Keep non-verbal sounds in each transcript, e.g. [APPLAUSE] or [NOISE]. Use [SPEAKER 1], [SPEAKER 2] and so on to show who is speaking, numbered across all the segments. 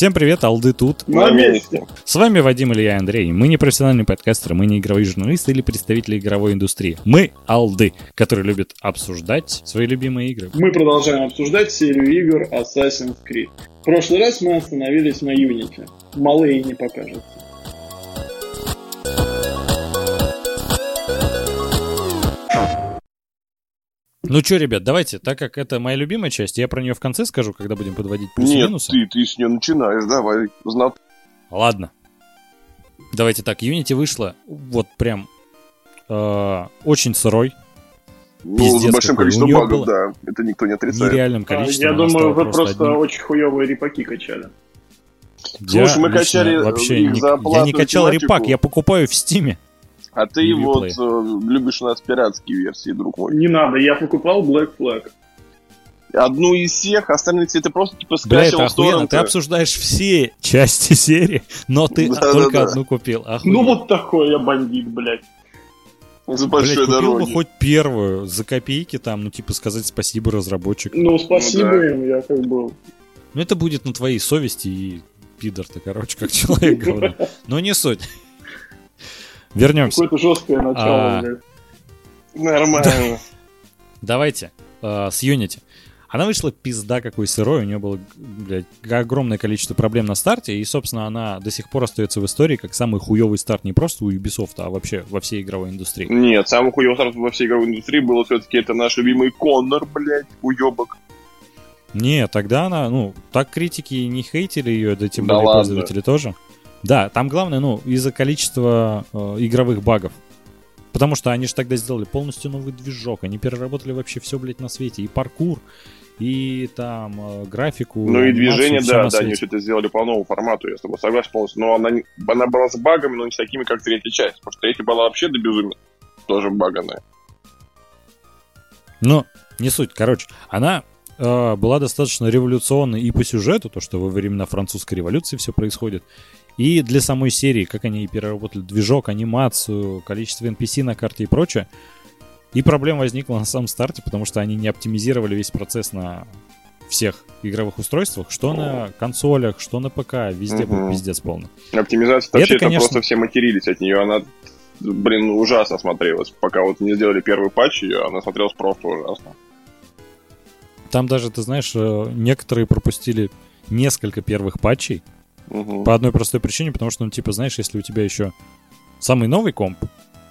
[SPEAKER 1] Всем привет, Алды тут.
[SPEAKER 2] На месте.
[SPEAKER 1] С вами Вадим Илья Андрей. Мы не профессиональные подкастеры, мы не игровые журналисты или представители игровой индустрии. Мы Алды, которые любят обсуждать свои любимые игры.
[SPEAKER 2] Мы продолжаем обсуждать серию игр Assassin's Creed. В прошлый раз мы остановились на Unity. Малые не покажется.
[SPEAKER 1] Ну что, ребят, давайте, так как это моя любимая часть, я про нее в конце скажу, когда будем подводить плюсы-минусы.
[SPEAKER 3] Нет, ты, ты с нее начинаешь, давай, знат.
[SPEAKER 1] Ладно. Давайте так, Unity вышла вот прям э, очень сырой.
[SPEAKER 3] Ну,
[SPEAKER 1] Пиздец
[SPEAKER 3] с большим количеством багов,
[SPEAKER 1] было
[SPEAKER 3] да, это никто не отрицает.
[SPEAKER 1] Нереальным
[SPEAKER 2] А,
[SPEAKER 1] количеством.
[SPEAKER 2] Я
[SPEAKER 1] она
[SPEAKER 2] думаю, вы просто
[SPEAKER 1] одним.
[SPEAKER 2] очень хуевые репаки качали.
[SPEAKER 1] Я
[SPEAKER 3] Слушай, мы качали
[SPEAKER 1] вообще
[SPEAKER 3] их
[SPEAKER 1] не,
[SPEAKER 3] за
[SPEAKER 1] я не качал
[SPEAKER 3] тематику.
[SPEAKER 1] репак, я покупаю в Стиме.
[SPEAKER 3] А ты
[SPEAKER 1] И
[SPEAKER 3] вот
[SPEAKER 1] реплей.
[SPEAKER 3] э, любишь у нас пиратские версии, друг мой.
[SPEAKER 2] Не надо, я покупал Black Flag.
[SPEAKER 3] Одну из всех, остальные все ты просто типа
[SPEAKER 1] Бля, это
[SPEAKER 3] скачивал с
[SPEAKER 1] охуенно. Ты
[SPEAKER 3] торрента.
[SPEAKER 1] обсуждаешь все части серии, но ты
[SPEAKER 3] Да,
[SPEAKER 1] только
[SPEAKER 3] да, да.
[SPEAKER 1] одну купил. Охуенно.
[SPEAKER 2] Ну вот такой я бандит, блядь.
[SPEAKER 3] За
[SPEAKER 1] Блядь,
[SPEAKER 3] большой
[SPEAKER 1] купил бы
[SPEAKER 3] дороги.
[SPEAKER 1] хоть первую за копейки там, ну типа сказать спасибо разработчику.
[SPEAKER 2] Ну, спасибо
[SPEAKER 3] Ну да.
[SPEAKER 2] им, я как бы...
[SPEAKER 1] Ну это будет на твоей совести и пидор ты, короче, как человек говно. [LAUGHS] Но не суть. Вернемся.
[SPEAKER 2] Какое-то жесткое начало,
[SPEAKER 1] А.
[SPEAKER 2] блядь.
[SPEAKER 3] Нормально.
[SPEAKER 1] Давайте э, с Unity. Она вышла пизда какой сырой, у нее было, блядь, огромное количество проблем на старте, и, собственно, она до сих пор остается в истории как самый хуевый старт не просто у Ubisoft, а вообще во всей игровой индустрии.
[SPEAKER 3] Нет, самый хуёвый старт во всей игровой индустрии было все-таки это наш любимый Коннор, блядь, уебок.
[SPEAKER 1] Не, тогда она, ну, так критики не хейтили ее, да тем
[SPEAKER 3] Да
[SPEAKER 1] более
[SPEAKER 3] ладно.
[SPEAKER 1] пользователи тоже. Да, там главное, ну, из-за количества э, игровых багов. Потому что они же тогда сделали полностью новый движок, они переработали вообще все, блядь, на свете. И паркур, и там э, графику.
[SPEAKER 3] Ну и движение, да, да, они
[SPEAKER 1] свете.
[SPEAKER 3] все это сделали по новому формату, я с тобой согласен полностью. Но она, она была с багами, но не с такими, как третья часть. Потому что третья была вообще до безумия. Тоже баганая.
[SPEAKER 1] Но не суть. Короче, она э, была достаточно революционной и по сюжету, то, что во времена французской революции все происходит, и для самой серии, как они переработали движок, анимацию, количество NPC на карте и прочее. И проблема возникла на самом старте, потому что они не оптимизировали весь процесс на всех игровых устройствах, что на консолях, что на ПК, везде был
[SPEAKER 3] Мгм.
[SPEAKER 1] пиздец полный.
[SPEAKER 3] Оптимизация вообще, это
[SPEAKER 1] конечно-
[SPEAKER 3] просто все матерились от нее. Она, блин, ужасно смотрелась. Пока вот не сделали первый патч, ее, она смотрелась просто ужасно.
[SPEAKER 1] Там даже, ты знаешь, э, некоторые пропустили несколько первых патчей,
[SPEAKER 3] Мгм.
[SPEAKER 1] По одной простой причине, потому что, ну, типа, знаешь, если у тебя еще самый новый комп,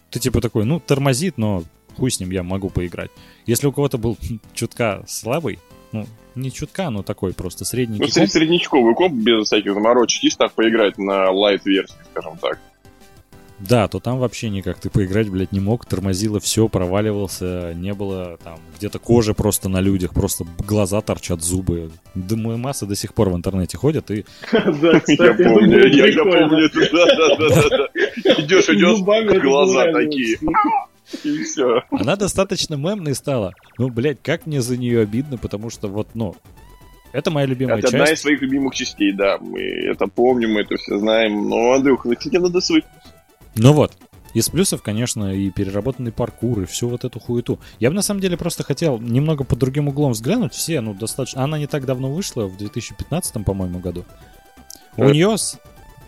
[SPEAKER 1] ты типа такой, ну, тормозит, но хуй с ним, я могу поиграть. Если у кого-то был [LAUGHS] чутка слабый, ну, не чутка, но такой просто
[SPEAKER 3] Ну,
[SPEAKER 1] средненький
[SPEAKER 3] сред-
[SPEAKER 1] комп,
[SPEAKER 3] среднячковый комп без всяких заморочек, чисто так поиграть на лайт-версии, скажем так.
[SPEAKER 1] Да, то там вообще никак ты поиграть, блядь, не мог, тормозило все, проваливался, не было там где-то кожи просто на людях, просто глаза торчат, зубы. Думаю, масса до сих пор в интернете ходят, и [LAUGHS]
[SPEAKER 2] Да, кстати,
[SPEAKER 3] Я
[SPEAKER 2] это
[SPEAKER 3] помню, я, помню это, да-да-да. Идешь, идешь,
[SPEAKER 2] это
[SPEAKER 3] глаза такие, [LAUGHS] и все.
[SPEAKER 1] Она достаточно мемной стала. Ну, блядь, как мне за нее обидно, потому что вот, ну, это моя любимая
[SPEAKER 3] Это одна
[SPEAKER 1] часть.
[SPEAKER 3] из своих любимых частей, да. Мы это помним, мы это все знаем. Но, Андрюх, ну тебе надо свыкнуться.
[SPEAKER 1] Ну вот, из плюсов, конечно, и переработанный паркур, и всю вот эту хуету. Я бы на самом деле просто хотел немного под другим углом взглянуть. Все, ну, достаточно... Она не так давно вышла, в 2015, по-моему, году. У
[SPEAKER 3] Да.
[SPEAKER 1] нее с-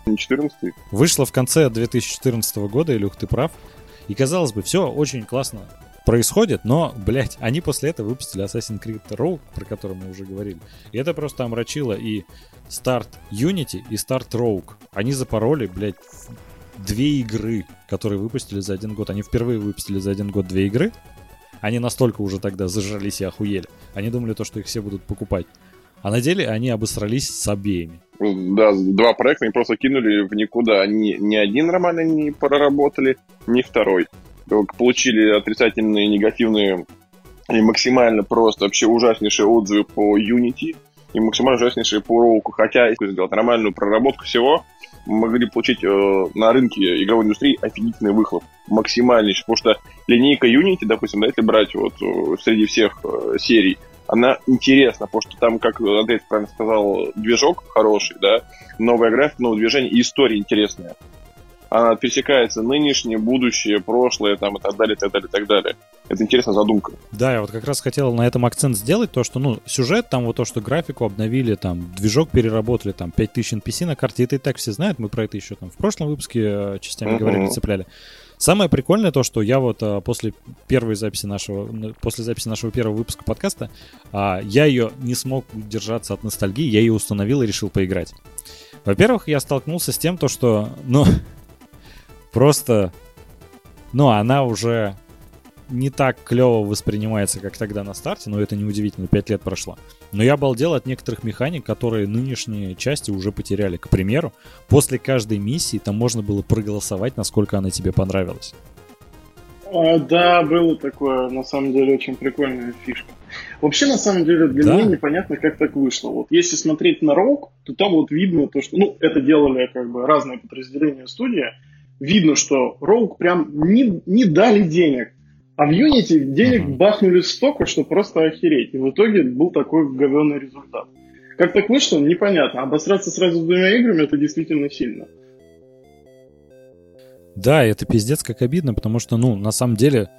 [SPEAKER 3] Не 14
[SPEAKER 1] вышла в конце 2014 года, Илюх, ты прав. И, казалось бы, все очень классно происходит, но, блядь, они после этого выпустили Assassin's Creed Rogue, про который мы уже говорили. И это просто омрачило и старт Unity, и старт Rogue. Они запороли, блядь, две игры, которые выпустили за один год. Они впервые выпустили за один год две игры. Они настолько уже тогда зажрались и охуели. Они думали то, что их все будут покупать. А на деле они обосрались с обеими.
[SPEAKER 3] Да, два проекта они просто кинули в никуда. Они ни один нормально не проработали, ни второй. Получили отрицательные, негативные и максимально просто вообще ужаснейшие отзывы по Unity и максимально ужаснейшие по Роуку. Хотя, если сделать нормальную проработку всего, мы могли получить э, на рынке игровой индустрии офигительный выхлоп. Максимальнейший. Потому что линейка Unity, допустим, да, если брать вот э, среди всех э, серий, она интересна, потому что там, как Андрей правильно сказал, движок хороший, да, новая графика, новое движение и история интересная. Она пересекается нынешнее, будущее, прошлое, там, и так далее, и так далее, и так далее. Это интересная задумка.
[SPEAKER 1] Да, я вот как раз хотел на этом акцент сделать, то, что, ну, сюжет, там вот то, что графику обновили, там, движок переработали, там, 5000 NPC на карте, это и так все знают, мы про это еще там в прошлом выпуске э, частями
[SPEAKER 3] Мгм.
[SPEAKER 1] говорили, цепляли. Самое прикольное то, что я вот а, после первой записи нашего, после записи нашего первого выпуска подкаста, а, я ее не смог удержаться от ностальгии, я ее установил и решил поиграть. Во-первых, я столкнулся с тем, то, что, ну, [LAUGHS] просто, ну, она уже не так клево воспринимается, как тогда на старте, но это неудивительно, 5 лет прошло. Но я обалдел от некоторых механик, которые нынешние части уже потеряли. К примеру, после каждой миссии там можно было проголосовать, насколько она тебе понравилась.
[SPEAKER 2] А, да, было такое, на самом деле, очень прикольная фишка. Вообще, на самом деле, для
[SPEAKER 1] Да.
[SPEAKER 2] меня непонятно, как так вышло. Вот если смотреть на Рок, то там вот видно то, что, ну, это делали как бы разные подразделения студии. Видно, что Роук прям не, не дали денег. А в Unity денег бахнули столько, что просто охереть. И в итоге был такой говенный результат. Как так вышло, непонятно. Обосраться сразу с двумя играми, это действительно сильно.
[SPEAKER 1] Да, это пиздец как обидно, потому что, ну, на самом деле,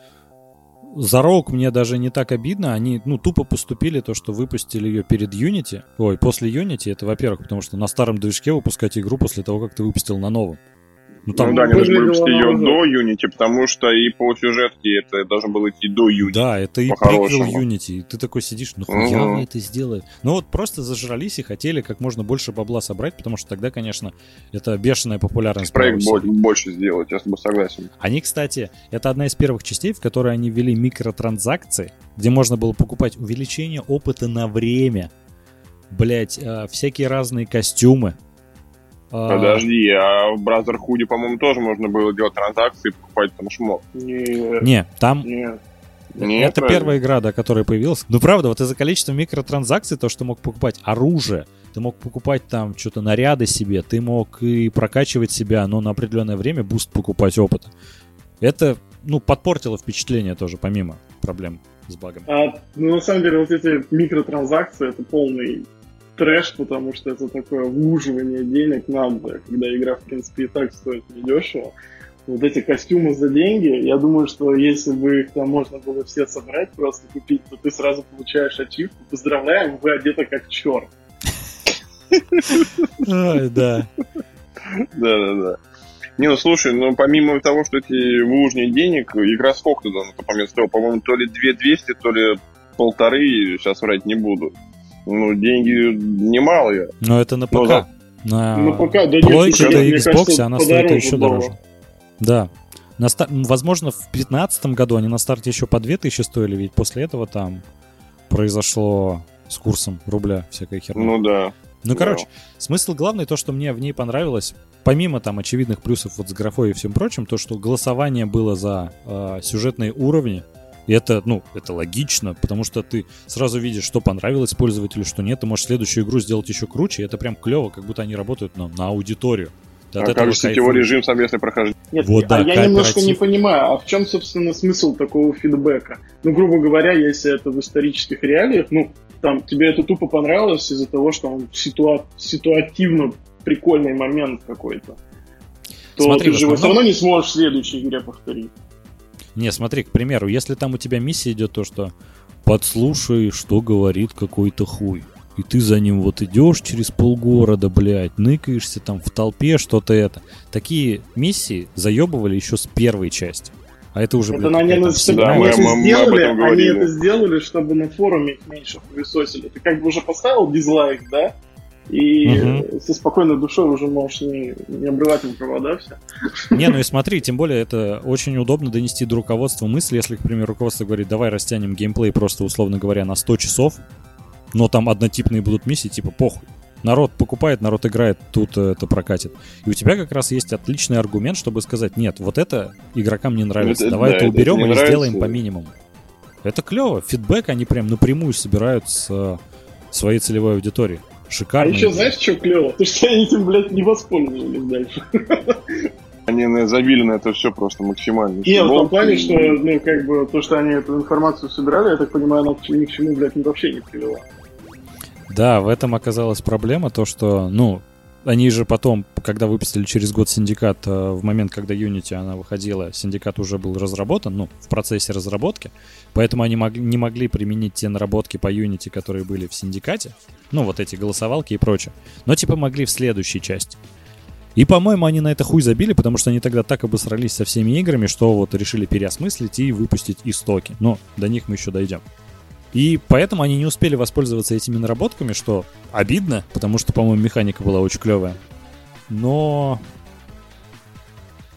[SPEAKER 1] за Роук мне даже не так обидно. Они, ну, тупо поступили то, что выпустили ее перед Unity. Ой, после Unity, это, во-первых, потому что на старом движке выпускать игру после того, как ты выпустил на новом. Ну, там,
[SPEAKER 3] ну да, они должны
[SPEAKER 2] выглядело
[SPEAKER 3] выпустить ее до Unity, потому что и по сюжетке это должно было идти до Unity.
[SPEAKER 1] Да, это и приквел Unity, и ты такой сидишь, ну хуя вы это сделали? Ну вот просто зажрались и хотели как можно больше бабла собрать, потому что тогда, конечно, это бешеная популярность.
[SPEAKER 3] Проект бо- больше сделать, я с тобой согласен.
[SPEAKER 1] Они, кстати, это одна из первых частей, в которой они ввели микротранзакции, где можно было покупать увеличение опыта на время. Блять, всякие разные костюмы. А,
[SPEAKER 3] Подожди, а в Brotherhood, по-моему, тоже можно было делать транзакции и покупать там шмот.
[SPEAKER 2] Нет,
[SPEAKER 1] Не, там
[SPEAKER 2] нет.
[SPEAKER 3] Нет,
[SPEAKER 1] это
[SPEAKER 3] разве?
[SPEAKER 1] первая игра, да, которая появилась. Ну, правда, вот из-за количества микротранзакций, то, что мог покупать оружие, ты мог покупать там что-то наряды себе, ты мог и прокачивать себя, но на определенное время boost покупать опыта. Это, ну, подпортило впечатление тоже, помимо проблем с багом.
[SPEAKER 2] А, ну, на самом деле, вот эти микротранзакции это полный трэш, потому что это такое выуживание денег надо, когда игра, в принципе, и так стоит недешево. Вот эти костюмы за деньги, я думаю, что если бы их там можно было все собрать, просто купить, то ты сразу получаешь ачивку. Поздравляем, вы одеты как черт.
[SPEAKER 1] Ай, да.
[SPEAKER 3] Да-да-да. Не, ну слушай, ну помимо того, что эти выуживания денег, игра сколько туда на тот момент стоила? По-моему, то ли 2200, то ли полторы, сейчас врать не буду. Ну, деньги немалые.
[SPEAKER 1] Но это на
[SPEAKER 3] Ну,
[SPEAKER 1] ПК.
[SPEAKER 3] да.
[SPEAKER 1] На
[SPEAKER 2] Ну, пока, да нет,
[SPEAKER 1] да
[SPEAKER 2] мне
[SPEAKER 1] Xbox
[SPEAKER 2] кажется,
[SPEAKER 1] она стоит еще
[SPEAKER 2] было.
[SPEAKER 1] дороже. Да. На ста- м, Возможно, в 2015 году они на старте еще по 2000 стоили, ведь после этого там произошло с курсом рубля всякая херня.
[SPEAKER 3] Ну да.
[SPEAKER 1] Ну,
[SPEAKER 3] Да.
[SPEAKER 1] короче, смысл главный, то, что мне в ней понравилось, помимо там очевидных плюсов вот с графой и всем прочим, то, что голосование было за э, сюжетные уровни, и это, ну, это логично, потому что ты сразу видишь, что понравилось пользователю, что нет, ты можешь следующую игру сделать еще круче, и это прям клево, как будто они работают на, на аудиторию. Ты
[SPEAKER 3] А
[SPEAKER 1] этого
[SPEAKER 3] как же сетевой
[SPEAKER 1] кайфуешь.
[SPEAKER 3] режим совместное прохождение?
[SPEAKER 2] Нет,
[SPEAKER 1] Вот да,
[SPEAKER 2] а я немножко не понимаю, а в чем, собственно, смысл такого фидбэка? Ну, грубо говоря, если это в исторических реалиях, ну, там, тебе это тупо понравилось из-за того, что он ситуа- ситуативно прикольный момент какой-то, то
[SPEAKER 1] Смотри,
[SPEAKER 2] ты же
[SPEAKER 1] основном-
[SPEAKER 2] все равно не сможешь в следующей игре повторить.
[SPEAKER 1] Не, смотри, к примеру, если там у тебя миссия идет то, что подслушай, что говорит какой-то хуй. И ты за ним вот идешь через полгорода, блядь, ныкаешься там в толпе, что-то это. Такие миссии заебывали еще с первой части. А это уже,
[SPEAKER 2] Это
[SPEAKER 1] блядь,
[SPEAKER 2] они, на-
[SPEAKER 1] вселенная.
[SPEAKER 3] Да, мы-
[SPEAKER 2] это
[SPEAKER 3] мы- мы об
[SPEAKER 2] сделали,
[SPEAKER 3] этом
[SPEAKER 2] они это сделали, чтобы на форуме их меньше хуесосили. Ты как бы уже поставил дизлайк, да? И
[SPEAKER 1] Мгм.
[SPEAKER 2] со спокойной душой уже можешь не, не обрывать им провода все.
[SPEAKER 1] Не, ну и смотри, тем более это очень удобно донести до руководства мысли, если, к примеру, руководство говорит, давай растянем геймплей просто, условно говоря, на 100 часов, но там однотипные будут миссии, типа похуй. Народ покупает, народ играет, тут э, это прокатит. И у тебя как раз есть отличный аргумент, чтобы сказать, нет, вот это игрокам не нравится,
[SPEAKER 3] Это-
[SPEAKER 1] давай
[SPEAKER 3] да,
[SPEAKER 1] это
[SPEAKER 3] это
[SPEAKER 1] уберем
[SPEAKER 3] не
[SPEAKER 1] или
[SPEAKER 3] нравится.
[SPEAKER 1] сделаем по минимуму. Это клево. Фидбэк они прям напрямую собирают с э, своей целевой аудиторией.
[SPEAKER 2] А
[SPEAKER 1] Шикарно.
[SPEAKER 2] еще знаешь, что клево? То, что они этим, блядь, не воспользовались дальше.
[SPEAKER 3] Они наверное, забили на это все просто максимально.
[SPEAKER 2] Не, в том плане,
[SPEAKER 3] и-
[SPEAKER 2] что, ну, как бы, то, что они эту информацию собирали, я так понимаю, она ни к чему, блядь, вообще не привела.
[SPEAKER 1] Да, в этом оказалась проблема, то что, ну, они же потом, когда выпустили через год Синдикат, э, в момент, когда Unity она выходила, Синдикат уже был разработан, ну, в процессе разработки, поэтому они мог, не могли применить те наработки по Unity, которые были в Синдикате, ну, вот эти голосовалки и прочее, но типа могли в следующей части. И, по-моему, они на это хуй забили, потому что они тогда так обосрались со всеми играми, что вот решили переосмыслить и выпустить истоки. Но до них мы еще дойдем. И поэтому они не успели воспользоваться этими наработками, что обидно, потому что, по-моему, механика была очень клевая. Но...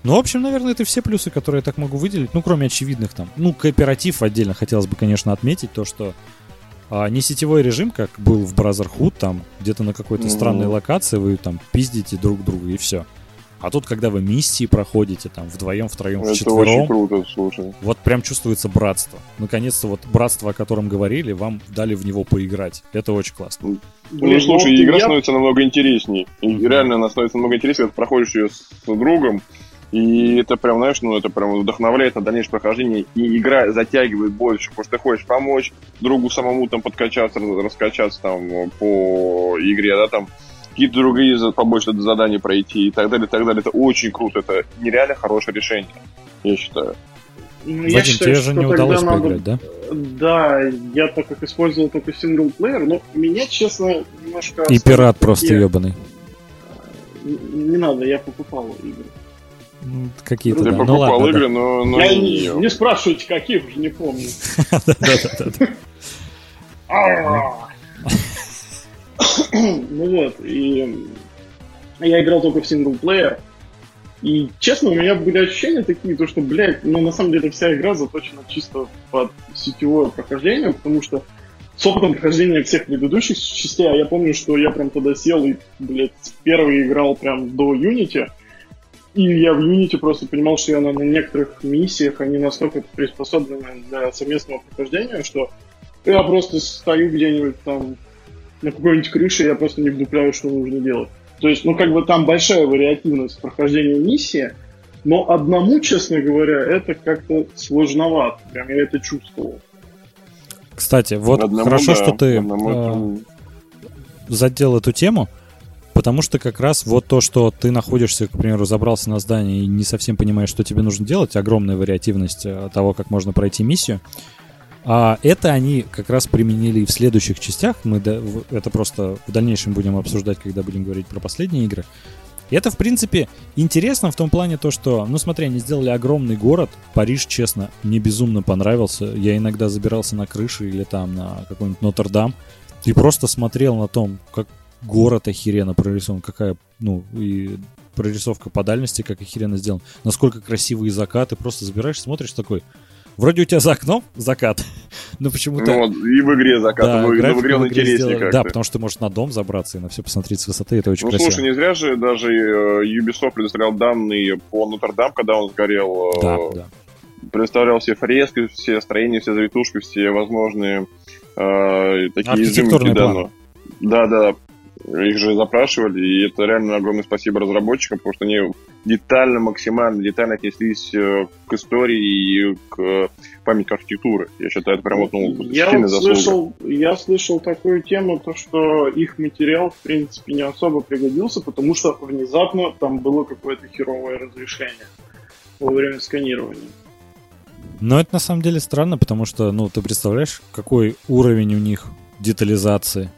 [SPEAKER 1] Ну, в общем, наверное, это все плюсы, которые я так могу выделить. Ну, кроме очевидных там. Ну, кооператив отдельно хотелось бы, конечно, отметить то, что а, не сетевой режим, как был в Brotherhood, там где-то на какой-то mm-hmm. странной локации вы там пиздите друг друга и все. А тут, когда вы миссии проходите, там, вдвоем, втроем,
[SPEAKER 3] Это
[SPEAKER 1] вчетвером...
[SPEAKER 3] очень круто, слушай.
[SPEAKER 1] Вот прям чувствуется братство. Наконец-то вот братство, о котором говорили, вам дали в него поиграть. Это очень классно.
[SPEAKER 3] Ну, слушай, игра я... становится намного интересней. И реально она становится намного интереснее, когда проходишь ее с другом, и это прям, знаешь, ну, это прям вдохновляет на дальнейшее прохождение. И игра затягивает больше, потому что ты хочешь помочь другу самому там подкачаться, раскачаться там по игре, да, там какие-то другие побольше задания пройти и так далее, и так далее. Это очень круто, это нереально хорошее решение, я считаю.
[SPEAKER 1] Ну, Вадим, я считаю, тебе же не удалось надо... поиграть, да?
[SPEAKER 2] Да, я так как использовал только синглплеер, но меня, честно, немножко...
[SPEAKER 1] И пират просто ебаный.
[SPEAKER 2] Не надо, я покупал игры.
[SPEAKER 1] Какие-то,
[SPEAKER 3] да.
[SPEAKER 1] ну, ладно,
[SPEAKER 3] игры, но, но
[SPEAKER 2] я не, не спрашивайте, каких, уже не помню. [LAUGHS]
[SPEAKER 1] Да-да-да. [LAUGHS] [COUGHS]
[SPEAKER 2] Ну вот, и я играл только в синглплеер. И, честно, у меня были ощущения такие, то что, блядь, ну, на самом деле вся игра заточена чисто под сетевое прохождение, потому что с опытом прохождения всех предыдущих частей, а я помню, что я прям тогда сел и, блядь, первый играл прям до Unity, и я в Unity просто понимал, что я на, на некоторых миссиях, они настолько приспособлены для совместного прохождения, что я просто стою где-нибудь там на какой-нибудь крыше, я просто не вдупляю, что нужно делать. То есть, ну, как бы там большая вариативность прохождения миссии, но одному, честно говоря, это как-то сложновато. Прям я это чувствовал.
[SPEAKER 1] Кстати, вот одному, хорошо, да, что ты одному... э, задел эту тему, потому что как раз вот то, что ты находишься, к примеру, забрался на здание и не совсем понимаешь, что тебе нужно делать, огромная вариативность э, того, как можно пройти миссию, а это они как раз применили и в следующих частях. Мы это просто в дальнейшем будем обсуждать, когда будем говорить про последние игры. И это, в принципе, интересно в том плане то, что, ну смотри, они сделали огромный город. Париж, честно, мне безумно понравился. Я иногда забирался на крыши или там на какой-нибудь Нотр-Дам и просто смотрел на том, как город охеренно прорисован, какая, ну, и прорисовка по дальности, как охеренно сделан, насколько красивые закаты, просто забираешь, смотришь такой, Вроде у тебя за окном закат, [LAUGHS] но почему-то...
[SPEAKER 3] Ну, и в игре закат, да, но, но в игре он интереснее сделали...
[SPEAKER 1] Да, потому что ты можешь на дом забраться и на все посмотреть с высоты, это очень
[SPEAKER 3] ну,
[SPEAKER 1] красиво.
[SPEAKER 3] Ну, слушай, не зря же даже э, Ubisoft предоставлял данные по Нотр-Дам, когда он сгорел.
[SPEAKER 1] Э, да, да.
[SPEAKER 3] Предоставлял все фрески, все строения, все завитушки, все возможные э, такие
[SPEAKER 1] изюминки. Да,
[SPEAKER 3] да, да, их же запрашивали, и это реально огромное спасибо разработчикам, потому что они детально, максимально детально отнеслись э, к истории и к памяти архитектуры. Я считаю, это прям вот, ну,
[SPEAKER 2] я вот слышал, Я слышал такую тему, то, что их материал, в принципе, не особо пригодился, потому что внезапно там было какое-то херовое разрешение во время сканирования.
[SPEAKER 1] Но это на самом деле странно, потому что, ну, ты представляешь, какой уровень у них детализации.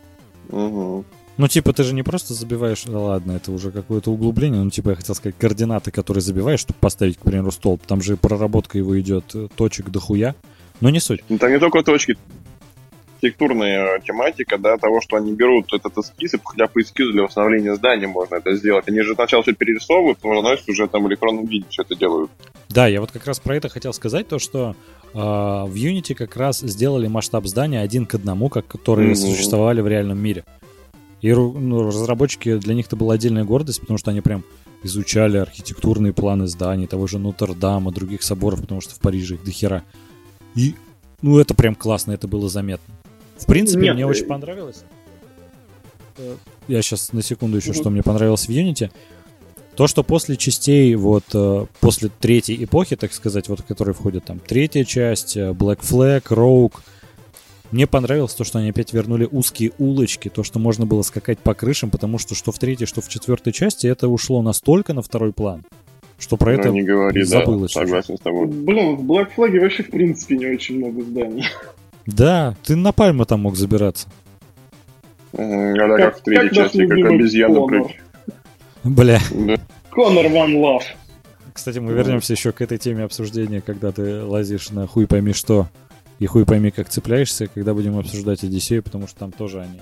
[SPEAKER 3] Угу.
[SPEAKER 1] Ну, типа, ты же не просто забиваешь, да ладно, это уже какое-то углубление, ну, типа, я хотел сказать, координаты, которые забиваешь, чтобы поставить, к примеру, столб, там же проработка его идет э, точек до хуя, но не суть.
[SPEAKER 3] Ну, там не только точки, архитектурная тематика, да, того, что они берут этот эскиз, и хотя по эскизу для восстановления здания можно это сделать. Они же сначала все перерисовывают, но наносят уже там в электронном виде все это делают.
[SPEAKER 1] Да, я вот как раз про это хотел сказать, то, что э, в Unity как раз сделали масштаб здания один к одному, как которые mm-hmm. существовали в реальном мире. И ну, разработчики, для них это была отдельная гордость, потому что они прям изучали архитектурные планы зданий, того же Нотр-Дама, других соборов, потому что в Париже их дохера. И, ну, это прям классно, это было заметно. В принципе, Нет, мне э... очень понравилось. Э, я сейчас на секунду еще, что мне понравилось в Unity. То, что после частей, вот, э, после третьей эпохи, так сказать, вот, в которые входят там третья часть, Black Flag, Rogue, Мне понравилось то, что они опять вернули узкие улочки, то, что можно было скакать по крышам, потому что что в третьей, что в четвертой части это ушло настолько на второй план, что про это
[SPEAKER 3] Ну, не говори, да,
[SPEAKER 1] забылось. уже.
[SPEAKER 3] согласен с тобой.
[SPEAKER 2] Блин, в Black Flag вообще в принципе не очень много зданий.
[SPEAKER 1] Да, ты на пальму там мог забираться.
[SPEAKER 3] М, А
[SPEAKER 2] Как-
[SPEAKER 3] как в третьей
[SPEAKER 2] как
[SPEAKER 3] части, как обезьяна прыг.
[SPEAKER 1] Бля.
[SPEAKER 3] Да.
[SPEAKER 2] Конор One Love.
[SPEAKER 1] Кстати, мы вернемся еще к этой теме обсуждения, когда ты лазишь на хуй пойми что и хуй пойми как цепляешься, когда будем обсуждать Одиссею, потому что там тоже они.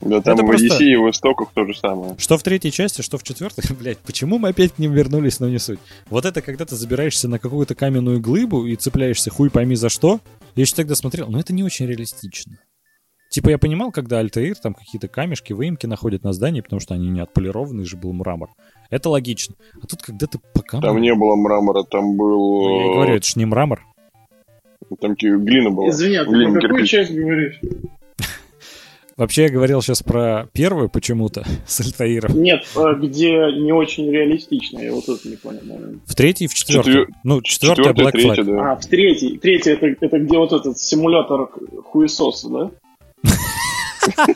[SPEAKER 3] Да, там
[SPEAKER 1] Это
[SPEAKER 3] в
[SPEAKER 1] просто-
[SPEAKER 3] Одиссее и в Истоках то же самое.
[SPEAKER 1] Что в третьей части, что в четвертой, [LAUGHS] блядь, почему мы опять к ним вернулись, но не суть. Вот это, когда ты забираешься на какую-то каменную глыбу и цепляешься хуй пойми за что, я еще тогда смотрел, но это не очень реалистично. Типа я понимал, когда Альтаир там какие-то камешки, выемки находят на здании, потому что они не отполированы, же был мрамор. Это логично. А тут, когда ты по камню...
[SPEAKER 3] Там не было мрамора, там был...
[SPEAKER 1] Ну, я говорю, это ж не мрамор.
[SPEAKER 3] Там ки- глина была.
[SPEAKER 2] Извини, а ты
[SPEAKER 3] Глина,
[SPEAKER 2] про какую
[SPEAKER 3] кирпич.
[SPEAKER 2] часть говоришь? [LAUGHS]
[SPEAKER 1] Вообще я говорил сейчас про первую почему-то [LAUGHS] с Альтаиром.
[SPEAKER 2] Нет, а, где не очень реалистично, я вот это не понял. наверное.
[SPEAKER 1] В третьей и в четвертой.
[SPEAKER 3] Четвер-
[SPEAKER 1] Ну, четвертая Black
[SPEAKER 3] третья,
[SPEAKER 1] Flag.
[SPEAKER 3] да.
[SPEAKER 2] А, в третьей. Третья это, это где вот этот симулятор хуесоса, да? [LAUGHS]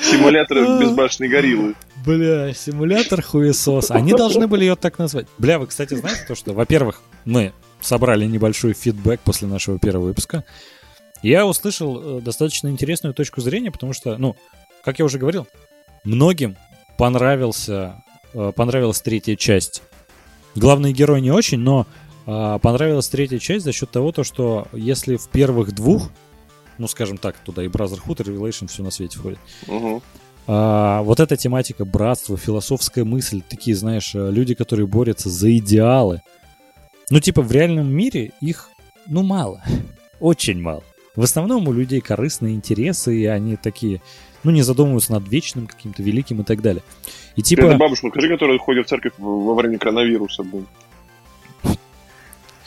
[SPEAKER 3] Симулятор безбашенной гориллы.
[SPEAKER 1] Бля, симулятор хуесос. Они должны были ее так назвать. Бля, вы, кстати, знаете то, что, во-первых, мы собрали небольшой фидбэк после нашего первого выпуска. Я услышал э, достаточно интересную точку зрения, потому что, ну, как я уже говорил, многим понравился, э, понравилась третья часть. Главный герой не очень, но э, понравилась третья часть за счет того, то, что если в первых двух, ну, скажем так, туда и Brotherhood, и Revelation, все на свете входит, а, вот эта тематика братства, философская мысль, такие, знаешь, люди, которые борются за идеалы. Ну, типа, в реальном мире их, ну, мало. [LAUGHS] Очень мало. В основном у людей корыстные интересы, и они такие, ну, не задумываются над вечным каким-то великим и так далее. И
[SPEAKER 3] Это
[SPEAKER 1] типа,
[SPEAKER 3] бабушка, скажи, которая ходит в церковь во время коронавируса. блин.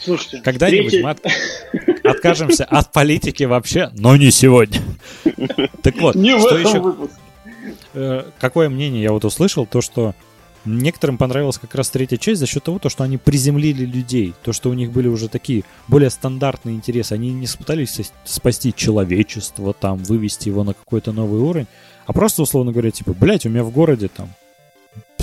[SPEAKER 2] Слушайте,
[SPEAKER 1] когда-нибудь
[SPEAKER 2] третья-
[SPEAKER 1] мы от- [LAUGHS] откажемся от политики вообще, но не сегодня. [LAUGHS] Так вот,
[SPEAKER 2] Не в
[SPEAKER 1] что
[SPEAKER 2] этом
[SPEAKER 1] еще
[SPEAKER 2] выпуске.
[SPEAKER 1] э, какое мнение я вот услышал, то что некоторым понравилась как раз третья часть за счет того, то, что они приземлили людей, то, что у них были уже такие более стандартные интересы, они не пытались спасти человечество, там, вывести его на какой-то новый уровень, а просто, условно говоря, типа, блядь, у меня в городе там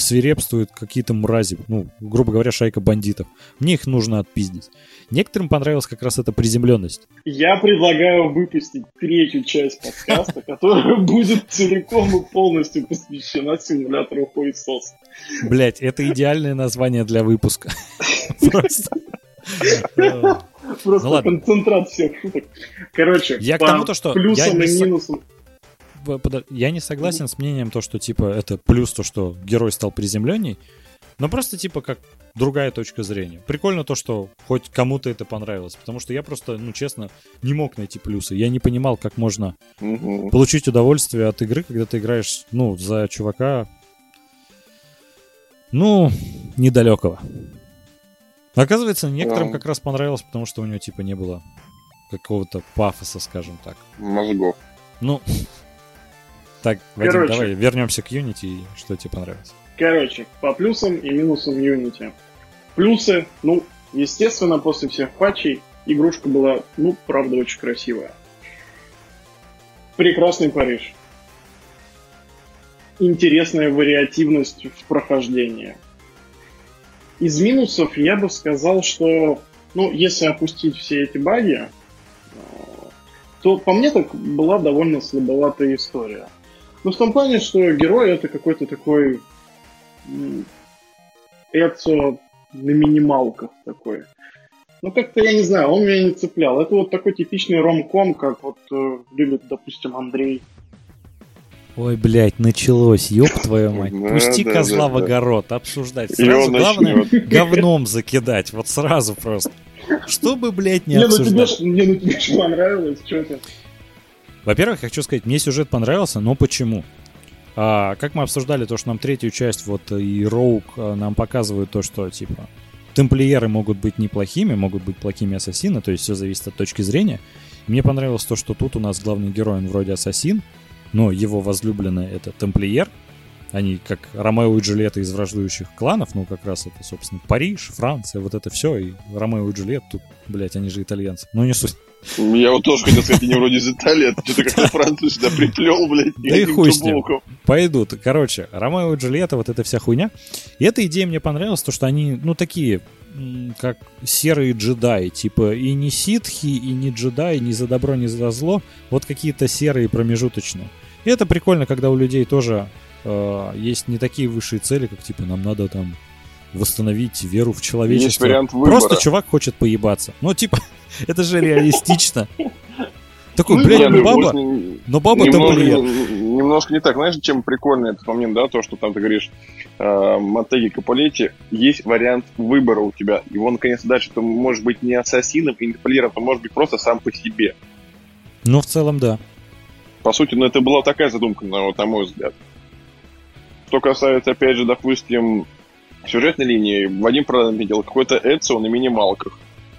[SPEAKER 1] свирепствуют какие-то мрази, ну, грубо говоря, шайка бандитов. Мне их нужно отпиздить. Некоторым понравилась как раз эта приземленность.
[SPEAKER 2] Я предлагаю выпустить третью часть подкаста, [LAUGHS] которая будет целиком и полностью посвящена симулятору хуесоса.
[SPEAKER 1] Блять, это идеальное название для выпуска. [LAUGHS] Просто.
[SPEAKER 2] Просто
[SPEAKER 1] Ну
[SPEAKER 2] концентрат всех шуток. Короче,
[SPEAKER 1] Я к тому, то, что
[SPEAKER 2] плюсам и минусам.
[SPEAKER 1] Я не согласен с мнением то, что типа это плюс то, что герой стал приземленней, но просто типа как другая точка зрения. Прикольно то, что хоть кому-то это понравилось, потому что я просто, ну честно, не мог найти плюсы. Я не понимал, как можно
[SPEAKER 3] Мгм.
[SPEAKER 1] получить удовольствие от игры, когда ты играешь, ну, за чувака, ну, недалекого. Оказывается, некоторым как раз понравилось, потому что у него типа не было какого-то пафоса, скажем так.
[SPEAKER 3] Мозгов.
[SPEAKER 1] Ну, так, Вадим,
[SPEAKER 2] Короче.
[SPEAKER 1] давай вернемся к Unity, и что тебе понравилось?
[SPEAKER 2] Короче, по плюсам и минусам Unity. Плюсы, ну, естественно, после всех патчей игрушка была, ну, правда, очень красивая. Прекрасный Париж. Интересная вариативность в прохождении. Из минусов я бы сказал, что, ну, если опустить все эти баги, э, то по мне так была довольно слабоватая история. Ну, в том плане, что герой это какой-то такой Эцо на минималках такой. Ну, как-то, я не знаю, он меня не цеплял. Это вот такой типичный ромком, как вот э, любит, допустим, Андрей.
[SPEAKER 1] Ой, блядь, началось, ёб твою мать.
[SPEAKER 3] Да,
[SPEAKER 1] Пусти
[SPEAKER 3] да,
[SPEAKER 1] козла
[SPEAKER 3] да,
[SPEAKER 1] в
[SPEAKER 3] да.
[SPEAKER 1] огород, обсуждать.
[SPEAKER 3] И
[SPEAKER 1] Сразу главное
[SPEAKER 3] начнет. [LAUGHS]
[SPEAKER 1] говном закидать, вот сразу просто. Чтобы, блядь, не
[SPEAKER 2] Не, ну
[SPEAKER 1] обсуждать.
[SPEAKER 2] не, ну тебе ж понравилось, что ты.
[SPEAKER 1] Во-первых, я хочу сказать, мне сюжет понравился, но почему? А, как мы обсуждали то, что нам третью часть, вот и Роук а, нам показывают то, что типа темплиеры могут быть неплохими, могут быть плохими ассасины, то есть все зависит от точки зрения. Мне понравилось то, что тут у нас главный герой, он вроде ассасин, но его возлюбленная это темплиер. Они как Ромео и Джульетта из враждующих кланов, ну как раз это, собственно, Париж, Франция, вот это все, и Ромео и Джульетта тут, блядь, они же итальянцы. Ну не суть.
[SPEAKER 3] Я вот тоже хотел сказать, они вроде из Италии, а ты что-то как-то Францию сюда приплел, блядь.
[SPEAKER 1] Да и хуй с ним. Пойдут. Короче, Ромео и Джульетта, вот эта вся хуйня. И эта идея мне понравилась, то, что они, ну, такие, как серые джедаи, типа и не ситхи, и не джедаи, ни за добро, ни за зло, вот какие-то серые промежуточные. И это прикольно, когда у людей тоже э, есть не такие высшие цели, как типа нам надо там восстановить веру в человечество.
[SPEAKER 3] Есть вариант выбора.
[SPEAKER 1] Просто чувак хочет поебаться. Ну, типа, [LAUGHS] это же реалистично. Такой, ну, блядь, ну баба, но баба
[SPEAKER 3] тамплиер. Немножко не так. Знаешь, чем прикольный этот момент, да, то, что там ты говоришь, э, Каполетти, есть вариант выбора у тебя. Его, наконец, дальше ты можешь быть не ассасином и не тамплиером, ты можешь быть просто сам по себе.
[SPEAKER 1] Ну, в целом, да.
[SPEAKER 3] По сути, ну, это была такая задумка, на, на мой взгляд. Что касается, опять же, допустим, сюжетной линии, Вадим видел, какой-то Эцио на минималках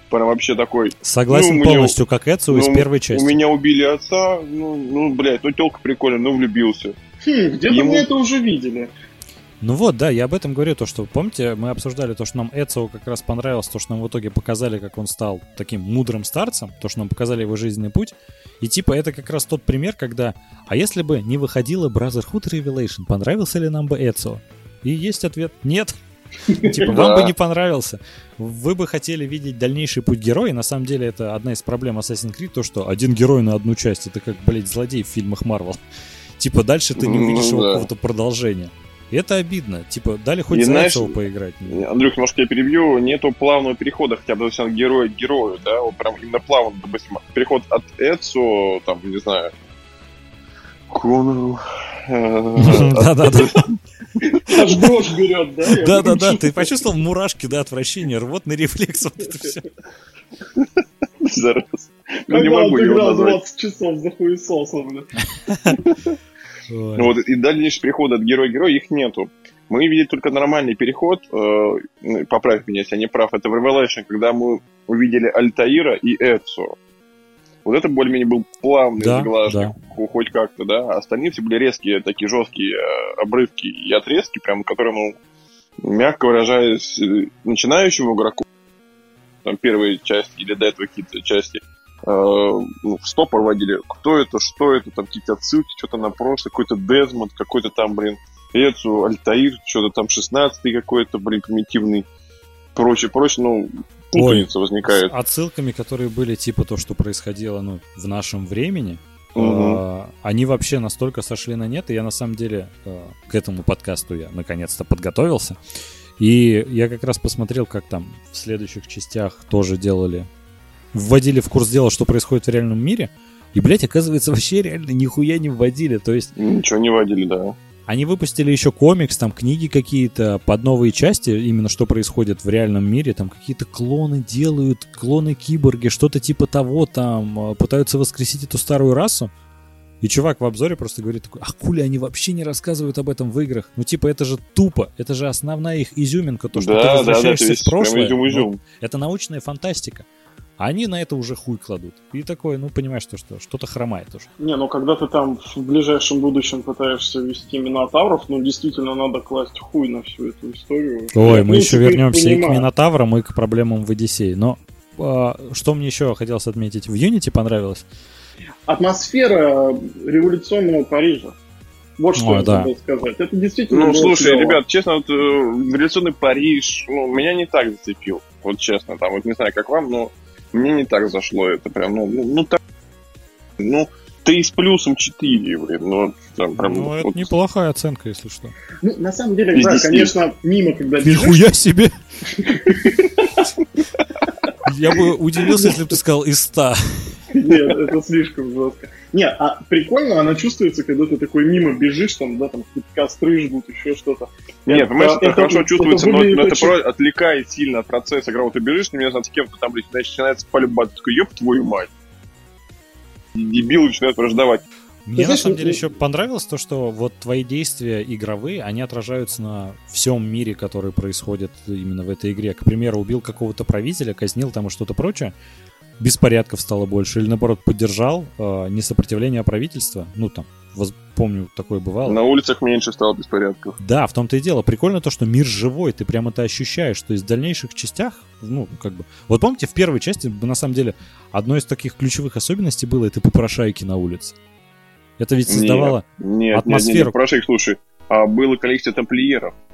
[SPEAKER 3] прям вообще такой...
[SPEAKER 1] Согласен ну, полностью, меня, как Эцио ну, из первой части.
[SPEAKER 3] У меня убили отца, ну, ну блядь, ну телка прикольная, ну влюбился.
[SPEAKER 2] Хм, где-то Ему... мы это уже видели.
[SPEAKER 1] Ну вот, да, я об этом говорю, то, что, помните, мы обсуждали то, что нам Эцио как раз понравилось, то, что нам в итоге показали, как он стал таким мудрым старцем, то, что нам показали его жизненный путь, и типа это как раз тот пример, когда, а если бы не выходила Brotherhood Revelation, понравился ли нам бы Эцио? И есть ответ, нет. [LAUGHS] Типа, вам бы не понравился. Вы бы хотели видеть дальнейший путь героя. На самом деле, это одна из проблем Assassin's Creed, то, что один герой на одну часть. Это как, блядь, злодей в фильмах Марвел. [LAUGHS] Типа, дальше ты не увидишь его какого-то продолжения. И это обидно. Типа, дали хоть за этого поиграть.
[SPEAKER 3] Андрюх, может, я перебью. Нету плавного перехода хотя бы от героя к герою, да? Вот прям именно плавный, допустим, переход от Эцу, там, не знаю, Конору. [LAUGHS]
[SPEAKER 1] Да-да-да.
[SPEAKER 2] Аж дрожь берет, да?
[SPEAKER 1] Да-да-да, ты почувствовал мурашки, да, отвращение, рвотный рефлекс, вот это все.
[SPEAKER 3] Зараз.
[SPEAKER 2] Ну, не могу его назвать. 20 часов за хуесосом, бля.
[SPEAKER 3] Ну вот, и дальнейший переход от героя-героя, их нету. Мы видели только нормальный переход, э, поправь меня, если я не прав, это в Revelation, когда мы увидели Альтаира и Эцу. Вот это более-менее был плавный да, заглажник, да. хоть как-то, да. А остальные все были резкие, такие жесткие э, обрывки и отрезки, прям, которые, ну, мягко выражаясь, э, начинающему игроку, там, первые части или до этого какие-то части, э, ну, в стопор водили. Кто это, что это, там какие-то отсылки, что-то на прошлое, какой-то Дезмонд, какой-то там, блин, Эцу, Альтаир, что-то там 16-й какой-то, блин, примитивный, прочее, прочее, ну, путаница возникает. С
[SPEAKER 1] отсылками, которые были типа то, что происходило ну, в нашем времени, угу. они вообще настолько сошли на нет, и я на самом деле э, к этому подкасту я наконец-то подготовился. И я как раз посмотрел, как там в следующих частях тоже делали, вводили в курс дела, что происходит в реальном мире. И, блядь, оказывается, вообще реально нихуя не вводили. То есть...
[SPEAKER 3] Ничего не вводили, да.
[SPEAKER 1] Они выпустили еще комикс, там книги какие-то под новые части, именно что происходит в реальном мире, там какие-то клоны делают, клоны-киборги, что-то типа того, там э, пытаются воскресить эту старую расу. И чувак в обзоре просто говорит такой, а хули они вообще не рассказывают об этом в играх? Ну типа это же тупо, это же основная их изюминка, то, что да, ты возвращаешься да, да, в прошлое. Изюм -изюм. Ну, это научная фантастика. А они на это уже хуй кладут. И такое, ну, понимаешь, то, что что-то хромает уже.
[SPEAKER 2] Не, ну, когда ты там в ближайшем будущем пытаешься вести Минотавров, ну, действительно надо класть хуй на всю эту историю.
[SPEAKER 1] Ой, Я, мы еще вернемся и к Минотаврам, и к проблемам в Одиссее. Но а, что мне еще хотелось отметить? В Unity понравилось?
[SPEAKER 2] Атмосфера революционного Парижа. Вот что Ой, я да. сказать. Это действительно.
[SPEAKER 3] Ну, слушай, клево. ребят, честно, вот, э, революционный Париж, ну, меня не так зацепил. Вот честно, там, вот не знаю, как вам, но мне не так зашло это прям, ну, ну, ну так, ну, 3 с плюсом 4, блин, ну,
[SPEAKER 1] там прям... Ну, вот, это неплохая оценка, если что.
[SPEAKER 2] Ну, на самом деле, да, конечно, мимо, когда
[SPEAKER 1] бежишь... Нихуя себе! [LAUGHS] Я бы удивился, если бы ты сказал из 100.
[SPEAKER 2] Нет, это слишком жестко. Нет, а прикольно она чувствуется, когда ты такой мимо бежишь, там, да, там какие-то костры жгут, еще что-то.
[SPEAKER 3] Нет, понимаешь, это, это хорошо чувствуется, но, но это очень... отвлекает сильно от процесса. Когда вот ты бежишь, не знаю, с кем-то там, блядь, начинается полюбать, такой, ёб твою мать. И дебил начинает враждовать.
[SPEAKER 1] Мне на самом деле еще понравилось то, что вот твои действия игровые, они отражаются на всем мире, который происходит именно в этой игре. К примеру, убил какого-то правителя, казнил там и что-то прочее беспорядков стало больше, или наоборот поддержал э, не сопротивление правительства, ну там воз- помню, такое бывало.
[SPEAKER 3] На улицах меньше стало беспорядков.
[SPEAKER 1] Да, в том-то и дело. Прикольно то, что мир живой, ты прям это ощущаешь. То есть в дальнейших частях, ну, как бы... Вот помните, в первой части, на самом деле, одной из таких ключевых особенностей было это попрошайки на улице. Это ведь создавало...
[SPEAKER 3] Нет, нет, нет,
[SPEAKER 1] атмосферу.
[SPEAKER 3] нет, прошу их, слушай, а было количество тамплиеров, а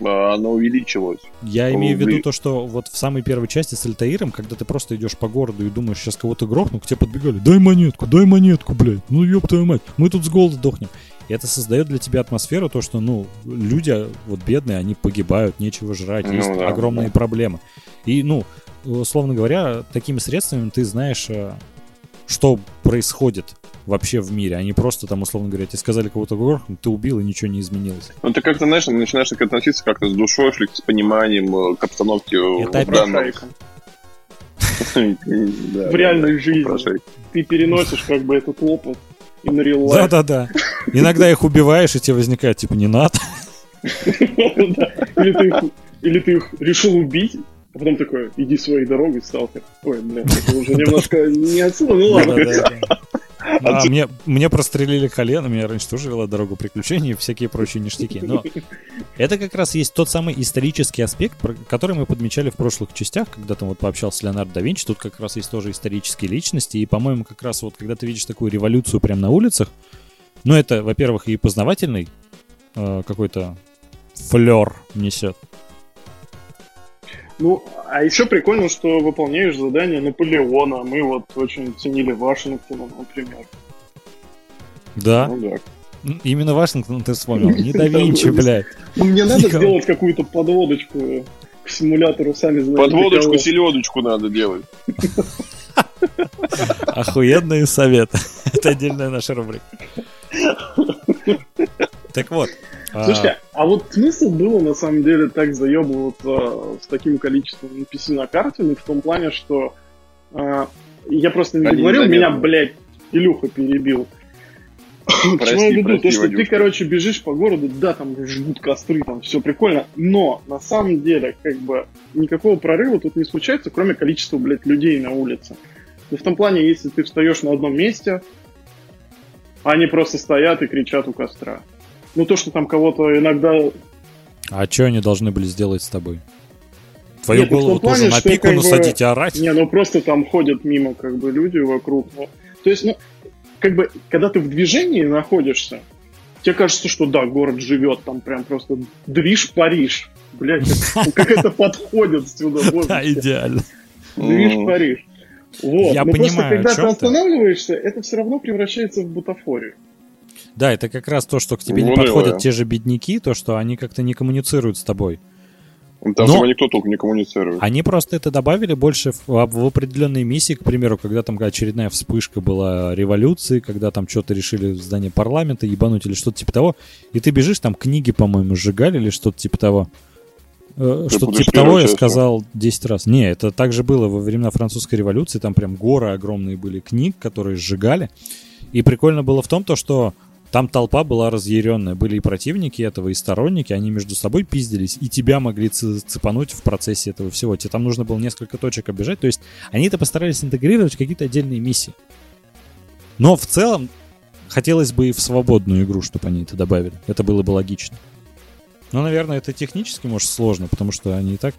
[SPEAKER 3] оно увеличилось.
[SPEAKER 1] Я имею в виду то, что вот в самой первой части с Альтаиром, когда ты просто идешь по городу и думаешь, сейчас кого-то грохну, к тебе подбегали, дай монетку, дай монетку, блядь, ну ёб твою мать, мы тут с голода дохнем. И это создает для тебя атмосферу, то, что, ну, люди, вот бедные, они погибают, нечего жрать,
[SPEAKER 3] Ну
[SPEAKER 1] есть
[SPEAKER 3] да,
[SPEAKER 1] огромные
[SPEAKER 3] да.
[SPEAKER 1] проблемы. И, ну, условно говоря, такими средствами ты знаешь, э, что происходит вообще в мире, не просто там, условно говоря, тебе сказали кого-то грохнуть, ты убил, и ничего не изменилось.
[SPEAKER 3] Ну, ты как-то, знаешь, начинаешь так относиться как-то с душой, с пониманием э, к обстановке
[SPEAKER 1] Это
[SPEAKER 3] в данном...
[SPEAKER 2] Попрошайка. [LAUGHS]
[SPEAKER 3] Да,
[SPEAKER 2] В реальной жизни. Ты переносишь как бы этот опыт и на.
[SPEAKER 1] Да-да-да. Иногда их убиваешь, и тебе возникает, типа, не надо.
[SPEAKER 2] Или ты их- Или ты их решил убить, а потом такой, иди своей дорогой, сталкер. Ой, блин, это уже [LAUGHS] немножко не отсюда, ну ладно.
[SPEAKER 1] Да-да-да. А, мне, мне прострелили колено, меня раньше тоже вела дорогу приключений и всякие прочие ништяки. Но это как раз есть тот самый исторический аспект, который мы подмечали в прошлых частях, когда там вот пообщался с Леонардо да Винчи. Тут как раз есть тоже исторические личности. И, по-моему, как раз вот когда ты видишь такую революцию прямо на улицах, ну, это, во-первых, и познавательный э, какой-то флер несет.
[SPEAKER 2] Ну, а еще прикольно, что выполняешь задание Наполеона. Мы вот очень ценили Вашингтона, например.
[SPEAKER 1] Да,
[SPEAKER 3] Ну да.
[SPEAKER 1] Именно Вашингтон ты вспомнил. Не да [LAUGHS] Винчи, блядь.
[SPEAKER 2] Ну, мне надо
[SPEAKER 1] Никого.
[SPEAKER 2] сделать какую-то подводочку к симулятору, сами знаете.
[SPEAKER 3] Подводочку, селедочку надо делать. [LAUGHS]
[SPEAKER 1] Охуенные советы. [LAUGHS] Это отдельная наша рубрика. Так вот. А,
[SPEAKER 2] Слушайте, а вот смысл было на самом деле так заебываться с таким количеством NPC на карте, ну, в том плане, что а, я просто не
[SPEAKER 3] Они
[SPEAKER 2] договорил, меня, блядь, Илюха перебил.
[SPEAKER 3] Прости,
[SPEAKER 2] чему я веду?
[SPEAKER 3] прости,
[SPEAKER 2] То, что ты,
[SPEAKER 3] Вадюшка.
[SPEAKER 2] короче, бежишь по городу, да, там жгут костры, там все прикольно, но на самом деле, как бы, никакого прорыва тут не случается, кроме количества, блядь, людей на улице. Ну, в том плане, если ты встаешь на одном месте, они просто стоят и кричат у костра. Ну, то, что там кого-то иногда
[SPEAKER 1] А что они должны были сделать с тобой? Твою
[SPEAKER 2] Нет, ну,
[SPEAKER 1] голову
[SPEAKER 2] плане,
[SPEAKER 1] тоже на
[SPEAKER 2] что
[SPEAKER 1] пику
[SPEAKER 2] бы-
[SPEAKER 1] насадить и орать?
[SPEAKER 2] Не, ну просто там ходят мимо как бы люди вокруг. Ну, то есть, ну, как бы, когда ты в движении находишься, тебе кажется, что да, город живет, там прям просто движ Париж. Блять, как, как это подходит сюда. [LAUGHS]
[SPEAKER 1] Да, идеально.
[SPEAKER 2] Движ. Париж. Вот.
[SPEAKER 1] Я
[SPEAKER 2] Но просто
[SPEAKER 1] понимаю, о
[SPEAKER 2] когда ты. останавливаешься, это все равно превращается в бутафорию.
[SPEAKER 1] Да, это как раз то, что к тебе не
[SPEAKER 3] Унылое.
[SPEAKER 1] подходят те же бедняки, то, что они как-то не коммуницируют с тобой.
[SPEAKER 3] Там
[SPEAKER 1] Но-
[SPEAKER 3] никто толком не коммуницирует.
[SPEAKER 1] Они просто это добавили больше в, в- в определенные миссии, к примеру, когда там очередная вспышка была революции, когда там что-то решили в здании парламента ебануть или что-то типа того, и ты бежишь, там книги, по-моему, сжигали или что-то типа того. Э, Что-то
[SPEAKER 3] путаешь
[SPEAKER 1] типа того я сказал 10 раз. Не, это также было во времена французской революции, там прям горы огромные были книг, которые сжигали. И прикольно было в том, то, что там толпа была разъяренная. Были и противники этого, и сторонники. Они между собой пиздились, и тебя могли цепануть в процессе этого всего. Тебе там нужно было несколько точек оббежать. То есть они это постарались интегрировать в какие-то отдельные миссии. Но в целом хотелось бы и в свободную игру, чтобы они это добавили. Это было бы логично. Но, наверное, это технически, может, сложно, потому что они и так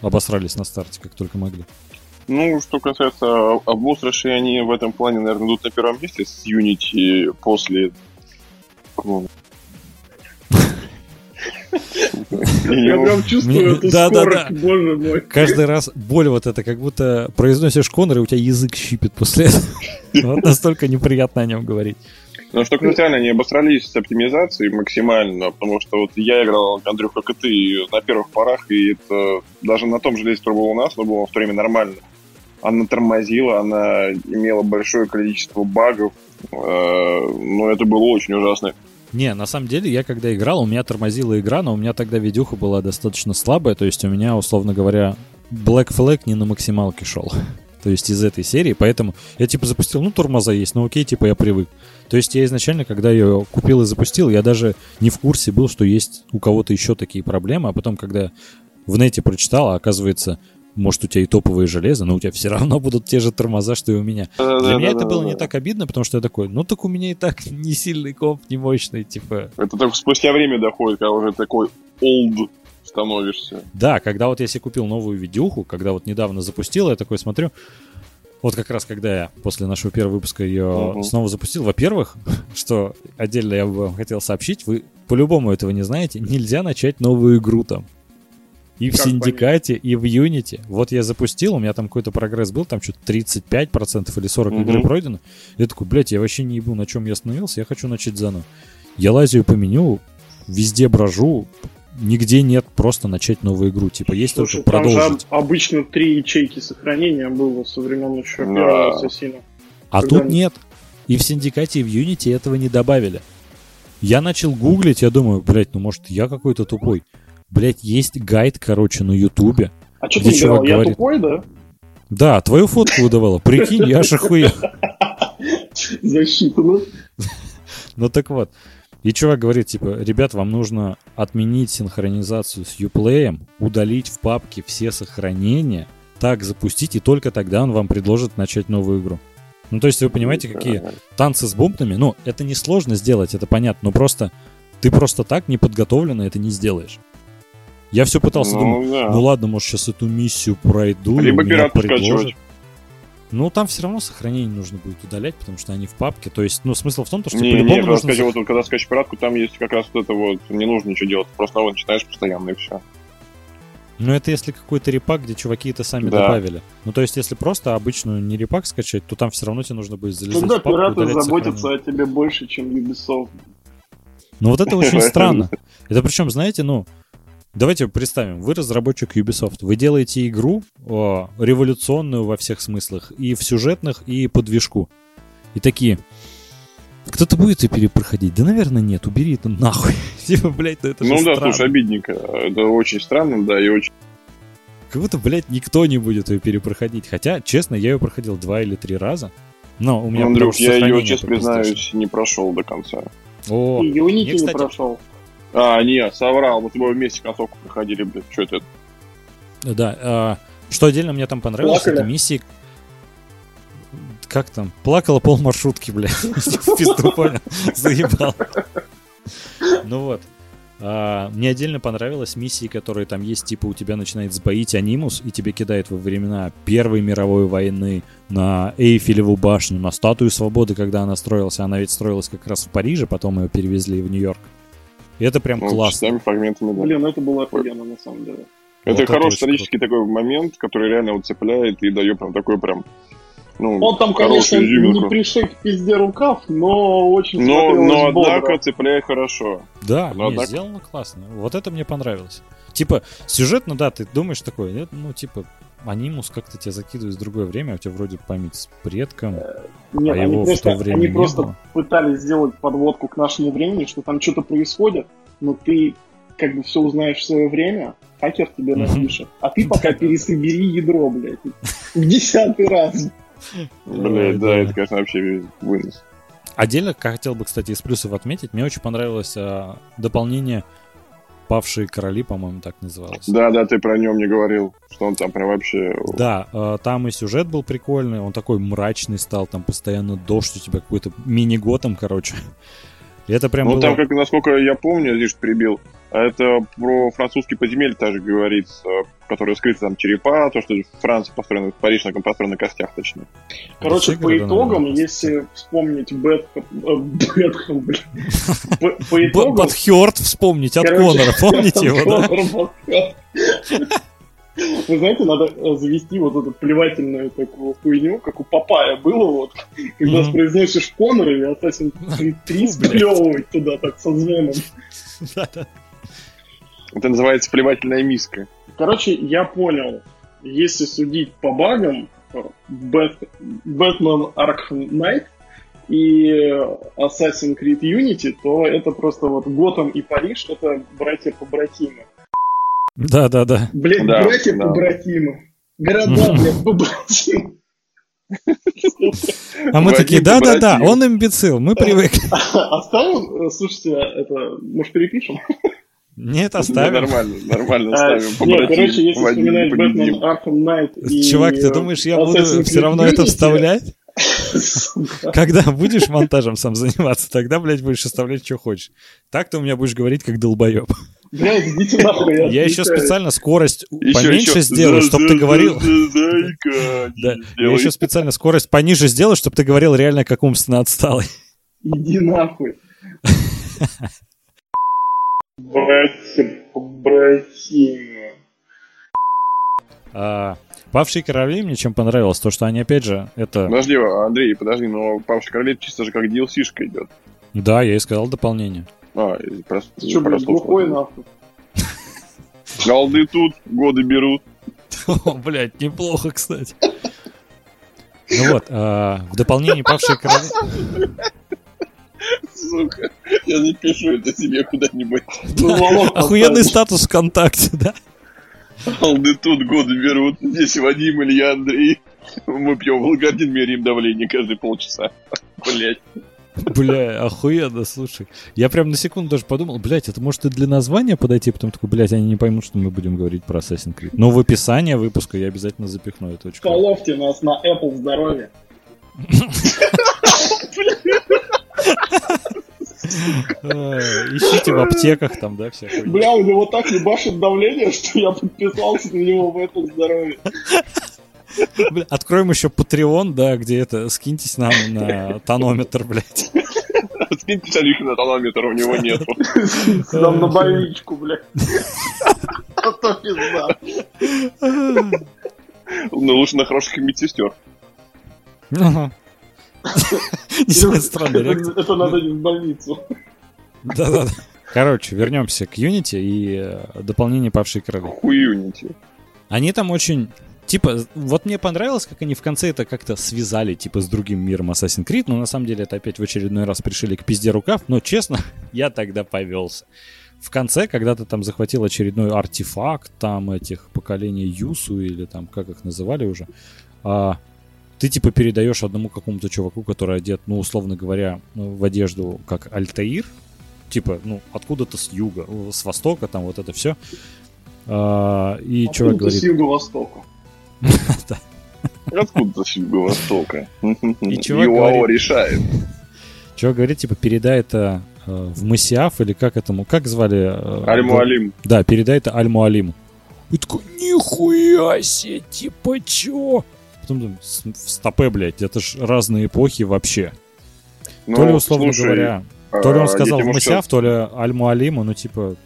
[SPEAKER 1] обосрались на старте, как только могли.
[SPEAKER 3] Ну, что касается обострышей, они в этом плане, наверное, идут на первом месте с Unity после... ну, [LAUGHS]
[SPEAKER 2] Я прям чувствую эту
[SPEAKER 1] да, да,
[SPEAKER 2] скорость,
[SPEAKER 1] да.
[SPEAKER 2] боже мой.
[SPEAKER 1] Каждый раз боль вот это, как будто произносишь Конор, и у тебя язык щипит после этого. [LAUGHS] Вот настолько неприятно о нем говорить.
[SPEAKER 3] Но что касательно, они обосрались с оптимизацией максимально, потому что вот я играл, Андрюх, как и ты, на первых порах, и это даже на том железе, который был у нас, но было в то время нормально. Она тормозила, она имела большое количество багов, э, но это было очень ужасно.
[SPEAKER 1] Не, на самом деле, я когда играл, у меня тормозила игра, но у меня тогда видюха была достаточно слабая, то есть у меня, условно говоря, Black Flag не на максималке шел. [LAUGHS] То есть из этой серии, поэтому я типа запустил, ну тормоза есть, ну окей, типа я привык. То есть я изначально, когда ее купил и запустил, я даже не в курсе был, что есть у кого-то еще такие проблемы, а потом, когда в нете прочитал, а оказывается, может, у тебя и топовые железо, но у тебя все равно будут те же тормоза, что и у меня. Для меня это было не так обидно, потому что я такой, ну так у меня и так [LAUGHS] не сильный комп, не мощный, типа.
[SPEAKER 3] Это только спустя время доходит, когда уже такой old становишься.
[SPEAKER 1] Да, когда вот я себе купил новую видюху, когда вот недавно запустил, я такой смотрю, вот как раз когда я после нашего первого выпуска ее
[SPEAKER 3] Мгм.
[SPEAKER 1] снова запустил, во-первых, [LAUGHS] что отдельно я бы хотел сообщить, вы по-любому этого не знаете, нельзя начать новую игру там. И в
[SPEAKER 2] Как
[SPEAKER 1] Синдикате, и в Юнити. Вот я запустил, у меня там какой-то прогресс был, там что-то 35% или 40%
[SPEAKER 3] Мгм.
[SPEAKER 1] игры пройдено. Я такой, блядь, я вообще не ебу, на чем я остановился, я хочу начать заново. Я лазю по меню, везде брожу, нигде нет просто начать новую игру. Типа есть
[SPEAKER 2] Слушай,
[SPEAKER 1] только
[SPEAKER 2] там же
[SPEAKER 1] продолжить.
[SPEAKER 2] об- обычно три ячейки сохранения было со времен еще
[SPEAKER 3] Да.
[SPEAKER 2] первого ассасина.
[SPEAKER 1] А
[SPEAKER 2] Когда-
[SPEAKER 1] тут нет. И в Синдикате, и в Юнити этого не добавили. Я начал гуглить, я думаю, блядь, ну может я какой-то тупой. Блядь, есть гайд, короче, на Ютубе.
[SPEAKER 2] А что ты
[SPEAKER 1] чувак
[SPEAKER 2] делал? Я
[SPEAKER 1] говорит.
[SPEAKER 2] тупой, да?
[SPEAKER 1] Да, твою фотку выдавала. Прикинь, я аж охуел. [LAUGHS]
[SPEAKER 2] Защита, ну.
[SPEAKER 1] Ну так вот. И чувак говорит, типа, ребят, вам нужно отменить синхронизацию с Uplay, удалить в папке все сохранения, так запустить, и только тогда он вам предложит начать новую игру. Ну, то есть вы понимаете, какие танцы с бумпами, ну, это несложно сделать, это понятно, но просто ты просто так неподготовленно это не сделаешь. Я все пытался думать,
[SPEAKER 3] Ну, да.
[SPEAKER 1] ну ладно, может сейчас эту миссию пройду, и
[SPEAKER 3] Либо
[SPEAKER 1] предложат.
[SPEAKER 3] скачивать.
[SPEAKER 1] Ну, там все равно сохранение нужно будет удалять, потому что они в папке. То есть, ну, смысл в том, то, что
[SPEAKER 3] Не,
[SPEAKER 1] по-любому
[SPEAKER 3] не,
[SPEAKER 1] нужно...
[SPEAKER 3] скачиваешь, вот, когда скачиваешь пиратку, там есть как раз вот это вот, не нужно ничего делать, просто новое начинаешь постоянно и все.
[SPEAKER 1] Ну, это если какой-то репак, где чуваки это сами
[SPEAKER 3] Да.
[SPEAKER 1] добавили. Ну, то есть, если просто обычную не репак скачать, то там все равно тебе нужно будет залезать
[SPEAKER 2] Когда
[SPEAKER 1] в папку,
[SPEAKER 2] пираты
[SPEAKER 1] удалять
[SPEAKER 2] заботятся
[SPEAKER 1] сохранение.
[SPEAKER 2] о тебе больше, чем Ubisoft.
[SPEAKER 1] Ну, вот это [LAUGHS] очень странно. Это причем, знаете, ну, давайте представим, вы разработчик Ubisoft, вы делаете игру о, революционную во всех смыслах, и в сюжетных, и по движку. И такие, кто-то будет ее перепроходить? Да, наверное, нет, убери это нахуй. [LAUGHS] Типа, блядь, ну это же
[SPEAKER 3] Ну да,
[SPEAKER 1] странно.
[SPEAKER 3] слушай, обидненько. Это очень странно, да, и очень...
[SPEAKER 1] Как будто, блядь, никто не будет ее перепроходить. Хотя, честно, я ее проходил два или три раза. Но у меня
[SPEAKER 3] Андрюх, я ее, честно признаюсь, не прошел до конца.
[SPEAKER 1] О,
[SPEAKER 2] И Unity не
[SPEAKER 1] кстати-
[SPEAKER 2] прошел.
[SPEAKER 3] А, не, соврал, мы с тобой вместе концовку проходили, блядь, что это?
[SPEAKER 1] Да, а, что отдельно мне там понравилось,
[SPEAKER 2] Плакали?
[SPEAKER 1] это миссии... Как там? Плакала пол маршрутки, бля. [LAUGHS] В пизду, понял? Заебал. Ну вот. А, мне отдельно понравилось миссии, которые там есть, типа у тебя начинает сбоить анимус, и тебе кидает во времена Первой мировой войны на Эйфелеву башню, на Статую Свободы, когда она строилась. Она ведь строилась как раз в Париже, потом ее перевезли в Нью-Йорк. И это прям
[SPEAKER 3] Ну,
[SPEAKER 1] классно.
[SPEAKER 3] частями, фрагментами, да.
[SPEAKER 2] Блин, это было офигенно на самом деле.
[SPEAKER 1] Вот
[SPEAKER 3] это
[SPEAKER 1] это
[SPEAKER 3] хороший исторический такой момент, который реально вот цепляет и дает прям такой прям, ну,
[SPEAKER 2] Он там, конечно,
[SPEAKER 3] хорошую
[SPEAKER 2] не
[SPEAKER 3] изюминку.
[SPEAKER 2] пришей к пизде рукав, но очень
[SPEAKER 3] Но, но
[SPEAKER 2] бодро.
[SPEAKER 3] однако цепляет хорошо.
[SPEAKER 1] Да,
[SPEAKER 3] Ну,
[SPEAKER 1] не,
[SPEAKER 3] однако-
[SPEAKER 1] сделано классно. Вот это мне понравилось. Типа, сюжетно, да, ты думаешь такой, э, ну, типа, анимус как-то тебя закидывает в другое время, а у тебя вроде память с предком.
[SPEAKER 2] Нет,
[SPEAKER 1] а
[SPEAKER 2] они
[SPEAKER 1] его в
[SPEAKER 2] просто,
[SPEAKER 1] то время
[SPEAKER 2] они
[SPEAKER 1] не
[SPEAKER 2] просто
[SPEAKER 1] было.
[SPEAKER 2] пытались сделать подводку к нашему времени, что там что-то происходит, но ты как бы все узнаешь в свое время, хакер тебе напишет, а ты [LAUGHS] пока пересобери ядро, блядь, в десятый раз.
[SPEAKER 3] Блять,
[SPEAKER 1] Ой,
[SPEAKER 3] да, это, конечно, вообще вынос.
[SPEAKER 1] Отдельно хотел бы, кстати, из плюсов отметить, мне очень понравилось а, дополнение «Павшие короли», по-моему, так называлось.
[SPEAKER 3] Да, да, ты про нем не говорил, что он там прям вообще...
[SPEAKER 1] Да, э, там и сюжет был прикольный, он такой мрачный стал, там постоянно дождь у тебя какой-то мини-готом, короче. И это прям
[SPEAKER 3] Ну,
[SPEAKER 1] было...
[SPEAKER 3] там, как, насколько я помню, лишь прибил, а это про французский подземелье также говорится, которые скрыты там черепа, то, что Франция построена, Париж на построена на костях, точнее.
[SPEAKER 2] Короче, по итогам, если вспомнить Бэтхэм, э, Бэтхэм, блин, [LAUGHS] по, итогам...
[SPEAKER 1] Батхёрд вспомнить от Конора, [LAUGHS] помните его, да?
[SPEAKER 2] Конор. Вы знаете, надо э, завести вот эту плевательную такую хуйню, как у Папая было, вот, когда
[SPEAKER 1] Мгм.
[SPEAKER 2] произносишь Конора и Assassin's Creed 3
[SPEAKER 1] Фу, блядь.
[SPEAKER 2] сплевывать туда так со звоном. [LAUGHS]
[SPEAKER 3] Это называется плевательная миска.
[SPEAKER 2] Короче, я понял, если судить по багам, Бэт- Бэтмен Arkham Knight и Assassin's Creed Unity, то это просто вот Готэм и Париж, это братья-побратимы.
[SPEAKER 1] Да-да-да.
[SPEAKER 2] Блять,
[SPEAKER 3] Да,
[SPEAKER 2] братья-побратимы. Города, [LAUGHS] блядь, побратимы.
[SPEAKER 1] А мы такие, да-да-да, он имбецил, мы привыкли.
[SPEAKER 2] А стал, э, слушайте, это, может, перепишем?
[SPEAKER 1] Нет,
[SPEAKER 3] Да,
[SPEAKER 1] оставим.
[SPEAKER 3] Нормально, нормально
[SPEAKER 2] А,
[SPEAKER 3] ставим.
[SPEAKER 2] Нет, короче, если вспоминать. Бэтмен Arkham Knight и...
[SPEAKER 1] Чувак, ты думаешь, я буду все равно это вставлять? Когда будешь монтажем сам заниматься, тогда, блядь, будешь оставлять, что хочешь. Так ты у меня будешь говорить, как долбоеб.
[SPEAKER 2] Блядь, идите нахуй.
[SPEAKER 1] Я еще специально скорость
[SPEAKER 3] Еще-
[SPEAKER 1] поменьше
[SPEAKER 3] еще.
[SPEAKER 1] сделаю, чтобы ты говорил... Да, я еще специально скорость пониже сделаю, чтобы ты говорил реально как умственно отсталый.
[SPEAKER 2] Иди нахуй. [LAUGHS] Братья, побратимы.
[SPEAKER 1] А, Павшие короли мне чем понравилось, то, что они, опять же, это...
[SPEAKER 3] Подожди, Андрей, подожди, но Павший Королев чисто же как DLC-шка идет.
[SPEAKER 1] Да, я и сказал дополнение.
[SPEAKER 3] А, просто...
[SPEAKER 2] Ты что, блядь, глухой нахуй? [LAUGHS]
[SPEAKER 3] Голды тут, годы берут. [LAUGHS]
[SPEAKER 1] О, блядь, неплохо, кстати. Ну вот, а, в дополнение Павшие короли... [LAUGHS]
[SPEAKER 3] Сука, я запишу это себе куда-нибудь.
[SPEAKER 1] Охуенный статус ВКонтакте, да?
[SPEAKER 3] Голды тут, годы берут. Здесь Вадим, Илья, Андрей. Мы пьем волгардин, меряем давление каждые полчаса. Блять.
[SPEAKER 1] Бля, охуенно, слушай. Я прям на секунду даже подумал, блядь, это может и для названия подойти, потом такой, блядь, они не поймут, что мы будем говорить про Assassin's Creed. Но в описание выпуска я обязательно запихну, очень круто.
[SPEAKER 2] Половьте нас на Apple здоровье. [LAUGHS] [LAUGHS]
[SPEAKER 1] А, Ищите в аптеках там, да, всякое.
[SPEAKER 2] Бля, у него так ебашит давление, что я подписался на него в Apple здоровье.
[SPEAKER 1] Бля, Откроем еще Patreon, да, где это, скиньтесь нам на тонометр, блядь.
[SPEAKER 3] Скиньте Салих на тонометр, у него нету.
[SPEAKER 2] Нам на больничку, бля. А то пизда.
[SPEAKER 3] Ну, лучше на хороших медсестер.
[SPEAKER 1] Ага. [LAUGHS] Не знаю, странная реакция.
[SPEAKER 2] Это надо не в больницу.
[SPEAKER 1] Да-да-да. Короче, вернемся к Unity и э, дополнение Павшие короли.
[SPEAKER 3] Хуюнити.
[SPEAKER 1] Они там очень... Типа, вот мне понравилось, как они в конце это как-то связали, типа, с другим миром Assassin's Creed, но на самом деле это опять в очередной раз пришили к пизде рукав, но, честно, [LAUGHS] я тогда повелся. В конце, когда ты там захватил очередной артефакт, там, этих поколений Юсу, или там, как их называли уже, а, ты, типа, передаешь одному какому-то чуваку, который одет, ну, условно говоря, ну, в одежду как Альтаир, типа, ну, откуда-то с юга, э, с востока, там, вот это все. и чувак [LAUGHS]
[SPEAKER 2] Откуда-то [LAUGHS]
[SPEAKER 1] говорит...
[SPEAKER 2] С юго-востока.
[SPEAKER 3] Откуда с юго-востока?
[SPEAKER 1] И чувак
[SPEAKER 3] ЮАО решает.
[SPEAKER 1] Чего говорит, типа, передай это э, в Масиаф или как этому, как звали? э,
[SPEAKER 3] Аль-Муалим.
[SPEAKER 1] Да, передай это Аль-Муалиму. И такой, нихуя себе, типа, чё? Потом думаю, в стопе, блядь, это ж разные эпохи вообще.
[SPEAKER 3] Ну,
[SPEAKER 1] то ли, условно
[SPEAKER 3] слушай,
[SPEAKER 1] говоря,
[SPEAKER 3] а,
[SPEAKER 1] то ли он
[SPEAKER 3] я
[SPEAKER 1] сказал в Масиаф,
[SPEAKER 3] скажу,
[SPEAKER 1] то ли Аль-Муалиму, ну, типа,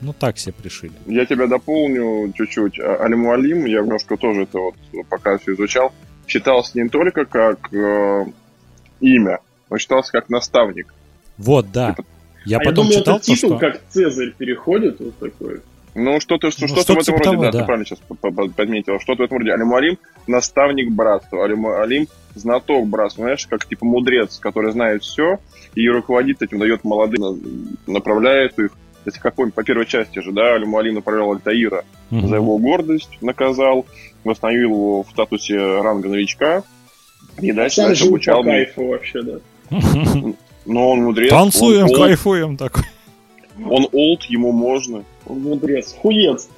[SPEAKER 1] ну, так себе пришили.
[SPEAKER 3] Я тебя дополню чуть-чуть. А, Аль-Муалим, я немножко тоже это вот пока все изучал, считался не только как э, имя, но считался как наставник.
[SPEAKER 1] Вот, да.
[SPEAKER 3] Типа,
[SPEAKER 1] Я
[SPEAKER 2] А
[SPEAKER 1] потом
[SPEAKER 2] думал,
[SPEAKER 1] читал
[SPEAKER 2] это
[SPEAKER 1] то,
[SPEAKER 2] титул
[SPEAKER 1] что...
[SPEAKER 2] как Цезарь переходит вот такой.
[SPEAKER 3] Ну, что-то что,
[SPEAKER 1] Ну,
[SPEAKER 3] что-то
[SPEAKER 1] что-то
[SPEAKER 3] в этом
[SPEAKER 1] типа
[SPEAKER 3] роде,
[SPEAKER 1] того,
[SPEAKER 3] да,
[SPEAKER 1] да.
[SPEAKER 3] ты правильно сейчас подметил. Что-то в этом роде. Алимуалим — наставник братства. Алимуалим — знаток братства. Знаешь, как типа мудрец, который знает все и руководит этим, дает молодым, на- направляет их. Если какой по первой части же, да, Алимуалим направлял Альтаира
[SPEAKER 1] Мгм.
[SPEAKER 3] за его гордость, наказал, восстановил его в статусе ранга новичка. И дальше,
[SPEAKER 2] Сам
[SPEAKER 3] дальше обучал.
[SPEAKER 2] по кайфу вообще, да. [LAUGHS]
[SPEAKER 3] Но он мудрец.
[SPEAKER 1] Танцуем,
[SPEAKER 3] он,
[SPEAKER 1] кайфуем такой.
[SPEAKER 3] он олд, ему можно.
[SPEAKER 2] Мудрец. Хуец.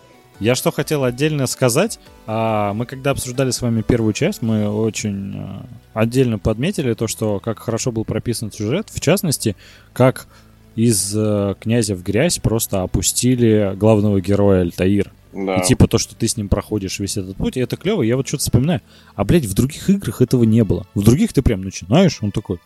[SPEAKER 1] Я что хотел отдельно сказать, а, мы когда обсуждали с вами первую часть, мы очень а, отдельно подметили то, что как хорошо был прописан сюжет, в частности, как из э, князя в грязь просто опустили главного героя Альтаир.
[SPEAKER 3] Да.
[SPEAKER 1] И типа то, что ты с ним проходишь весь этот путь, это клево. Я вот что-то вспоминаю. А, блядь, в других играх этого не было. В других ты прям начинаешь, он такой,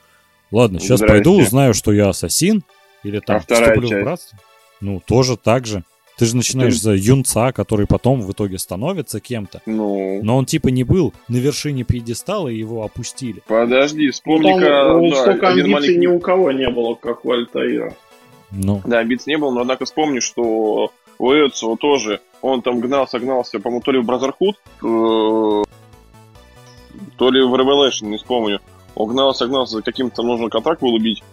[SPEAKER 1] ладно, сейчас
[SPEAKER 3] Здрасте.
[SPEAKER 1] пойду, узнаю, что я ассасин, или там
[SPEAKER 3] А вторая
[SPEAKER 1] вступлю в
[SPEAKER 3] часть?
[SPEAKER 1] братство. Ну, тоже так же. Ты же начинаешь за юнца, который потом в итоге становится кем-то.
[SPEAKER 3] Ну,
[SPEAKER 1] Но он типа не был на вершине пьедестала, и его опустили.
[SPEAKER 3] подожди,
[SPEAKER 2] Ну,
[SPEAKER 3] вспомни-ка
[SPEAKER 2] э,
[SPEAKER 3] да,
[SPEAKER 2] столько амбиций
[SPEAKER 3] маленький
[SPEAKER 2] ни у кого не было, как у Альтаира.
[SPEAKER 1] Ну,
[SPEAKER 3] Да, амбиций не было, но однако вспомни, что у Эцио тоже, он там гнался, гнался, по-моему, то ли в Brotherhood, э, то ли в Revelation, не вспомню. Он гнался, гнался, за каким-то нужно контракт был убить.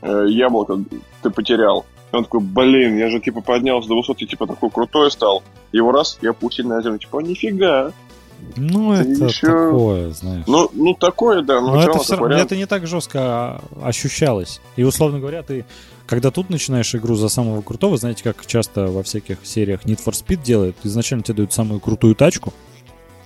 [SPEAKER 3] Э, яблоко ты потерял. И он такой, блин, я же типа поднялся до высоты, типа такой крутой стал. Его раз, я опустил на землю, типа, «А, нифига.
[SPEAKER 1] Ну,
[SPEAKER 3] Это
[SPEAKER 1] это
[SPEAKER 3] еще-
[SPEAKER 1] такое, знаешь.
[SPEAKER 3] Ну, ну такое, да, но,
[SPEAKER 1] Но это, все
[SPEAKER 3] вариант.
[SPEAKER 1] это не так жестко а, ощущалось. И, условно говоря, ты, когда тут начинаешь игру за самого крутого, знаете, как часто во всяких сериях Need for Speed делают, изначально тебе дают самую крутую тачку,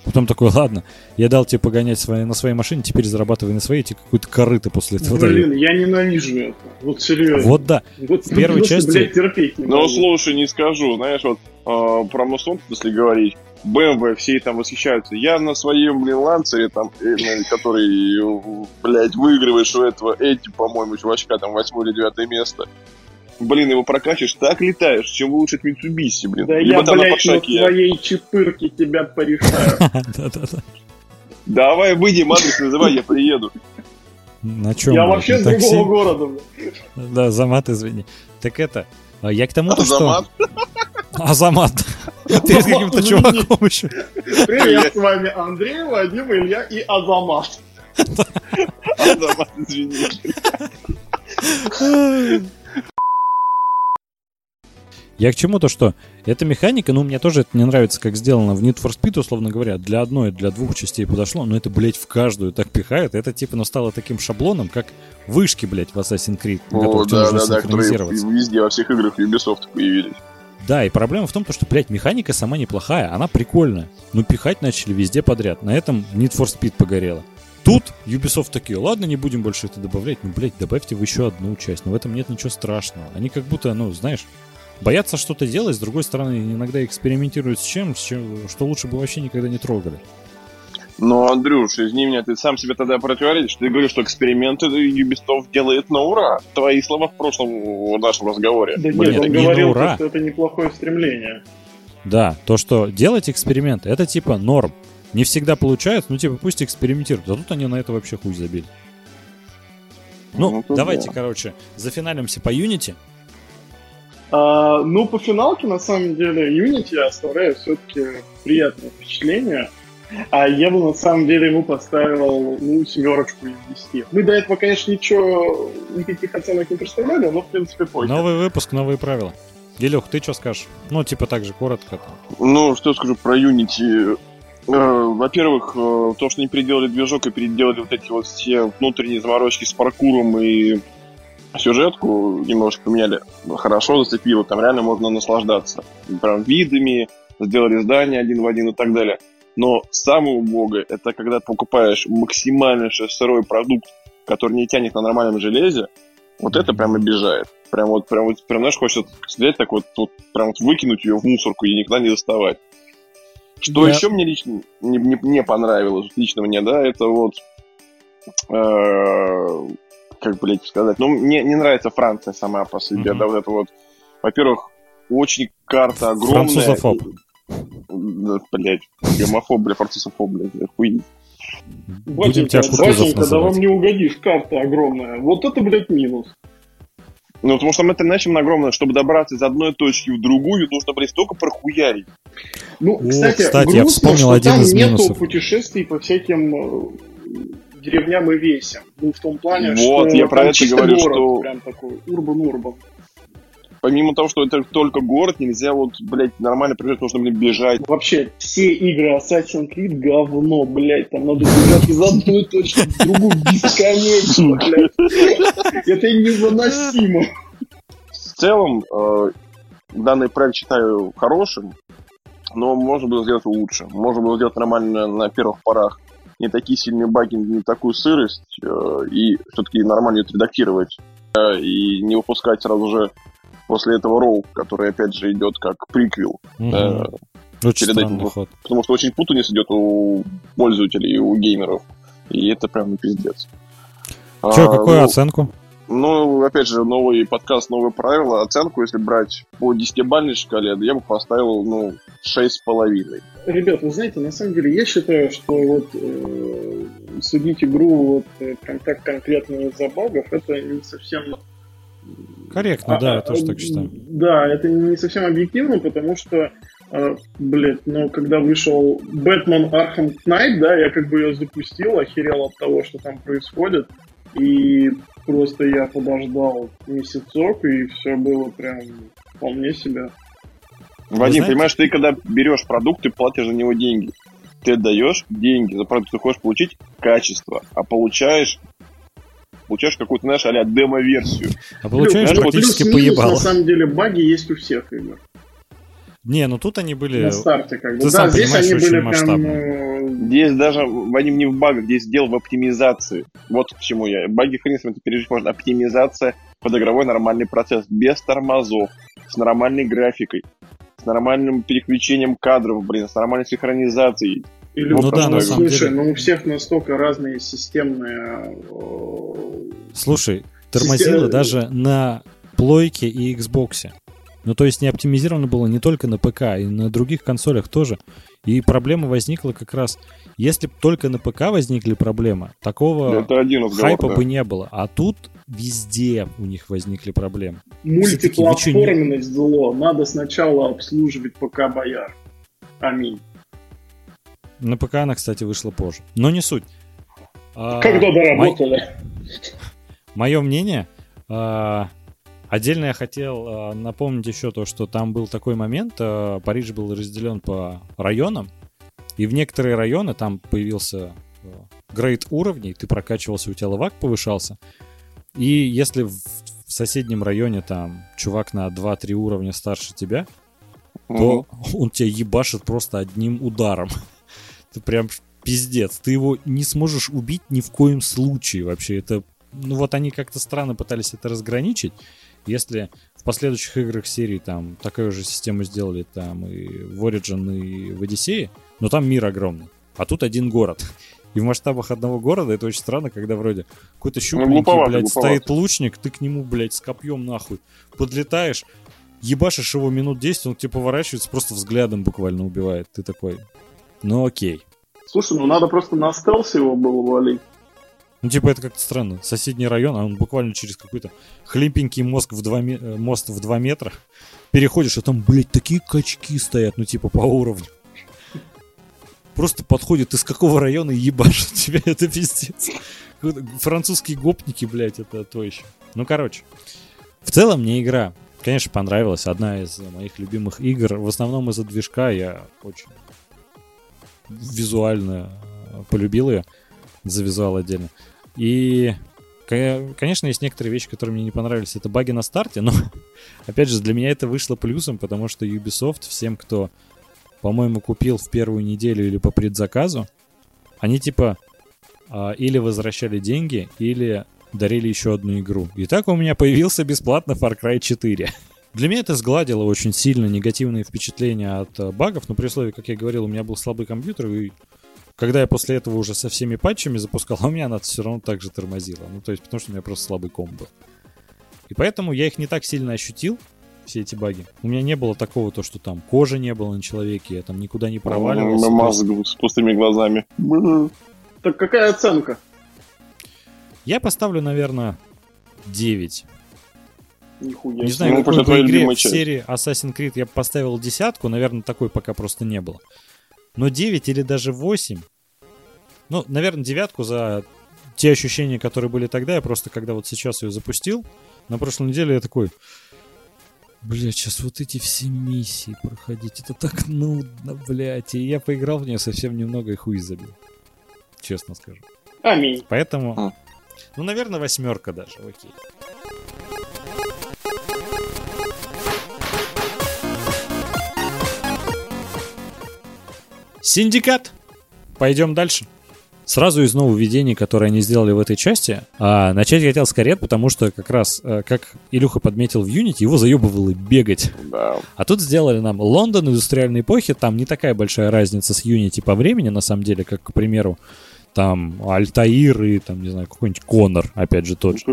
[SPEAKER 1] потом такой, ладно, я дал тебе погонять свои, на своей машине, теперь зарабатывай на своей, тебе какую-то корыто после этого дают.
[SPEAKER 2] Блин, я ненавижу это. Вот серьезно.
[SPEAKER 1] Вот да.
[SPEAKER 2] Вот
[SPEAKER 1] в первой
[SPEAKER 2] просто,
[SPEAKER 1] части-
[SPEAKER 2] блядь, терпеть не
[SPEAKER 3] Ну, слушай, не скажу, знаешь, вот э, про Мусон, если говорить, BMW, все там восхищаются. Я на своем, блин, ланцере, там, э, ну, который, блядь, выигрываешь у этого Эдди, по-моему, чувачка, там, восьмое или девятое место. Блин, его прокачиваешь, так летаешь, чем лучше Mitsubishi, блин.
[SPEAKER 2] Да
[SPEAKER 3] Либо
[SPEAKER 2] я, блядь, на своей чепырке тебя порешаю. [LAUGHS]
[SPEAKER 1] Да-да-да.
[SPEAKER 3] Давай, выйдем, адрес называй, я приеду.
[SPEAKER 1] На чем?
[SPEAKER 2] Я вообще с другого города.
[SPEAKER 1] Да, Замат, извини. Так это, а я к тому-то, что...
[SPEAKER 3] Азамат?
[SPEAKER 1] Азамат. Перед каким-то чуваком еще.
[SPEAKER 2] Привет, с вами Андрей, Вадим, Илья и Азамат.
[SPEAKER 3] Азамат, извини.
[SPEAKER 1] Я к чему то, что эта механика, ну, мне тоже это не нравится, как сделано в Need for Speed, условно говоря. Для одной, для двух частей подошло, но это, блядь, в каждую так пихают. Это, типа, ну, стало таким шаблоном, как вышки, блядь, в Assassin's Creed,
[SPEAKER 3] О,
[SPEAKER 1] тебе
[SPEAKER 3] да,
[SPEAKER 1] нужно
[SPEAKER 3] да, да, которые
[SPEAKER 1] синхронизироваться.
[SPEAKER 3] везде, во всех играх Ubisoft появились.
[SPEAKER 1] Да, и проблема в том, то, что, блядь, механика сама неплохая, она прикольная. Но пихать начали везде подряд. На этом Need for Speed погорело. Тут Ubisoft такие, ладно, не будем больше это добавлять. Ну, блядь, добавьте в еще одну часть. Но в этом нет ничего страшного. Они как будто, ну, знаешь, боятся что-то делать, с другой стороны, иногда экспериментируют с чем, с чем, что лучше бы вообще никогда не трогали.
[SPEAKER 3] Но, Андрюш, извини меня, ты сам себе тогда противоречишь. Ты говоришь, что эксперименты Ubisoft делает на ура. Твои слова в прошлом в нашем разговоре.
[SPEAKER 2] Да
[SPEAKER 1] Блин,
[SPEAKER 2] нет, он
[SPEAKER 1] не на
[SPEAKER 2] говорил,
[SPEAKER 1] ура.
[SPEAKER 2] что это неплохое стремление.
[SPEAKER 1] Да, то, что делать эксперименты, это типа норм. Не всегда получается, ну типа пусть экспериментируют. А тут они на это вообще хуй забили. Ну,
[SPEAKER 3] Ну,
[SPEAKER 1] давайте,
[SPEAKER 3] да.
[SPEAKER 1] короче, зафиналимся по Unity.
[SPEAKER 2] А, ну, по финалке, на самом деле, Unity оставляет все-таки приятное впечатление. А я бы, на самом деле, ему поставил, ну, семерочку из 10. Мы до этого, конечно, ничего, никаких оценок не представляли, но, в принципе, похер.
[SPEAKER 1] Новый выпуск, новые правила. Гелюх, ты что скажешь? Ну, типа так же, коротко.
[SPEAKER 3] Ну, что скажу про Unity. Э, Во-первых, э, то, что они переделали движок и переделали вот эти вот все внутренние заморочки с паркуром и сюжетку немножко поменяли. Хорошо зацепило, там реально можно наслаждаться. Прям видами, сделали здание один в один и так далее. Но самое убогое, это когда ты покупаешь максимально сырой продукт, который не тянет на нормальном железе, вот это прям обижает. Прям вот, прям вот, прям, знаешь, хочется взять так вот, вот прям вот выкинуть ее в мусорку и никогда не доставать. Что
[SPEAKER 1] Я-
[SPEAKER 3] еще мне лично не, не, не понравилось, лично мне, да, это вот, э, как, блядь, сказать, ну, мне не нравится Франция сама по себе,
[SPEAKER 1] Мгм.
[SPEAKER 3] да, вот это вот, во-первых, очень карта огромная.
[SPEAKER 1] Французофоб.
[SPEAKER 3] Да, блядь, гомофоб, бля, французофоб, блядь, охуеть.
[SPEAKER 1] Будем тебя
[SPEAKER 2] Батенька, батенька, да вам не угодишь, карта огромная. Вот это, блядь, минус.
[SPEAKER 3] Ну, потому что это иначе огромное, чтобы добраться из одной точки в другую, нужно, блядь, столько прохуярить.
[SPEAKER 2] Ну,
[SPEAKER 1] О,
[SPEAKER 2] кстати,
[SPEAKER 1] кстати, я
[SPEAKER 2] грустно,
[SPEAKER 1] вспомнил
[SPEAKER 2] что
[SPEAKER 1] один
[SPEAKER 2] там
[SPEAKER 1] из
[SPEAKER 2] нету
[SPEAKER 1] минусов.
[SPEAKER 2] путешествий по всяким э, деревням и весям. Ну, в том плане,
[SPEAKER 3] Вот,
[SPEAKER 2] что
[SPEAKER 3] я про это говорю,
[SPEAKER 2] город,
[SPEAKER 3] что-
[SPEAKER 2] прям такой, урбан-урбан.
[SPEAKER 3] Помимо того, что это только город, нельзя вот, блядь, нормально прибежать, нужно, блин, бежать.
[SPEAKER 2] Вообще, все игры Assassin's Creed говно, блядь. Там надо бежать из одной точки в другую бесконечно, блядь. Это невыносимо.
[SPEAKER 3] В целом, э, данный проект считаю хорошим, но можно было сделать лучше. Можно было сделать нормально на первых порах. Не такие сильные баги, не такую сырость, э, и все-таки нормально это редактировать. Э, и не выпускать сразу же после этого ролл, который, опять же, идет как приквел.
[SPEAKER 1] Мгм.
[SPEAKER 3] Э,
[SPEAKER 1] Очень
[SPEAKER 3] перед этим
[SPEAKER 1] ход.
[SPEAKER 3] потому что очень путаница идет у пользователей у геймеров. И это прям пиздец.
[SPEAKER 1] Че,
[SPEAKER 3] А,
[SPEAKER 1] какую
[SPEAKER 3] ну,
[SPEAKER 1] оценку?
[SPEAKER 3] Ну, опять же, новый подкаст, новые правила. Оценку, если брать по 10-бальной шкале, я бы поставил, ну, 6,5.
[SPEAKER 2] Ребят, вы знаете, на самом деле я считаю, что вот э, судить игру вот э, прям так конкретно из-за багов, это не совсем...
[SPEAKER 1] Корректно, да,
[SPEAKER 2] А,
[SPEAKER 1] я тоже
[SPEAKER 2] а,
[SPEAKER 1] так считаю.
[SPEAKER 2] Да, это не совсем объективно, потому что, э, блядь, ну, когда вышел Бэтмен Arkham Knight, да, я как бы ее запустил, охерел от того, что там происходит, и просто я подождал месяцок, и все было прям вполне себе.
[SPEAKER 3] Вадим,
[SPEAKER 1] знаете-
[SPEAKER 3] понимаешь, ты когда берешь продукт, ты платишь за него деньги. Ты отдаешь деньги за продукт, ты хочешь получить качество, а получаешь получаешь какую-то, знаешь, а демо-версию.
[SPEAKER 1] А получаешь
[SPEAKER 2] Плюс-
[SPEAKER 1] практически
[SPEAKER 2] плюс-минус,
[SPEAKER 1] поебало.
[SPEAKER 2] На самом деле баги есть у всех игр.
[SPEAKER 1] Не, ну тут они были...
[SPEAKER 2] На старте как бы.
[SPEAKER 1] ты
[SPEAKER 2] Да,
[SPEAKER 1] сам
[SPEAKER 2] здесь они были прям...
[SPEAKER 1] масштабные.
[SPEAKER 2] э,
[SPEAKER 3] Здесь даже в- они не в багах, здесь дело в оптимизации. Вот к чему я. Баги, с ним, это пережить можно. Оптимизация под игровой нормальный процесс, без тормозов, с нормальной графикой, с нормальным переключением кадров, блин, с нормальной синхронизацией.
[SPEAKER 2] Или
[SPEAKER 1] Ну да, на самом
[SPEAKER 2] слушай,
[SPEAKER 1] деле.
[SPEAKER 2] ну у всех настолько разные системные... э,
[SPEAKER 1] Слушай, тормозило
[SPEAKER 2] Система-
[SPEAKER 1] даже на плойке и Xbox. Ну, то есть не оптимизировано было не только на ПК, и на других консолях тоже. И проблема возникла как раз... Если бы только на ПК возникли проблемы, такого
[SPEAKER 3] Это один разговор,
[SPEAKER 1] хайпа
[SPEAKER 3] да.
[SPEAKER 1] бы не было. А тут везде у них возникли проблемы.
[SPEAKER 2] Мультиплатформенность зло. Надо сначала обслуживать ПК бояр. Аминь.
[SPEAKER 1] На ПК она, кстати, вышла позже. Но не суть. А,
[SPEAKER 2] Когда доработали. [LAUGHS]
[SPEAKER 1] Мое мнение, а, отдельно я хотел а, напомнить еще то, что там был такой момент, а, Париж был разделен по районам, и в некоторые районы там появился а, грейд уровней, ты прокачивался, у тебя левак повышался, и если в, в соседнем районе там чувак на 2-3 уровня старше тебя, то он тебя ебашит просто одним ударом. [LAUGHS] Это прям пиздец. Ты его не сможешь убить ни в коем случае вообще. Это, ну вот они как-то странно пытались это разграничить. Если в последующих играх серии там такую же систему сделали там и в Origin, и в Одиссее, но там мир огромный. А тут один город. [LAUGHS] И в масштабах одного города это очень странно, когда вроде какой-то щупленький,
[SPEAKER 3] глуповато,
[SPEAKER 1] блядь,
[SPEAKER 3] глуповато.
[SPEAKER 1] стоит лучник, ты к нему, блядь, с копьем нахуй подлетаешь, ебашишь его минут 10, он к тебе поворачивается, просто взглядом буквально убивает. Ты такой, ну окей.
[SPEAKER 2] Слушай, ну надо просто на стелсе его было валить.
[SPEAKER 1] Ну, типа, это как-то странно. Соседний район, а он буквально через какой-то хлипенький мозг в два э, мост в 2 метра переходишь, а там, блядь, такие качки стоят, ну, типа, по уровню. Просто подходит, из какого района ебашит тебя, это пиздец. Французские гопники, блядь, это то еще. Ну, короче. В целом, мне игра, конечно, понравилась. Одна из моих любимых игр. В основном из-за движка я очень визуально э, полюбил ее. За визуал отдельно. И, ко- конечно, есть некоторые вещи, которые мне не понравились. Это баги на старте, но, [LAUGHS] опять же, для меня это вышло плюсом, потому что Ubisoft всем, кто, по-моему, купил в первую неделю или по предзаказу, они типа а, или возвращали деньги, или дарили еще одну игру. И так у меня появился бесплатно Far Cry 4. [LAUGHS] Для меня это сгладило очень сильно негативные впечатления от э, багов, но при условии, как я говорил, у меня был слабый компьютер, и когда я после этого уже со всеми патчами запускал, [LAUGHS] у меня она все равно так же тормозила. Ну, то есть, потому что у меня просто слабый комп был. И поэтому я их не так сильно ощутил, все эти баги. У меня не было такого, то, что там кожи не было на человеке, я там никуда не проваливался.
[SPEAKER 3] Мозг с пустыми глазами.
[SPEAKER 2] Так какая оценка?
[SPEAKER 1] Я поставлю, наверное, 9.
[SPEAKER 2] Нихуя.
[SPEAKER 1] Не знаю,
[SPEAKER 3] Ну,
[SPEAKER 1] какой игре в серии Assassin's Creed я бы поставил десятку, наверное, такой пока просто не было. Но 9 или даже 8, ну, наверное, девятку за те ощущения, которые были тогда, я просто, когда вот сейчас ее запустил, на прошлой неделе я такой, блядь, сейчас вот эти все миссии проходить, это так нудно, блядь, и я поиграл в нее совсем немного и хуй забил, честно скажу.
[SPEAKER 2] Аминь.
[SPEAKER 1] Поэтому,
[SPEAKER 3] М.
[SPEAKER 1] ну, наверное, восьмерка даже, окей. Синдикат. Пойдем дальше. Сразу из нововведений, которые они сделали в этой части, а, начать я хотел с карет, потому что как раз, э, как Илюха подметил в Unity, его заебывало бегать.
[SPEAKER 3] Да.
[SPEAKER 1] А тут сделали нам Лондон индустриальной эпохи, там не такая большая разница с Unity по времени, на самом деле, как, к примеру, там Альтаир и, там, не знаю, какой-нибудь Конор, опять же, тот же.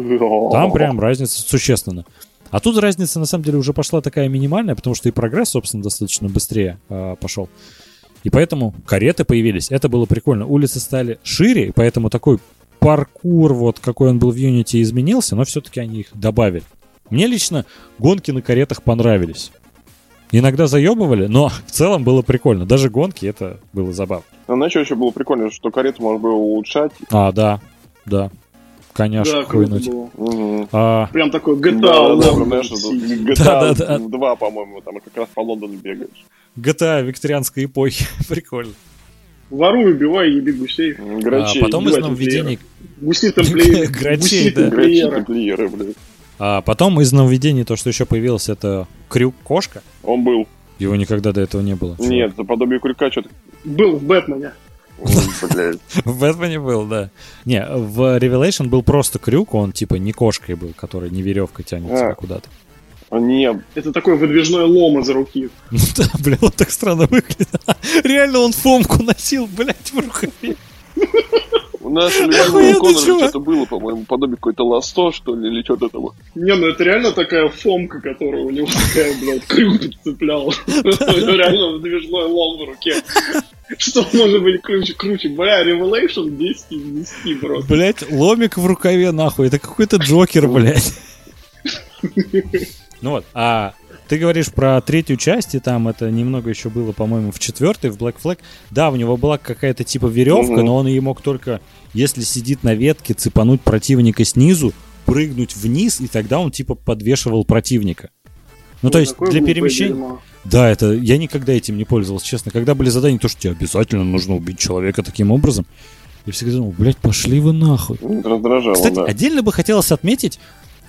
[SPEAKER 1] Там прям разница существенна. А тут разница, на самом деле, уже пошла такая минимальная, потому что и прогресс, собственно, достаточно быстрее э, пошел. И поэтому кареты появились. Это было прикольно. Улицы стали шире, и поэтому такой паркур, вот какой он был в Unity, изменился, но все-таки они их добавили. Мне лично гонки на каретах понравились. Иногда заебывали, но [LAUGHS] в целом было прикольно. Даже гонки это было забавно.
[SPEAKER 3] Знаешь, что еще было прикольно, что карету можно было улучшать.
[SPEAKER 1] А, да, да. Коняшек
[SPEAKER 2] Да,
[SPEAKER 1] хуйнуть.
[SPEAKER 3] Угу.
[SPEAKER 1] А,
[SPEAKER 2] Прям такой GTA
[SPEAKER 3] Да, да,
[SPEAKER 2] City.
[SPEAKER 3] GTA [LAUGHS]
[SPEAKER 1] Да, да, да.
[SPEAKER 3] 2, по-моему, там как раз по Лондону бегаешь.
[SPEAKER 1] GTA викторианской эпохи. [LAUGHS] Прикольно.
[SPEAKER 2] Воруй, убивай, еби гусей.
[SPEAKER 1] А
[SPEAKER 3] Грачей.
[SPEAKER 1] потом из нововведений...
[SPEAKER 2] Гуси тамплиеры. [LAUGHS]
[SPEAKER 1] Грачей, да.
[SPEAKER 3] Грачи
[SPEAKER 2] тамплиеры.
[SPEAKER 3] блядь.
[SPEAKER 1] А потом из нововведений то, что еще появилось, это крюк-кошка.
[SPEAKER 3] Он был.
[SPEAKER 1] Его никогда до этого не было.
[SPEAKER 3] Нет, за подобие крюка что-то...
[SPEAKER 2] Был в Бэтмене. [LAUGHS]
[SPEAKER 1] В Бэтмене был, да. Не, в Revelation был просто крюк, он типа не кошкой был, который не веревкой тянет
[SPEAKER 3] А.
[SPEAKER 1] тебя куда-то.
[SPEAKER 3] А, Не,
[SPEAKER 2] Это такой выдвижной лом из руки.
[SPEAKER 1] Ну да, блин, он так странно выглядит. [LAUGHS] Реально он фомку носил, блядь, в рукаве.
[SPEAKER 3] у нас Коннора
[SPEAKER 1] чувак.
[SPEAKER 3] что-то было, по-моему, подобие какой-то ласто, что ли, или что-то там.
[SPEAKER 2] Не, ну это реально такая фомка, которая у него такая, блядь, крюк цеплял. [LAUGHS] Реально выдвижной лом в руке. Что может быть круче? круче? Бля, Revelation 10 из 10 просто.
[SPEAKER 1] Блядь, ломик в рукаве, нахуй. Это какой-то Джокер, блядь. [LAUGHS] Ну вот, а ты говоришь про третью часть, и там это немного еще было, по-моему, в четвертой, в Black Flag. Да, у него была какая-то типа веревка,
[SPEAKER 3] Мгм.
[SPEAKER 1] но он ее мог только, если сидит на ветке, цепануть противника снизу, прыгнуть вниз, и тогда он типа подвешивал противника. Ну, то есть для перемещения...
[SPEAKER 2] дерьмо.
[SPEAKER 1] Да, это я никогда этим не пользовался, честно. Когда были задания, то, что тебе обязательно нужно убить человека таким образом, я всегда думал, блядь, пошли вы нахуй.
[SPEAKER 3] Раздражало,
[SPEAKER 1] Кстати,
[SPEAKER 3] да.
[SPEAKER 1] отдельно бы хотелось отметить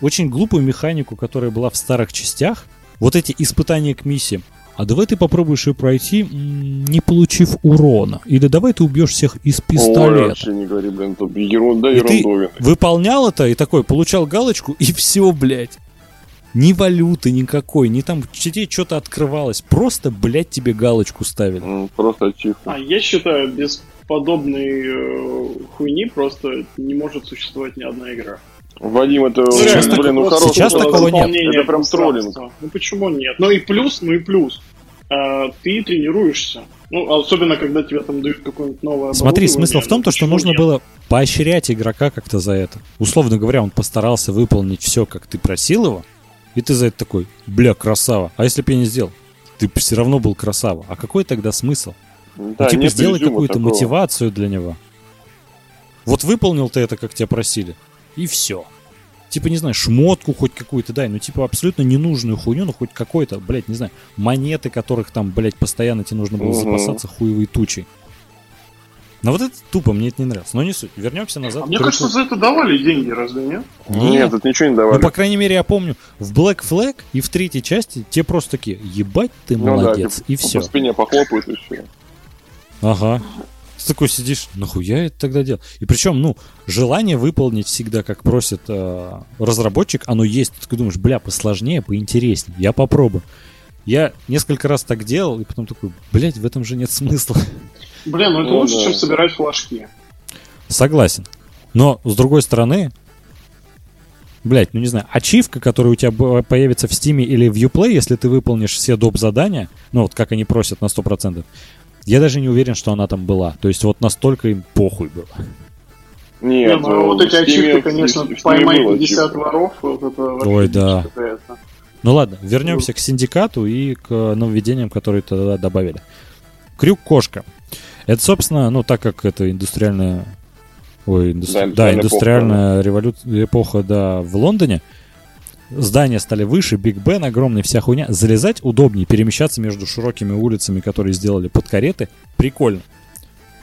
[SPEAKER 1] очень глупую механику, которая была в старых частях. Вот эти испытания к миссиям. А давай ты попробуешь ее пройти, не получив урона. Или давай ты убьешь всех из
[SPEAKER 3] Ой,
[SPEAKER 1] пистолета.
[SPEAKER 3] вообще не говори, блин, тут ерунда
[SPEAKER 1] И ты выполнял это и такой, получал галочку, и [LAUGHS] все, блядь. Ни валюты никакой, ни там тебе что-то открывалось. Просто, блядь, тебе галочку ставили.
[SPEAKER 3] М, Просто ачивка.
[SPEAKER 2] А я считаю, без подобной э, хуйни просто не может существовать ни одна игра.
[SPEAKER 3] Вадим, это,
[SPEAKER 1] Сейчас
[SPEAKER 3] блин,
[SPEAKER 1] так-
[SPEAKER 3] ну хороший.
[SPEAKER 1] сейчас такого нет.
[SPEAKER 3] Это прям троллинг.
[SPEAKER 2] Ну почему нет? Ну и плюс, ну и плюс. А, ты тренируешься. Ну, особенно, когда тебе там дают какое-нибудь новое
[SPEAKER 1] Смотри, смысл в том,
[SPEAKER 2] ну,
[SPEAKER 1] то, что нужно
[SPEAKER 2] нет?
[SPEAKER 1] было поощрять игрока как-то за это. Условно говоря, он постарался выполнить все, как ты просил его, и ты за это такой, бля, красава. А если бы я не сделал? Ты все равно был красава. А какой тогда смысл?
[SPEAKER 3] Да,
[SPEAKER 1] ну, типа, сделай какую-то
[SPEAKER 3] такого.
[SPEAKER 1] мотивацию для него. Вот выполнил ты это, как тебя просили, и все. Типа, не знаю, шмотку хоть какую-то дай, ну, типа, абсолютно ненужную хуйню, ну, хоть какой-то, блядь, не знаю, монеты, которых там, блядь, постоянно тебе нужно было
[SPEAKER 3] Мгм.
[SPEAKER 1] запасаться хуевой тучей. Но вот это тупо, мне это не нравится. Но не суть. Вернемся назад.
[SPEAKER 2] А мне кажется, за это давали деньги, разве нет?
[SPEAKER 3] Нет, тут ничего не
[SPEAKER 1] Ну,
[SPEAKER 3] давали.
[SPEAKER 1] по крайней мере, я помню, в Black Flag и в третьей части те просто такие, ебать ты
[SPEAKER 3] Ну да,
[SPEAKER 1] молодец,
[SPEAKER 3] типа,
[SPEAKER 1] и
[SPEAKER 3] По
[SPEAKER 1] все.
[SPEAKER 3] спине похлопают и все.
[SPEAKER 1] Ага. Ты такой сидишь, нахуя это тогда делал? И причем, ну, желание выполнить всегда, как просит э, разработчик, оно есть. Ты думаешь, бля, посложнее, поинтереснее, я попробую. Я несколько раз так делал, и потом такой, блядь, в этом же нет смысла.
[SPEAKER 2] Блин, ну это
[SPEAKER 3] Ну
[SPEAKER 2] лучше,
[SPEAKER 3] да.
[SPEAKER 2] чем собирать флажки.
[SPEAKER 1] Согласен. Но, с другой стороны, блядь, ну не знаю, ачивка, которая у тебя б- появится в Steam или в Uplay, если ты выполнишь все доп. задания, ну вот как они просят на 100%, я даже не уверен, что она там была. То есть вот настолько им похуй было.
[SPEAKER 2] Не,
[SPEAKER 3] Нет,
[SPEAKER 2] ну, вот эти ачивки, конечно, поймай
[SPEAKER 3] было
[SPEAKER 2] 50
[SPEAKER 3] ачивка.
[SPEAKER 2] воров, вот это вообще
[SPEAKER 1] Ой, да. Ну ладно, вернемся к синдикату и к нововведениям, которые тогда добавили. Крюк-кошка. Это, собственно, ну, так как это индустриальная... Ой, индустри-
[SPEAKER 3] Да,
[SPEAKER 1] да,
[SPEAKER 3] индустриальная
[SPEAKER 1] индустриальная революция, эпоха, да, в Лондоне. Здания стали выше, Биг Бен огромный, вся хуйня. Залезать удобнее, перемещаться между широкими улицами, которые сделали под кареты, прикольно.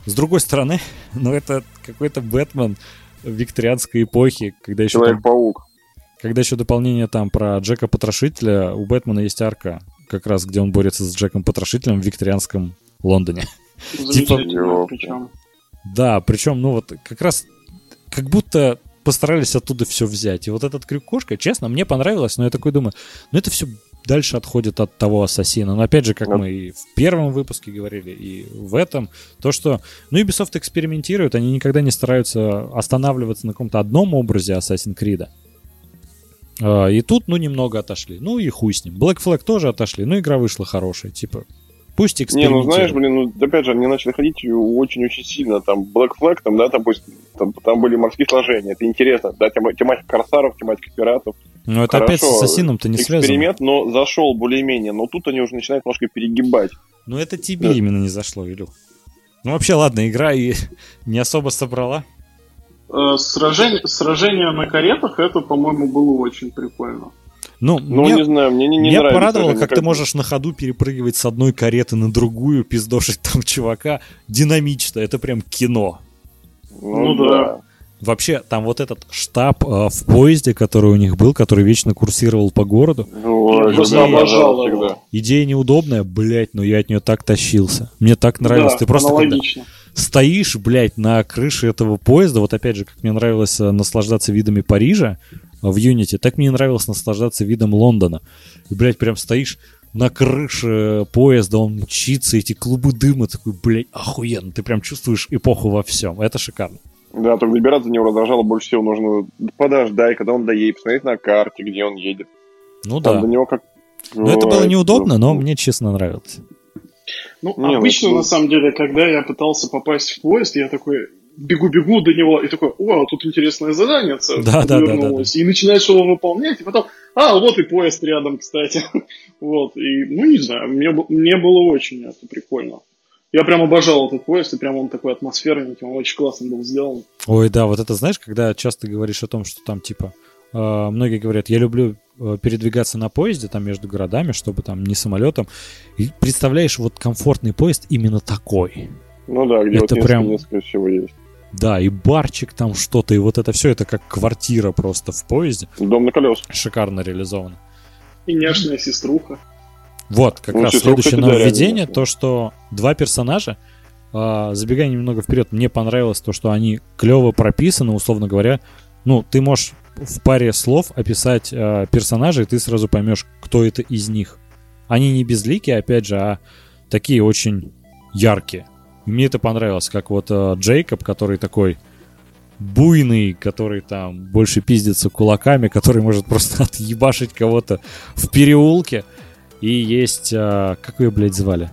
[SPEAKER 1] С другой стороны, [LAUGHS] ну, это какой-то Бэтмен викторианской эпохи, когда еще там
[SPEAKER 3] Человек-паук.
[SPEAKER 1] когда еще дополнение там про Джека Потрошителя, у Бэтмена есть арка, как раз где он борется с Джеком Потрошителем в викторианском Лондоне. [LAUGHS]
[SPEAKER 3] Типа-
[SPEAKER 2] причем.
[SPEAKER 1] Да, причем, ну вот, как раз как будто постарались оттуда все взять. И вот этот крюк-кошка, честно, мне понравилось, но я такой думаю, ну это все дальше отходит от того ассасина. Но опять же, как
[SPEAKER 3] Да.
[SPEAKER 1] мы и в первом выпуске говорили, и в этом, то, что, ну, Ubisoft экспериментирует, они никогда не стараются останавливаться на каком-то одном образе Assassin's Creed. А, И тут, ну, немного отошли. Ну и хуй с ним. Black Flag тоже отошли, но игра вышла хорошая. Типа, пусть
[SPEAKER 3] Не,
[SPEAKER 1] экспериментируют.
[SPEAKER 3] ну знаешь, блин, ну опять же, они начали ходить очень-очень сильно. Там Black Flag, там, да, там, пусть, там, там были морские сложения. Это интересно, да, тема- тематика корсаров, тематика пиратов.
[SPEAKER 1] Но это опять с
[SPEAKER 3] Хорошо,
[SPEAKER 1] ассасином-то не связано.
[SPEAKER 3] Эксперимент, но зашел более-менее. Но тут они уже начинают немножко перегибать.
[SPEAKER 1] Ну это тебе
[SPEAKER 3] Да.
[SPEAKER 1] именно не зашло, Илюх. Ну вообще, ладно, игра и [LAUGHS] не особо собрала.
[SPEAKER 2] Э, Сражение, сражение на каретах, это, по-моему, было очень прикольно.
[SPEAKER 1] Ну,
[SPEAKER 3] Ну,
[SPEAKER 1] мне,
[SPEAKER 3] не знаю, мне не, не
[SPEAKER 1] меня
[SPEAKER 3] нравится.
[SPEAKER 1] порадовало,
[SPEAKER 3] это
[SPEAKER 1] как ты можешь на ходу перепрыгивать с одной кареты на другую, пиздошить [LAUGHS] там чувака. Динамично, это прям кино.
[SPEAKER 2] Ну да.
[SPEAKER 1] Вообще, там вот этот штаб э, в поезде, который у них был, который вечно курсировал по городу,
[SPEAKER 3] Ну,
[SPEAKER 2] Я просто
[SPEAKER 3] да,
[SPEAKER 2] обожал
[SPEAKER 3] пожалуйста,
[SPEAKER 2] его.
[SPEAKER 1] идея неудобная, блять, но я от нее так тащился. Мне так нравилось.
[SPEAKER 2] Да,
[SPEAKER 1] ты просто когда
[SPEAKER 2] аналогично.
[SPEAKER 1] стоишь, блядь, на крыше этого поезда, вот опять же, как мне нравилось э, наслаждаться видами Парижа в Юнити, так мне нравилось наслаждаться видом Лондона. И, блядь, прям стоишь на крыше поезда, он мчится, эти клубы дыма, такой, блядь, охуенно. Ты прям чувствуешь эпоху во всем. Это шикарно.
[SPEAKER 3] Да, только добираться до него раздражало больше всего. Нужно подождать, когда он доедет, посмотреть на карте, где он едет.
[SPEAKER 1] Ну
[SPEAKER 3] Там
[SPEAKER 1] да.
[SPEAKER 3] до него как...
[SPEAKER 1] Но это было неудобно, но
[SPEAKER 3] ну,
[SPEAKER 1] мне честно нравилось.
[SPEAKER 2] Ну,
[SPEAKER 3] Не, ну,
[SPEAKER 2] обычно,
[SPEAKER 3] ну-
[SPEAKER 2] на самом деле, когда я пытался попасть в поезд, я такой бегу-бегу до него и такой, о, тут интересное задание
[SPEAKER 1] Да, да, да,
[SPEAKER 2] подвернулось». И начинаешь его выполнять, и потом, а, вот и поезд рядом, кстати. [LAUGHS] вот, и, ну, не знаю, мне, мне было очень это прикольно. Я прям обожал этот поезд, и прям он такой атмосферненький, он очень классно был сделан.
[SPEAKER 1] Ой, да, вот это знаешь, когда часто говоришь о том, что там типа э, многие говорят, я люблю э, передвигаться на поезде там между городами, чтобы там не самолетом. И представляешь, вот комфортный поезд именно такой.
[SPEAKER 3] Ну да, где
[SPEAKER 1] Это
[SPEAKER 3] вот несколько,
[SPEAKER 1] прям-
[SPEAKER 3] несколько всего есть.
[SPEAKER 1] Да, и барчик там что-то, и вот это все, это как квартира просто в поезде.
[SPEAKER 3] Дом на колесах.
[SPEAKER 1] Шикарно реализовано.
[SPEAKER 2] И нежная сеструха.
[SPEAKER 1] Вот, как
[SPEAKER 3] Ну,
[SPEAKER 1] раз следующее нововведение, то, что два персонажа, а, забегая немного вперед, мне понравилось то, что они клево прописаны, условно говоря. Ну, ты можешь в паре слов описать а, персонажей, и ты сразу поймешь, кто это из них. Они не безликие, опять же, а такие очень яркие. Мне это понравилось, как вот а, Джейкоб, который такой буйный, который там больше пиздится кулаками, который может просто [LAUGHS] отъебашить кого-то в переулке. И есть, а, как ее, блядь, звали?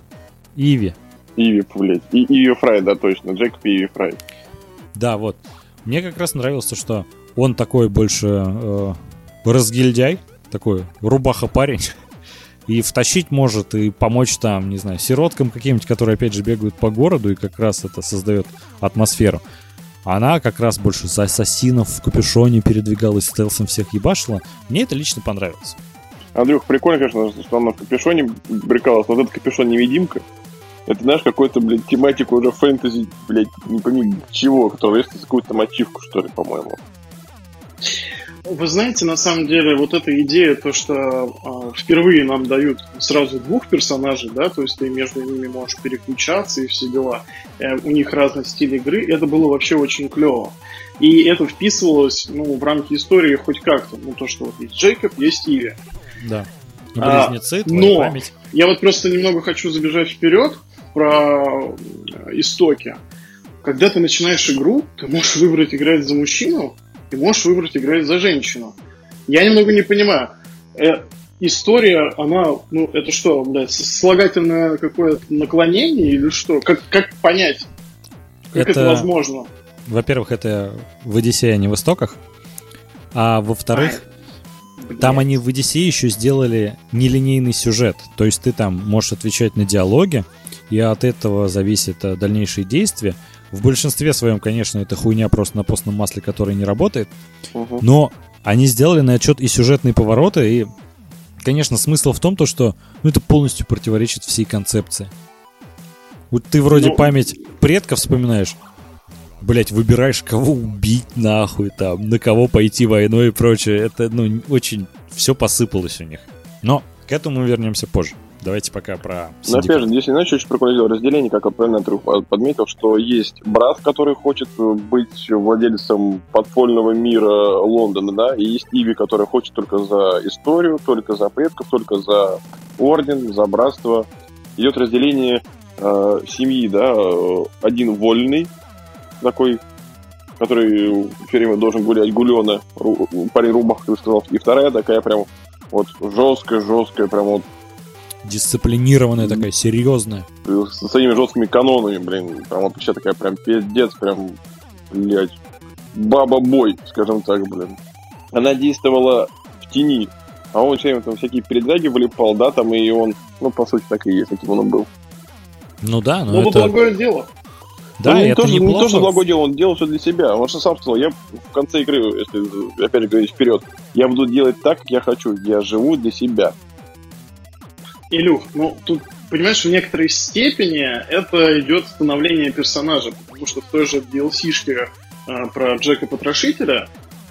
[SPEAKER 1] Иви.
[SPEAKER 3] Иви, блядь. И Иви Фрай, да, точно. Джейкоб и Иви Фрай.
[SPEAKER 1] Да, вот. Мне как раз нравилось то, что он такой больше э, разгильдяй, такой рубаха-парень, [LAUGHS] и втащить может, и помочь там, не знаю, сироткам каким-нибудь, которые, опять же, бегают по городу, и как раз это создает атмосферу. Она как раз больше за ассасинов в капюшоне передвигалась, стелсом всех ебашила. Мне это лично понравилось.
[SPEAKER 3] Андрюх, прикольно, конечно, что она в капюшоне брекалась. Вот этот капюшон-невидимка. Это, знаешь, какой-то, блядь, тематику уже фэнтези, блядь, не пойми чего, который есть какую-то мотивку, что ли, по-моему.
[SPEAKER 2] Вы знаете, на самом деле, вот эта идея, то, что а, впервые нам дают сразу двух персонажей, да, то есть ты между ними можешь переключаться и все дела. Э, у них разный стиль игры, это было вообще очень клево. И это вписывалось, ну, в рамки истории хоть как-то. Ну, то, что вот есть Джейкоб, есть Иви.
[SPEAKER 1] Да.
[SPEAKER 2] А,
[SPEAKER 1] Близнецы, твоя
[SPEAKER 2] но-
[SPEAKER 1] память.
[SPEAKER 2] Я вот просто немного хочу забежать вперед про э, истоки. Когда ты начинаешь игру, ты можешь выбрать играть за мужчину, и можешь выбрать играть за женщину. Я немного не понимаю. Э, история, она, ну, это что, блядь, слагательное какое-то наклонение или что? Как, как понять? Как это,
[SPEAKER 1] Это-
[SPEAKER 2] возможно?
[SPEAKER 1] Во-первых, это в Одиссее, а не в Истоках. А во-вторых. Там они в Одиссее еще сделали нелинейный сюжет. То есть ты там можешь отвечать на диалоги, и от этого зависит э, дальнейшие действия. В большинстве своем, конечно, это хуйня просто на постном масле, которая не работает.
[SPEAKER 3] Мгм.
[SPEAKER 1] Но они сделали на отчет и сюжетные повороты, и, конечно, смысл в том, то, что ну, это полностью противоречит всей концепции. Вот ты вроде
[SPEAKER 2] Ну-
[SPEAKER 1] память предков вспоминаешь, Блять, выбираешь, кого убить нахуй там, на кого пойти войной и прочее. Это, ну, очень все посыпалось у них. Но к этому мы вернемся позже. Давайте пока про
[SPEAKER 3] Но опять
[SPEAKER 1] синдикат.
[SPEAKER 3] же, здесь знаешь, очень прикольно разделение, как правильно Андрюх подметил, что есть брат, который хочет э, быть владельцем подпольного мира Лондона, да, и есть Иви, который хочет только за историю, только за предков, только за орден, за братство. Идет разделение э, семьи, да, э, один вольный, такой, который все время должен гулять гулена, парень рубах, как ты сказал, и вторая такая прям вот жесткая, жесткая, прям вот
[SPEAKER 1] Дисциплинированная такая, серьезная.
[SPEAKER 3] с своими жесткими канонами, блин. Прям вот вообще такая прям пиздец, прям, блядь, баба-бой, скажем так, блин. Она действовала в тени, а он все время там всякие передряги вылипал, да, там, и он, ну, по сути, так и есть, каким он был.
[SPEAKER 1] Ну да, но
[SPEAKER 2] Ну, это другое дело.
[SPEAKER 1] Да,
[SPEAKER 3] он не
[SPEAKER 1] это
[SPEAKER 3] тоже, не
[SPEAKER 1] неплохо.
[SPEAKER 3] то, что благое дело, он делал все для себя. Он же сам сказал, я в конце игры, если опять же говорить вперед, я буду делать так, как я хочу. Я живу для себя.
[SPEAKER 2] Илюх, ну тут, понимаешь, в некоторой степени это идет становление персонажа, потому что в той же DLC-шке а, про Джека Потрошителя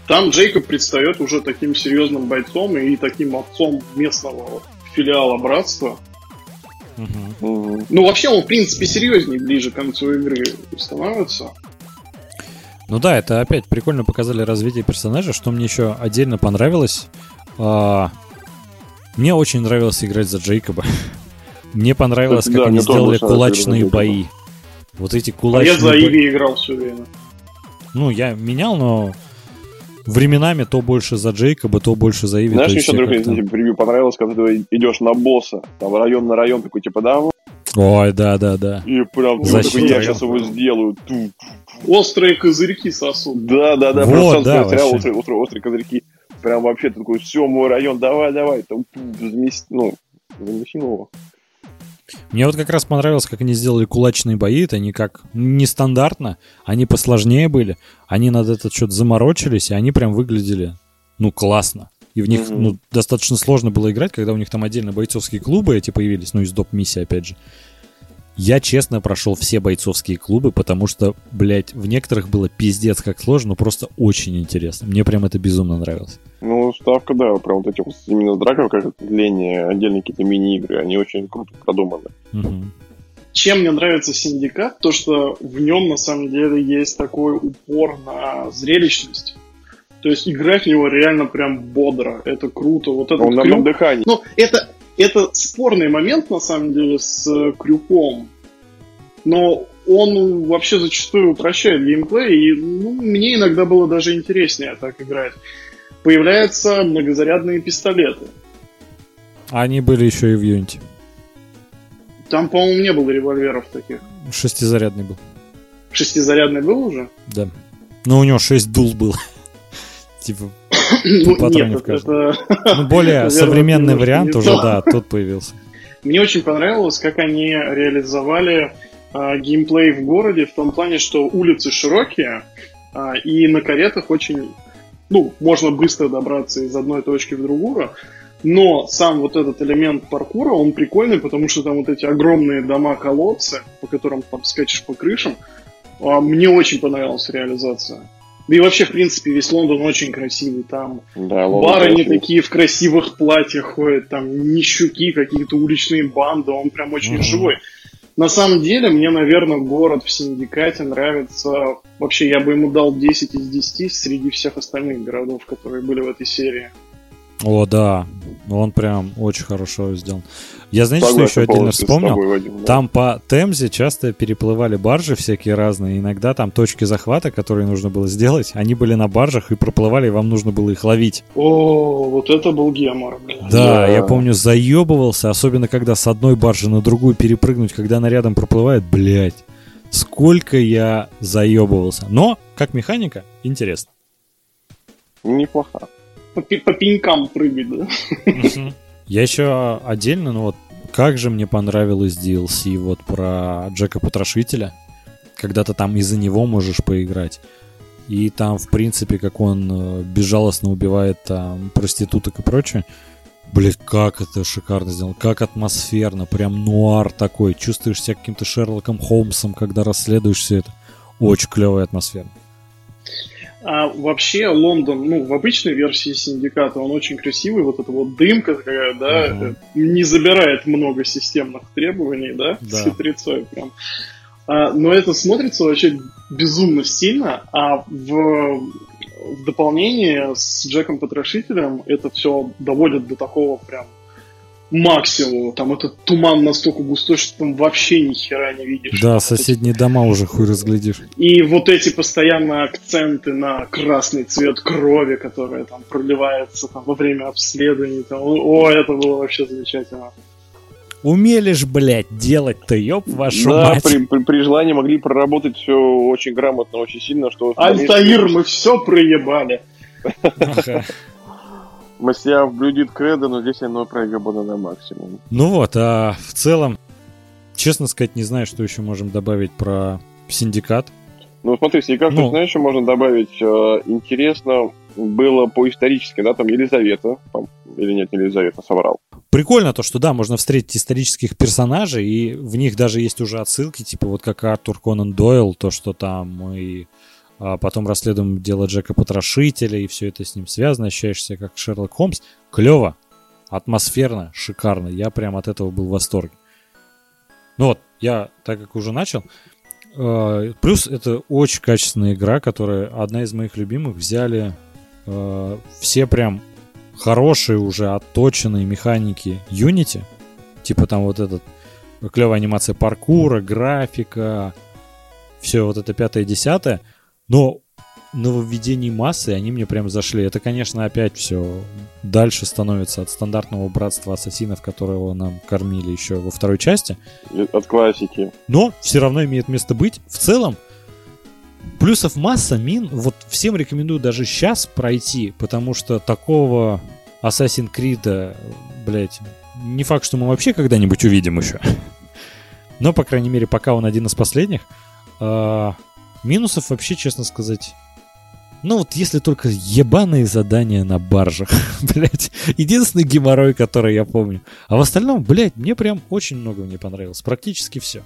[SPEAKER 2] там Джейкоб предстает уже таким серьезным бойцом и таким отцом местного вот филиала братства.
[SPEAKER 1] Мгм.
[SPEAKER 2] Ну, вообще, он, в принципе, серьезнее ближе к концу игры становится.
[SPEAKER 1] Ну да, это опять прикольно показали развитие персонажа. Что мне еще отдельно понравилось. а, мне очень нравилось играть за Джейкоба. [LAUGHS] Мне понравилось, как
[SPEAKER 3] да,
[SPEAKER 1] они сделали кулачные бои. Вот эти
[SPEAKER 2] А
[SPEAKER 1] кулачные
[SPEAKER 2] я за
[SPEAKER 1] бои.
[SPEAKER 2] Иви играл все время.
[SPEAKER 1] Ну, я менял, но временами то больше за Джейкоба, то больше за Иви.
[SPEAKER 3] Знаешь, еще другое типа, превью понравилось, когда ты идешь на босса, там район на район такой, типа, да,
[SPEAKER 1] Ой, да, да, да.
[SPEAKER 3] и прям,
[SPEAKER 1] Защита
[SPEAKER 3] такой, я сейчас его сделаю. Ту.
[SPEAKER 2] Острые козырьки сосут.
[SPEAKER 3] Да, да, да,
[SPEAKER 1] Вот,
[SPEAKER 3] просто
[SPEAKER 1] да, вообще.
[SPEAKER 3] острые, острые, острые козырьки. Прям вообще такой, все, мой район, давай, давай, там, ту, замес- ну, замесил его.
[SPEAKER 1] Мне вот как раз понравилось, как они сделали кулачные бои. Это они как нестандартно, они посложнее были. Они над этот счет заморочились, и они прям выглядели, ну, классно. И в них,
[SPEAKER 3] Мгм.
[SPEAKER 1] ну, достаточно сложно было играть, когда у них там отдельно бойцовские клубы эти появились, ну, из доп-миссии, опять же. Я честно прошел все бойцовские клубы, потому что, блядь, в некоторых было пиздец как сложно, но просто очень интересно. Мне прям это безумно нравилось.
[SPEAKER 3] Ну, ставка, да, прям вот эти вот именно с драков, как отделение, отдельные какие-то мини-игры, они очень круто продуманы.
[SPEAKER 1] Мгм.
[SPEAKER 2] Чем мне нравится Синдикат, то что в нем на самом деле есть такой упор на зрелищность. То есть играть в него реально прям бодро. Это круто. Вот этот
[SPEAKER 3] Он на
[SPEAKER 2] крюк-
[SPEAKER 3] дыхании.
[SPEAKER 2] Ну, это, это спорный момент, на самом деле, с э, крюком. Но он вообще зачастую упрощает геймплей, и ну, мне иногда было даже интереснее так играть. Появляются многозарядные пистолеты.
[SPEAKER 1] Они были еще и в Unity.
[SPEAKER 2] Там, по-моему, не было револьверов таких.
[SPEAKER 1] Шестизарядный был.
[SPEAKER 2] Шестизарядный был уже?
[SPEAKER 1] Да. Но у него 6 дул было. [LAUGHS] Типа,
[SPEAKER 2] Ну, нет, это...
[SPEAKER 1] ну, более [LAUGHS]
[SPEAKER 2] Наверное,
[SPEAKER 1] современный вариант уже,
[SPEAKER 2] то.
[SPEAKER 1] да, тут появился.
[SPEAKER 2] Мне очень понравилось, как они реализовали а, геймплей в городе в том плане, что улицы широкие, а, и на каретах очень, ну, можно быстро добраться из одной точки в другую, но сам вот этот элемент паркура, он прикольный, потому что там вот эти огромные дома-колодцы, по которым там скачешь по крышам, а, мне очень понравилась реализация. Да и вообще, в принципе, весь Лондон очень красивый. Там
[SPEAKER 3] Да, Лондон
[SPEAKER 2] Барыни
[SPEAKER 3] красивый.
[SPEAKER 2] такие в красивых платьях ходят, там нищуки, какие-то уличные банды, он прям очень
[SPEAKER 1] Мгм.
[SPEAKER 2] живой. На самом деле, мне, наверное, город в Синдикате нравится... Вообще, я бы ему дал 10 из 10 среди всех остальных городов, которые были в этой серии.
[SPEAKER 1] О, да. Он прям очень хорошо сделан. Я, знаете, что еще отдельно вспомнил?
[SPEAKER 3] тобой, Вадим, да.
[SPEAKER 1] Там по Темзе часто переплывали баржи всякие разные. Иногда там точки захвата, которые нужно было сделать, они были на баржах и проплывали, и вам нужно было их ловить.
[SPEAKER 2] О, вот это был гемор.
[SPEAKER 1] Да,
[SPEAKER 3] Да.
[SPEAKER 1] я помню, заебывался, особенно когда с одной баржи на другую перепрыгнуть, когда она рядом проплывает, блядь. Сколько я заебывался. Но, как механика, интересно.
[SPEAKER 3] Неплохо.
[SPEAKER 2] По, по пенькам прыгать, да?
[SPEAKER 1] Я еще отдельно, ну вот, как же мне понравилось DLC вот про Джека Потрошителя. Когда ты там из-за него можешь поиграть. И там, в принципе, как он э, безжалостно убивает там проституток и прочее. Блять, как это шикарно сделано, как атмосферно, прям нуар такой. Чувствуешь себя каким-то Шерлоком Холмсом, когда расследуешь все это. Очень клевая атмосфера.
[SPEAKER 2] А вообще Лондон, ну, в обычной версии Синдиката он очень красивый, вот эта вот дымка такая, да, э, не забирает много системных требований, да,
[SPEAKER 1] Да.
[SPEAKER 2] с хитрецой прям. А, но это смотрится вообще безумно стильно, а в, в дополнении с Джеком Потрошителем это все доводит до такого прям максимума. Там этот туман настолько густой, что там вообще ни хера не видишь.
[SPEAKER 1] Да, соседние дома уже хуй разглядишь.
[SPEAKER 2] и вот эти постоянно акценты на красный цвет крови, которая там проливается там, во время обследований. Там, о, это было вообще замечательно.
[SPEAKER 1] Умели ж, блядь, делать-то, ёб вашу
[SPEAKER 3] да,
[SPEAKER 1] мать.
[SPEAKER 3] при, при- при желании могли проработать все очень грамотно, очень сильно, что...
[SPEAKER 2] Альтаир, мы все проебали.
[SPEAKER 1] Ага.
[SPEAKER 3] Мастера блюдит кредо, но здесь оно проебано на максимум.
[SPEAKER 1] Ну вот, а в целом, честно сказать, не знаю, что еще можем добавить про Синдикат.
[SPEAKER 3] Ну, смотри, Синдикат,
[SPEAKER 1] Ну.
[SPEAKER 3] знаешь, еще можно добавить, э, интересно было по исторически, да, там Елизавета, там, или нет, не Елизавета, соврал.
[SPEAKER 1] Прикольно то, что да, можно встретить исторических персонажей, и в них даже есть уже отсылки, типа вот как Артур Конан Дойл, то, что там мы а, потом расследуем дело Джека Потрошителя, и все это с ним связано, ощущаешься как Шерлок Холмс. Клево, атмосферно, шикарно. Я прям от этого был в восторге. Ну вот, я, так как уже начал, э, плюс это очень качественная игра, которая одна из моих любимых. Взяли э, все прям хорошие уже отточенные механики Unity. Типа там вот этот клевая анимация паркура, графика, все вот это пятое, десятое. Но нововведений массы они мне прям зашли. Это, конечно, опять все дальше становится от стандартного братства ассасинов, которого нам кормили еще во второй части.
[SPEAKER 3] От классики.
[SPEAKER 1] Но все равно имеет место быть. В целом, плюсов масса, мин. Вот всем рекомендую даже сейчас пройти, потому что такого Assassin's Creed, блять, не факт, что мы вообще когда-нибудь увидим еще. Но, по крайней мере, пока он один из последних. Минусов вообще, честно сказать, ну вот если только ебаные задания на баржах, [LAUGHS] блять, единственный геморрой, который я помню. А в остальном, блять, мне прям очень много не понравилось, практически все.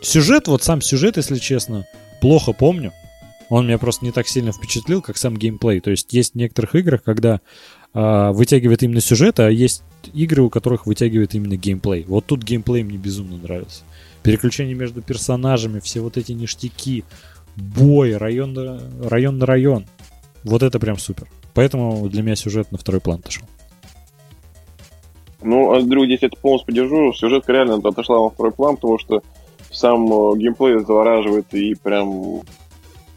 [SPEAKER 1] Сюжет, вот сам сюжет, если честно, плохо помню. Он меня просто не так сильно впечатлил, как сам геймплей. То есть есть в некоторых играх, когда а, вытягивает именно сюжет, а есть игры, у которых вытягивает именно геймплей. Вот тут геймплей мне безумно нравился. Переключение между персонажами, все вот эти ништяки, бой, район на район. На район. Вот это прям супер. Поэтому для меня сюжет на второй план отошел.
[SPEAKER 3] Ну, Андрю, здесь это полностью поддержу. Сюжетка реально отошла во второй план, потому что сам э, геймплей завораживает и прям...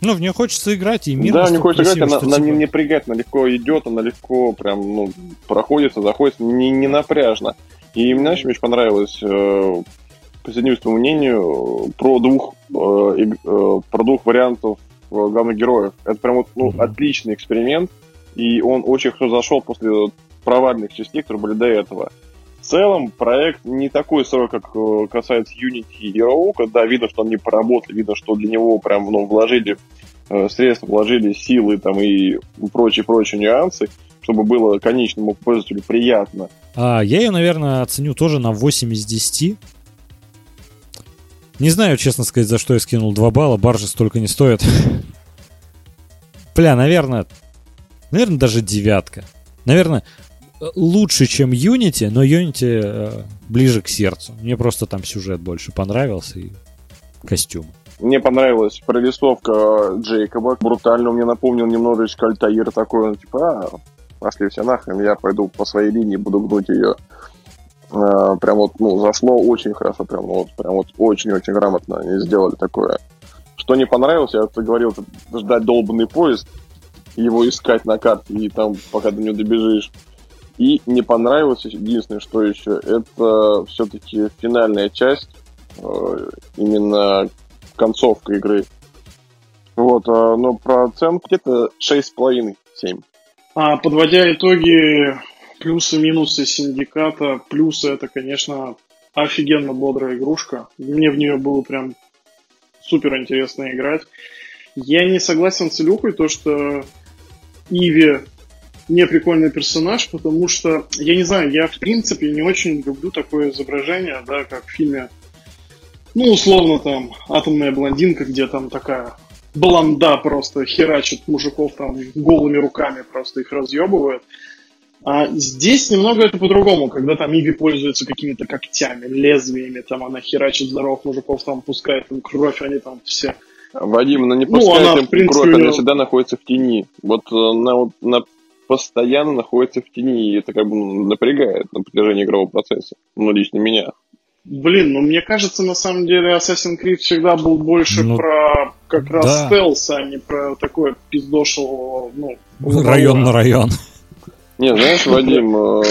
[SPEAKER 1] Ну, в нее хочется играть, и мир
[SPEAKER 3] да, не
[SPEAKER 1] настолько
[SPEAKER 3] хочется играть, она, она не,
[SPEAKER 1] типа-
[SPEAKER 3] не напрягает, она легко идет, она легко прям, ну, проходится, заходит, не, не напряжно. И мне очень, очень понравилось, э, присоединюсь к твоему мнению, про двух, э, э, про двух вариантов э, главных героев. Это прям вот, ну, отличный эксперимент, и он очень хорошо зашел после провальных частей, которые были до этого. В целом, проект не такой сырой, как э, касается Unity и Hero, когда видно, что они поработали, видно, что для него прям ну, вложили э, средства, вложили силы там и прочие-прочие нюансы, чтобы было конечному пользователю приятно.
[SPEAKER 1] А, я ее, наверное, оценю тоже на 8 из 10. Не знаю, честно сказать, за что я скинул 2 балла. Баржи столько не стоят. Бля, наверное... Наверное, даже девятка. Наверное, э, лучше, чем Unity, но Unity э, ближе к сердцу. Мне просто там сюжет больше понравился и костюм.
[SPEAKER 3] Мне понравилась прорисовка Джейкоба. Брутально мне напомнил немножечко Альтаир такой, он типа, а, пошли все нахрен, я пойду по своей линии, буду гнуть ее. А, прям вот, ну, зашло очень хорошо, прям вот, прям вот очень-очень грамотно они сделали такое. Что не понравилось, я это говорил, ждать долбанный поезд, его искать на карте, и там, пока до него добежишь. И не понравилось, единственное, что еще, это все-таки финальная часть, э, именно концовка игры. Вот, а, но про где-то 6,5-7.
[SPEAKER 2] А, подводя итоги, плюсы-минусы синдиката. Плюсы это, конечно, офигенно бодрая игрушка. Мне в нее было прям супер интересно играть. Я не согласен с Илюхой, то, что Иви не прикольный персонаж, потому что, я не знаю, я в принципе не очень люблю такое изображение, да, как в фильме, ну, условно, там, «Атомная блондинка», где там такая блонда просто херачит мужиков там голыми руками, просто их разъебывает. А здесь немного это по-другому, когда там Иви пользуется какими-то когтями, лезвиями, там она херачит здоровых мужиков, там пускает им кровь, они там все
[SPEAKER 3] Вадим, ну не
[SPEAKER 2] Ну,
[SPEAKER 3] пускай
[SPEAKER 2] она,
[SPEAKER 3] им
[SPEAKER 2] принципе,
[SPEAKER 3] кровь, она всегда находится в тени. Вот э, она, вот, она постоянно находится в тени, и это как бы ну, напрягает на протяжении игрового процесса. Ну, лично меня.
[SPEAKER 2] Блин, ну мне кажется, на самом деле Assassin's Creed всегда был больше
[SPEAKER 1] Ну,
[SPEAKER 2] про как раз
[SPEAKER 1] да.
[SPEAKER 2] стелс, а не про такое пиздошево, ну,
[SPEAKER 1] Район на район.
[SPEAKER 3] Не, знаешь, Вадим,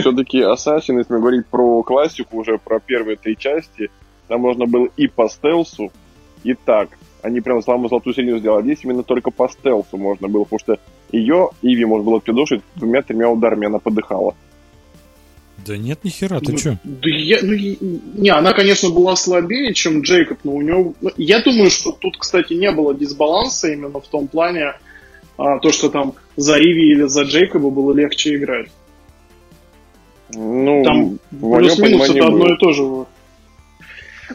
[SPEAKER 3] все-таки Assassin, если мы говорить про классику, уже про первые три части, там можно было и по стелсу, и так. Они прям самую золотую середину сделали. А Здесь именно только по стелсу можно было, потому что ее, Иви, можно было пидошить двумя-тремя ударами, она подыхала.
[SPEAKER 1] Да нет, ни хера, ты
[SPEAKER 2] Ну,
[SPEAKER 1] чё?
[SPEAKER 2] Да я, ну, не, она, конечно, была слабее, чем Джейкоб, но у него... ну, Я думаю, что тут, кстати, не было дисбаланса именно в том плане, а, то, что там за Риви или за Джейкоба было легче играть.
[SPEAKER 3] Ну,
[SPEAKER 2] Там плюс-минус это одно и то же. Ну,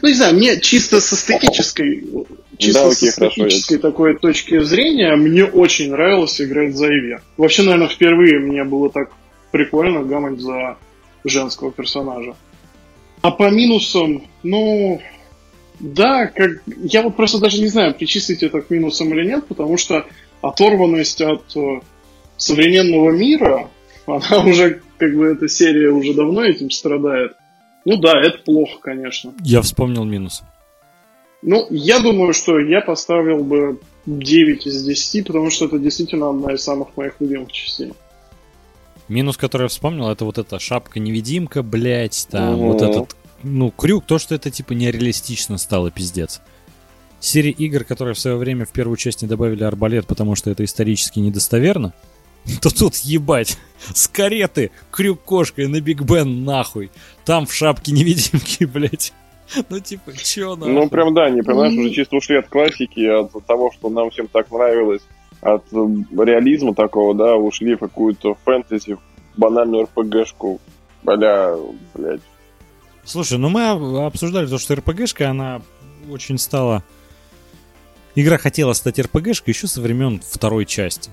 [SPEAKER 2] не знаю, мне чисто с эстетической, чисто
[SPEAKER 3] Да,
[SPEAKER 2] с
[SPEAKER 3] окей, хорошо,
[SPEAKER 2] эстетической такой точки зрения, мне очень нравилось играть за Иви. Вообще, наверное, впервые мне было так прикольно гамать за женского персонажа. А по минусам, ну, да, как я вот просто даже не знаю, причислить это к минусам или нет, потому что оторванность от э, современного мира, [LAUGHS] она уже, как бы, эта серия уже давно этим страдает. Ну да, это плохо, конечно.
[SPEAKER 1] Я вспомнил минус.
[SPEAKER 2] Ну, я думаю, что я поставил бы 9 из 10, потому что это действительно одна из самых моих любимых частей.
[SPEAKER 1] Минус, который я вспомнил, это вот эта шапка-невидимка, блять, там, вот этот, ну, крюк, то, что это, типа, нереалистично стало, пиздец. Серия игр, которые в свое время в первую часть не добавили арбалет, потому что это исторически недостоверно, [LAUGHS] то тут ебать, с кареты, крюк кошкой на Биг Бен нахуй. Там в шапке невидимки, [LAUGHS] блять. Ну, типа, чё нахуй?
[SPEAKER 3] Ну, прям да, знаешь,
[SPEAKER 2] Мгм.
[SPEAKER 3] уже чисто ушли от классики, от того, что нам всем так нравилось, от э, реализма такого, да, ушли в какую-то фэнтези, банальную РПГшку, бля, блядь.
[SPEAKER 1] Слушай, ну мы об- обсуждали то, что РПГшка, она очень стала... Игра хотела стать РПГшкой еще со времен второй части.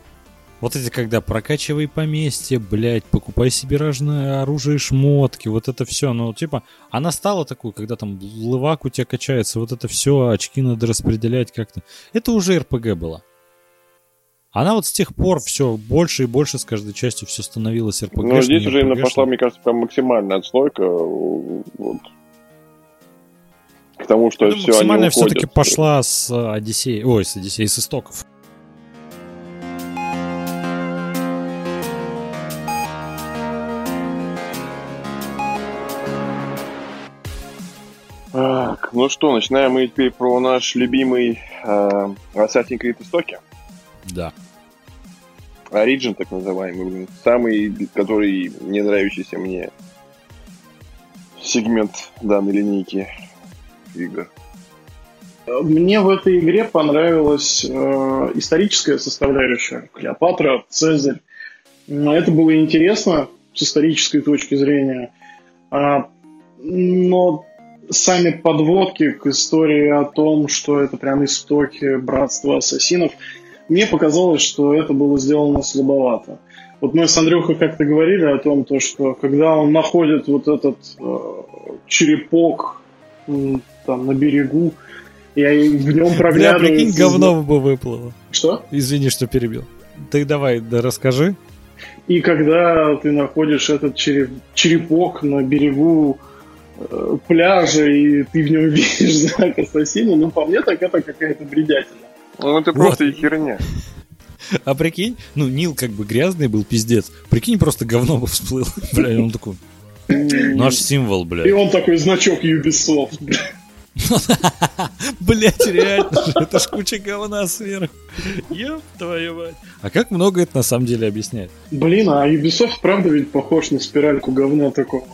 [SPEAKER 1] Вот эти, когда прокачивай поместье, блядь, покупай себе разное оружие и шмотки, вот это все, ну, типа, она стала такой, когда там лывак у тебя качается, вот это все, очки надо распределять как-то. Это уже РПГ было. Она вот с тех пор все больше и больше с каждой частью все становилось РПГ.
[SPEAKER 3] Но здесь уже именно пошла, мне кажется, прям максимальная отслойка, э, вот, к тому, что
[SPEAKER 1] Ну,
[SPEAKER 3] все они
[SPEAKER 1] максимально
[SPEAKER 3] уходят.
[SPEAKER 1] все-таки пошла с Одиссеи, ой, с Одиссеи, с истоков.
[SPEAKER 3] Так, ну что, начинаем мы теперь про наш любимый э, Assassin's Creed истоки.
[SPEAKER 1] Да.
[SPEAKER 3] Origin, так называемый, блин. Самый, который не нравящийся мне сегмент данной линейки игр.
[SPEAKER 2] Мне в этой игре понравилась э, историческая составляющая. Клеопатра, Цезарь. Это было интересно с исторической точки зрения. А, но сами подводки к истории о том, что это прям истоки братства ассасинов, мне показалось, что это было сделано слабовато. Вот мы с Андрюхой как-то говорили о том, то, что когда он находит вот этот э, черепок там на берегу, и в нем
[SPEAKER 1] Бля,
[SPEAKER 2] проглядывает...
[SPEAKER 1] прикинь, говно бы выплыло.
[SPEAKER 2] Что?
[SPEAKER 1] Извини, что перебил. Ты давай, да расскажи.
[SPEAKER 2] И когда ты находишь этот череп- черепок на берегу э, пляжа, и ты в нем [LAUGHS] видишь знак ассасина, ну, по мне, так это какая-то бредятина.
[SPEAKER 3] Ну, это
[SPEAKER 1] Вот.
[SPEAKER 3] просто и херня. [LAUGHS]
[SPEAKER 1] А прикинь, ну, Нил как бы грязный был, пиздец. Прикинь, просто говно бы всплыл. [LAUGHS] Бля, и он такой, наш символ,
[SPEAKER 2] И
[SPEAKER 1] бля.
[SPEAKER 2] он такой значок Ubisoft. бля. [LAUGHS]
[SPEAKER 1] Блять, реально же, это ж куча говна сверху. Ёб твою мать. А как много это на самом деле объясняет?
[SPEAKER 2] Блин, а Ubisoft правда ведь похож на спиральку говна такого.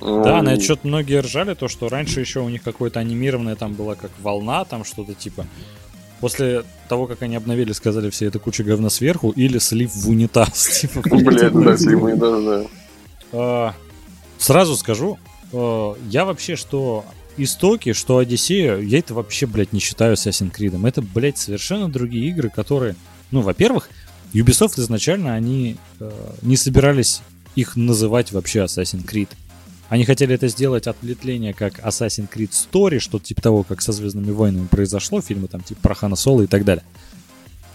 [SPEAKER 1] Да, на
[SPEAKER 3] М,
[SPEAKER 1] это что-то многие ржали, то, что раньше еще у них какое-то анимированное там было как волна, там что-то типа. После того, как они обновили, сказали все, это куча говна сверху или слив в унитаз. [LAUGHS] Типа,
[SPEAKER 3] Блядь, да, слимы, да, да.
[SPEAKER 1] А, Сразу скажу, э, я вообще что истоки, что Одиссею, я это вообще, блядь, не считаю Assassin's Creed. Это, блядь, совершенно другие игры, которые, ну, во-первых, Ubisoft изначально, они э, не собирались их называть вообще Assassin's Creed. Они хотели это сделать ответвление как Assassin's Creed Story, что-то типа того, как со Звездными войнами произошло, фильмы там типа про Хана Соло и так далее.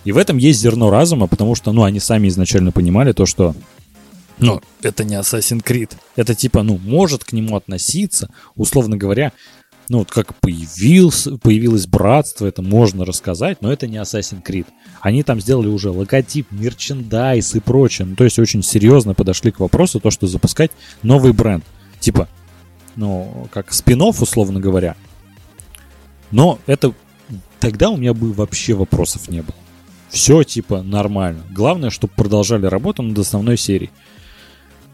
[SPEAKER 1] И в этом есть зерно разума, потому что, ну, они сами изначально понимали то, что ну, это не Assassin's Creed. Это типа, ну, может к нему относиться, условно говоря, ну, вот как появился, появилось братство, это можно рассказать, но это не Assassin's Creed. Они там сделали уже логотип, мерчендайз и прочее. Ну, то есть очень серьезно подошли к вопросу, то, что запускать новый бренд. Типа, ну, как спин условно говоря. Но это тогда у меня бы вообще вопросов не было. Все типа нормально. Главное, чтобы продолжали работу над основной серией.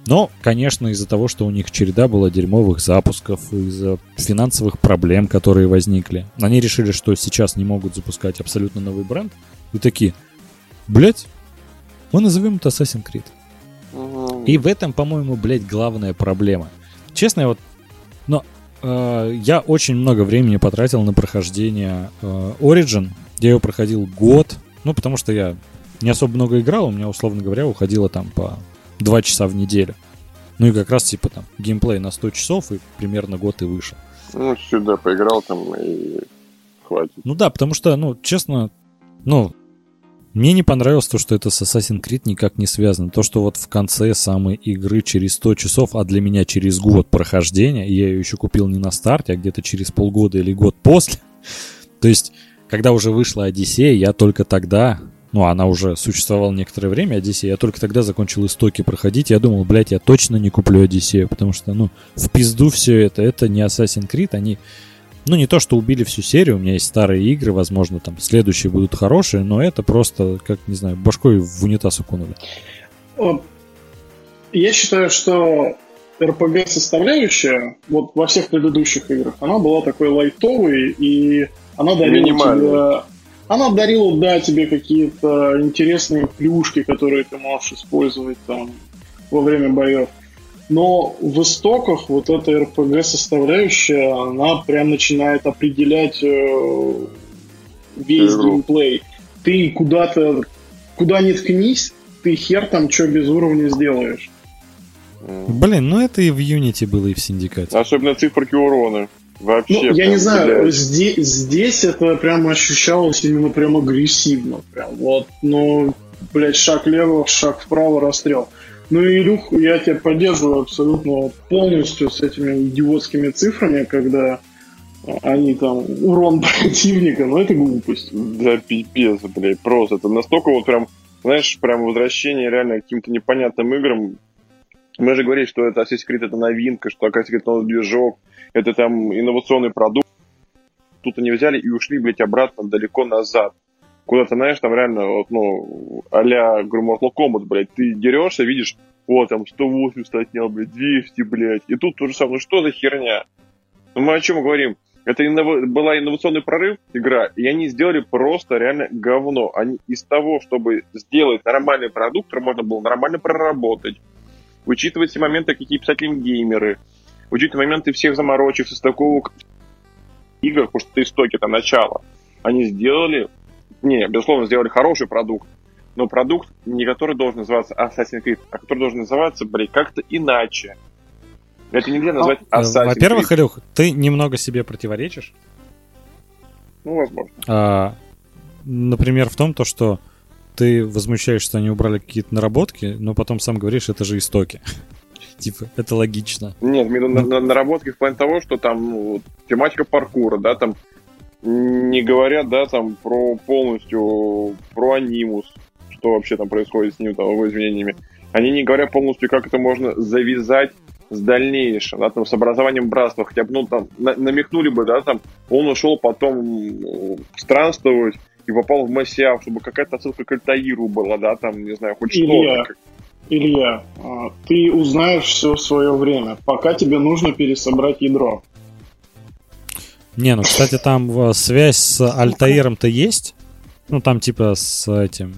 [SPEAKER 1] Но, конечно, из-за того, что у них череда была дерьмовых запусков, из-за финансовых проблем, которые возникли, они решили, что сейчас не могут запускать абсолютно новый бренд. И такие, блять, мы назовем это Assassin's Creed. И в этом, по-моему, блядь, главная проблема. Честно, я вот... Но э, я очень много времени потратил на прохождение э, Origin. Я его проходил год. Ну, потому что я не особо много играл. У меня, условно говоря, уходило там по 2 часа в неделю. Ну и как раз, типа, там, геймплей на 100 часов и примерно год и выше.
[SPEAKER 3] Ну, сюда поиграл там и хватит.
[SPEAKER 1] Ну да, потому что, ну, честно, ну, мне не понравилось то, что это с Assassin's Creed никак не связано. То, что вот в конце самой игры через 100 часов, а для меня через год прохождения, и я ее еще купил не на старте, а где-то через полгода или год после. [LAUGHS] То есть, когда уже вышла Одиссея, я только тогда, ну, она уже существовала некоторое время, Одиссея, я только тогда закончил истоки проходить. Я думал, блядь, я точно не куплю Одиссею, потому что, ну, в пизду все это. Это не Assassin's Creed, они ну, не то, что убили всю серию, у меня есть старые игры, возможно, там следующие будут хорошие, но это просто, как, не знаю, башкой в унитаз окунули.
[SPEAKER 2] О, Я считаю, что RPG-составляющая вот во всех предыдущих играх, она была такой лайтовой, и она дарила тебе... Она дарила, да, тебе какие-то интересные плюшки, которые ты можешь использовать там во время боев. Но в истоках вот эта RPG-составляющая, она прям начинает определять э, весь
[SPEAKER 3] Игру.
[SPEAKER 2] геймплей. Ты куда-то, куда ни ткнись, ты хер там что без уровня сделаешь.
[SPEAKER 1] Блин, ну это и в Unity было, и в Синдикате.
[SPEAKER 3] Особенно циферки урона. Вообще.
[SPEAKER 2] Ну, я не знаю, здесь, здесь это прям ощущалось именно прям агрессивно. Прям вот, ну, блядь, шаг лево, шаг вправо, расстрел. Ну, Илюх, я тебя поддерживаю абсолютно полностью с этими идиотскими цифрами, когда они там урон [LAUGHS] противника, но это глупость.
[SPEAKER 3] Да пипец, блядь, просто. Это настолько вот прям, знаешь, прям возвращение реально к каким-то непонятным играм. Мы же говорили, что это Assassin's Creed это новинка, что Assassin's Creed новый движок, это там инновационный продукт. Тут они взяли и ушли, блядь, обратно далеко назад. Куда-то, знаешь, там реально, вот, ну, а-ля, говорю, Kombat, блядь, ты дерешься, видишь, вот, там, 180 отнял, блядь, 200, блядь. И тут то же самое, ну что за херня? Ну мы о чем говорим? Это иннова- была инновационный прорыв, игра, и они сделали просто реально говно. Они из того, чтобы сделать нормальный продукт, который можно было нормально проработать, учитывать все моменты, какие писатели геймеры, учитывать моменты всех заморочек, состыковок игр, потому что это истоки, это начало. Они сделали, не, безусловно, сделали хороший продукт, но продукт, не который должен называться Assassin's Creed, а который должен называться, блядь, как-то иначе. Это нельзя назвать
[SPEAKER 1] Э,
[SPEAKER 3] Assassin's
[SPEAKER 1] Во-первых,
[SPEAKER 3] Creed.
[SPEAKER 1] Илюх, ты немного себе противоречишь.
[SPEAKER 3] Ну, возможно.
[SPEAKER 1] А, например, в том, то, что ты возмущаешься, что они убрали какие-то наработки, но потом сам говоришь, это же истоки. [LAUGHS] Типа, это логично.
[SPEAKER 3] Нет, именно на, на- наработки в плане того, что там ну, тематика паркура, да, там не говорят, да, там про полностью про анимус, что вообще там происходит с ним, там, его изменениями. Они не говорят полностью, как это можно завязать с дальнейшим, да, там, с образованием братства, хотя бы, ну, там, на- намекнули бы, да, там, он ушел потом странствовать и попал в Масяв, чтобы какая-то отсылка к Альтаиру была, да, там, не знаю, хоть
[SPEAKER 2] Илья.
[SPEAKER 3] что-то.
[SPEAKER 2] Илья, а, ты узнаешь все в свое время, пока тебе нужно пересобрать ядро.
[SPEAKER 1] Не, ну, кстати, там э, связь с Альтаиром-то есть. Ну, там типа с этим...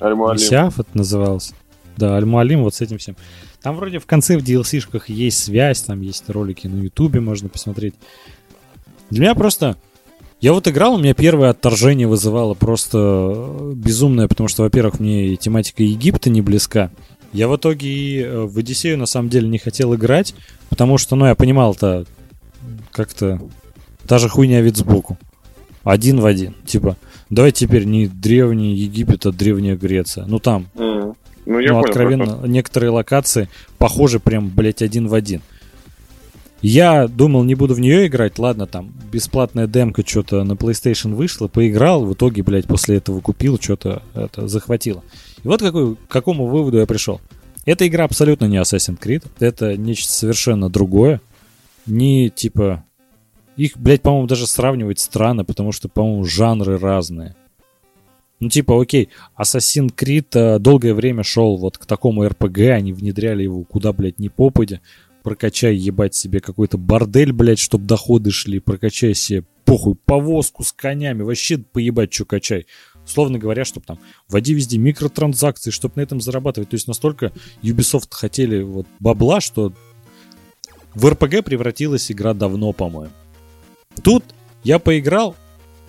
[SPEAKER 3] Аль-Муалим.
[SPEAKER 1] Месяф это назывался. Да, Аль-Муалим вот с этим всем. Там вроде в конце в DLC-шках есть связь, там есть ролики на Ютубе, можно посмотреть. Для меня просто... Я вот играл, у меня первое отторжение вызывало просто э, безумное, потому что, во-первых, мне и тематика Египта не близка. Я в итоге и э, в Одиссею на самом деле не хотел играть, потому что, ну, я понимал-то как-то та же хуйня вид сбоку. Один в один. Типа, давай теперь не древний Египет, а древняя Греция. Ну там,
[SPEAKER 3] М. Ну, я
[SPEAKER 1] ну,
[SPEAKER 3] понял,
[SPEAKER 1] откровенно,
[SPEAKER 3] про что.
[SPEAKER 1] некоторые локации похожи прям, блядь, один в один. Я думал, не буду в нее играть. Ладно, там бесплатная демка что-то на PlayStation вышла, поиграл, в итоге, блядь, после этого купил, что-то это захватило. И вот какой, к какому выводу я пришел. Эта игра абсолютно не Assassin's Creed. Это нечто совершенно другое. Не типа... Их, блядь, по-моему, даже сравнивать странно, потому что, по-моему, жанры разные. Ну, типа, окей, Assassin's Creed э, долгое время шел вот к такому RPG, они внедряли его куда, блядь, не попадя. Прокачай, ебать, себе какой-то бордель, блядь, чтоб доходы шли, прокачай себе, похуй, повозку с конями, вообще поебать, что качай. Условно говоря, чтобы там вводи везде микротранзакции, чтобы на этом зарабатывать. То есть настолько Ubisoft хотели вот бабла, что в RPG превратилась игра давно, по-моему. Тут я поиграл,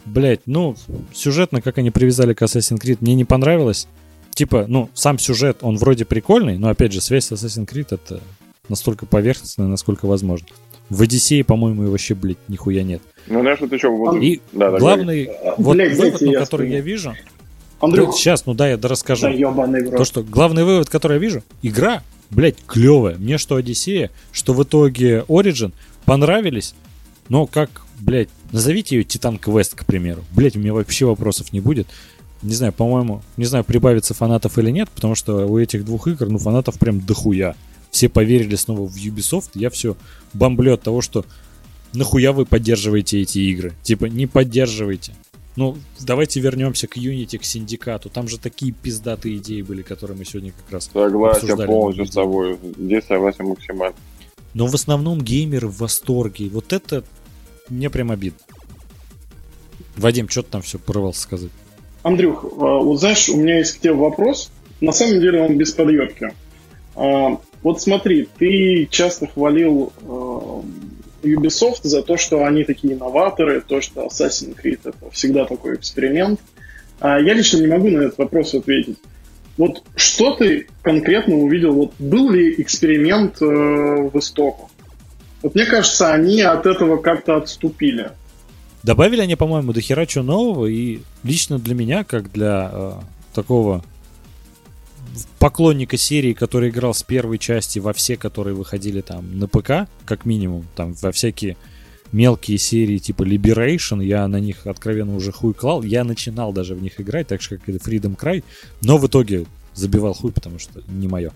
[SPEAKER 1] блять, ну, сюжетно, как они привязали к Assassin's Creed, мне не понравилось. Типа, ну, сам сюжет, он вроде прикольный, но, опять же, связь с Assassin's Creed это настолько поверхностная, насколько возможно. В Одиссее, по-моему, и вообще, блядь, нихуя нет.
[SPEAKER 3] Ну, знаешь, это еще... Вот...
[SPEAKER 1] И
[SPEAKER 3] Да, да,
[SPEAKER 1] главный вот
[SPEAKER 2] Блядь,
[SPEAKER 1] вывод, ну,
[SPEAKER 2] я
[SPEAKER 1] который я вижу,
[SPEAKER 2] Андрюх,
[SPEAKER 1] сейчас, ну да, я расскажу.
[SPEAKER 2] да
[SPEAKER 1] То, что главный вывод, который я вижу, игра, блядь, клевая. Мне что Одиссея, что в итоге Origin понравились, но как, блядь, назовите ее Титан Квест, к примеру. Блядь, у меня вообще вопросов не будет. Не знаю, по-моему, не знаю, прибавится фанатов или нет, потому что у этих двух игр, ну, фанатов прям дохуя. Все поверили снова в Ubisoft, я все бомблю от того, что нахуя вы поддерживаете эти игры? Типа, не поддерживайте. Ну, давайте вернемся к Unity, к синдикату. Там же такие пиздатые идеи были, которые мы сегодня как раз
[SPEAKER 3] Согласен
[SPEAKER 1] обсуждали
[SPEAKER 3] полностью с тобой. Здесь согласен максимально.
[SPEAKER 1] Но в основном геймеры в восторге. И Вот это мне прям обидно. Вадим, что ты там все порывался сказать?
[SPEAKER 2] Андрюх, а, вот знаешь, у меня есть к тебе вопрос. На самом деле он без подъебки. Вот смотри, ты часто хвалил а, Ubisoft за то, что они такие инноваторы, то, что Assassin's Creed это всегда такой эксперимент. А Я лично не могу на этот вопрос ответить. Вот что ты конкретно увидел? Вот был ли эксперимент э, в истоках? Вот мне кажется, они от этого как-то отступили.
[SPEAKER 1] Добавили они, по-моему, до хера чего нового, и лично для меня, как для э, такого поклонника серии, который играл с первой части во все, которые выходили там на ПК, как минимум, там во всякие мелкие серии типа Liberation, я на них откровенно уже хуй клал, я начинал даже в них играть, так же как и Freedom Cry, но в итоге забивал хуй, потому что не мое.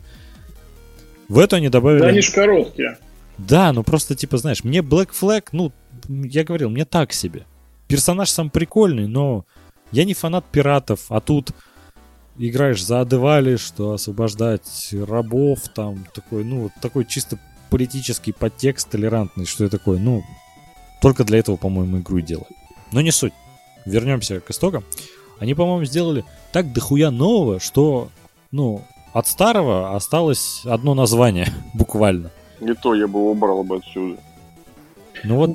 [SPEAKER 1] В это они добавили...
[SPEAKER 2] Да они ж короткие.
[SPEAKER 1] Да, ну просто, типа, знаешь, мне Black Flag, ну, я говорил, мне так себе. Персонаж сам прикольный, но я не фанат пиратов, а тут играешь за Адевали, что освобождать рабов, там, такой, ну, вот такой чисто политический подтекст толерантный, что я такое, ну, только для этого, по-моему, игру и делали. Но не суть. Вернемся к истокам. Они, по-моему, сделали так дохуя нового, что, ну, от старого осталось одно название, [LAUGHS] буквально.
[SPEAKER 3] Не то я бы убрал бы отсюда.
[SPEAKER 1] Ну вот,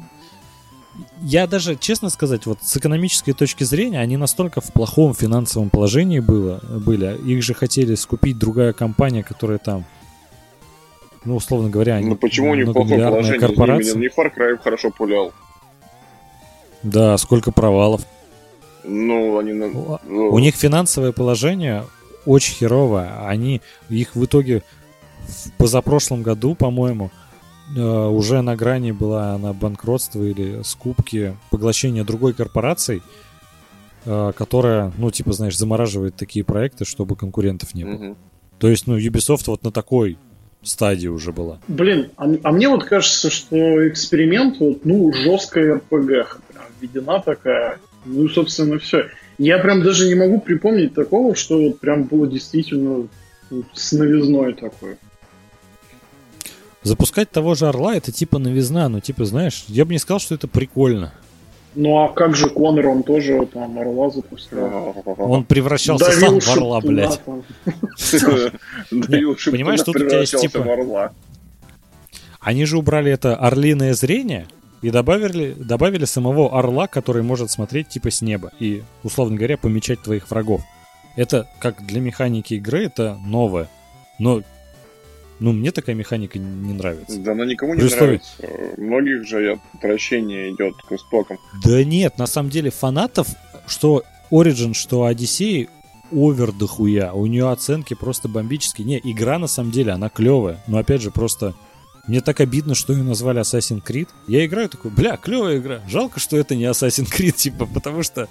[SPEAKER 1] я даже, честно сказать, вот с экономической точки зрения, они настолько в плохом финансовом положении было, были. Их же хотели скупить другая компания, которая там, ну, условно говоря, они
[SPEAKER 3] Ну почему них плохое
[SPEAKER 1] многомиллиардная
[SPEAKER 3] положение?
[SPEAKER 1] корпорация.
[SPEAKER 3] Не Far Cry хорошо пулял.
[SPEAKER 1] Да, сколько провалов.
[SPEAKER 3] Ну, они...
[SPEAKER 1] У
[SPEAKER 3] ну,
[SPEAKER 1] у них финансовое положение очень херовое. Они их в итоге в позапрошлом году, по-моему, уже на грани была на банкротство или скупки поглощения другой корпорацией, э, которая, ну, типа, знаешь, замораживает такие проекты, чтобы конкурентов не было.
[SPEAKER 3] мгм.
[SPEAKER 1] То есть, ну, Ubisoft вот на такой стадии уже была.
[SPEAKER 2] Блин, а, а мне вот кажется, что эксперимент, вот, ну, жесткая РПГ прям введена такая. Ну, собственно, все. Я прям даже не могу припомнить такого, что вот прям было действительно ну, с новизной такой.
[SPEAKER 1] Запускать того же Орла это типа новизна, ну, типа, знаешь, я бы не сказал, что это прикольно.
[SPEAKER 2] Ну а как же Конор, он тоже там Орла запускал. [LAUGHS]
[SPEAKER 1] Он превращался
[SPEAKER 2] Давил
[SPEAKER 1] сам в Орла, блядь. [LAUGHS] понимаешь, тут у тебя есть,
[SPEAKER 3] превращался
[SPEAKER 1] типа,
[SPEAKER 3] в орла.
[SPEAKER 1] Они же убрали это орлиное зрение и добавили, добавили самого орла, который может смотреть типа с неба и, условно говоря, помечать твоих врагов. Это, как для механики игры, это новое. Но, ну, мне такая механика не нравится.
[SPEAKER 3] Да она никому не
[SPEAKER 1] При условии-
[SPEAKER 3] нравится. Многих же отвращение идет к истокам.
[SPEAKER 1] Да нет, на самом деле фанатов, что Origin, что Odyssey, овер дохуя. У нее оценки просто бомбические. Не, игра на самом деле, она клевая. Но опять же, просто мне так обидно, что ее назвали Assassin's Creed. Я играю такой, бля, клевая игра. Жалко, что это не Assassin's Creed, [LAUGHS] типа, потому что,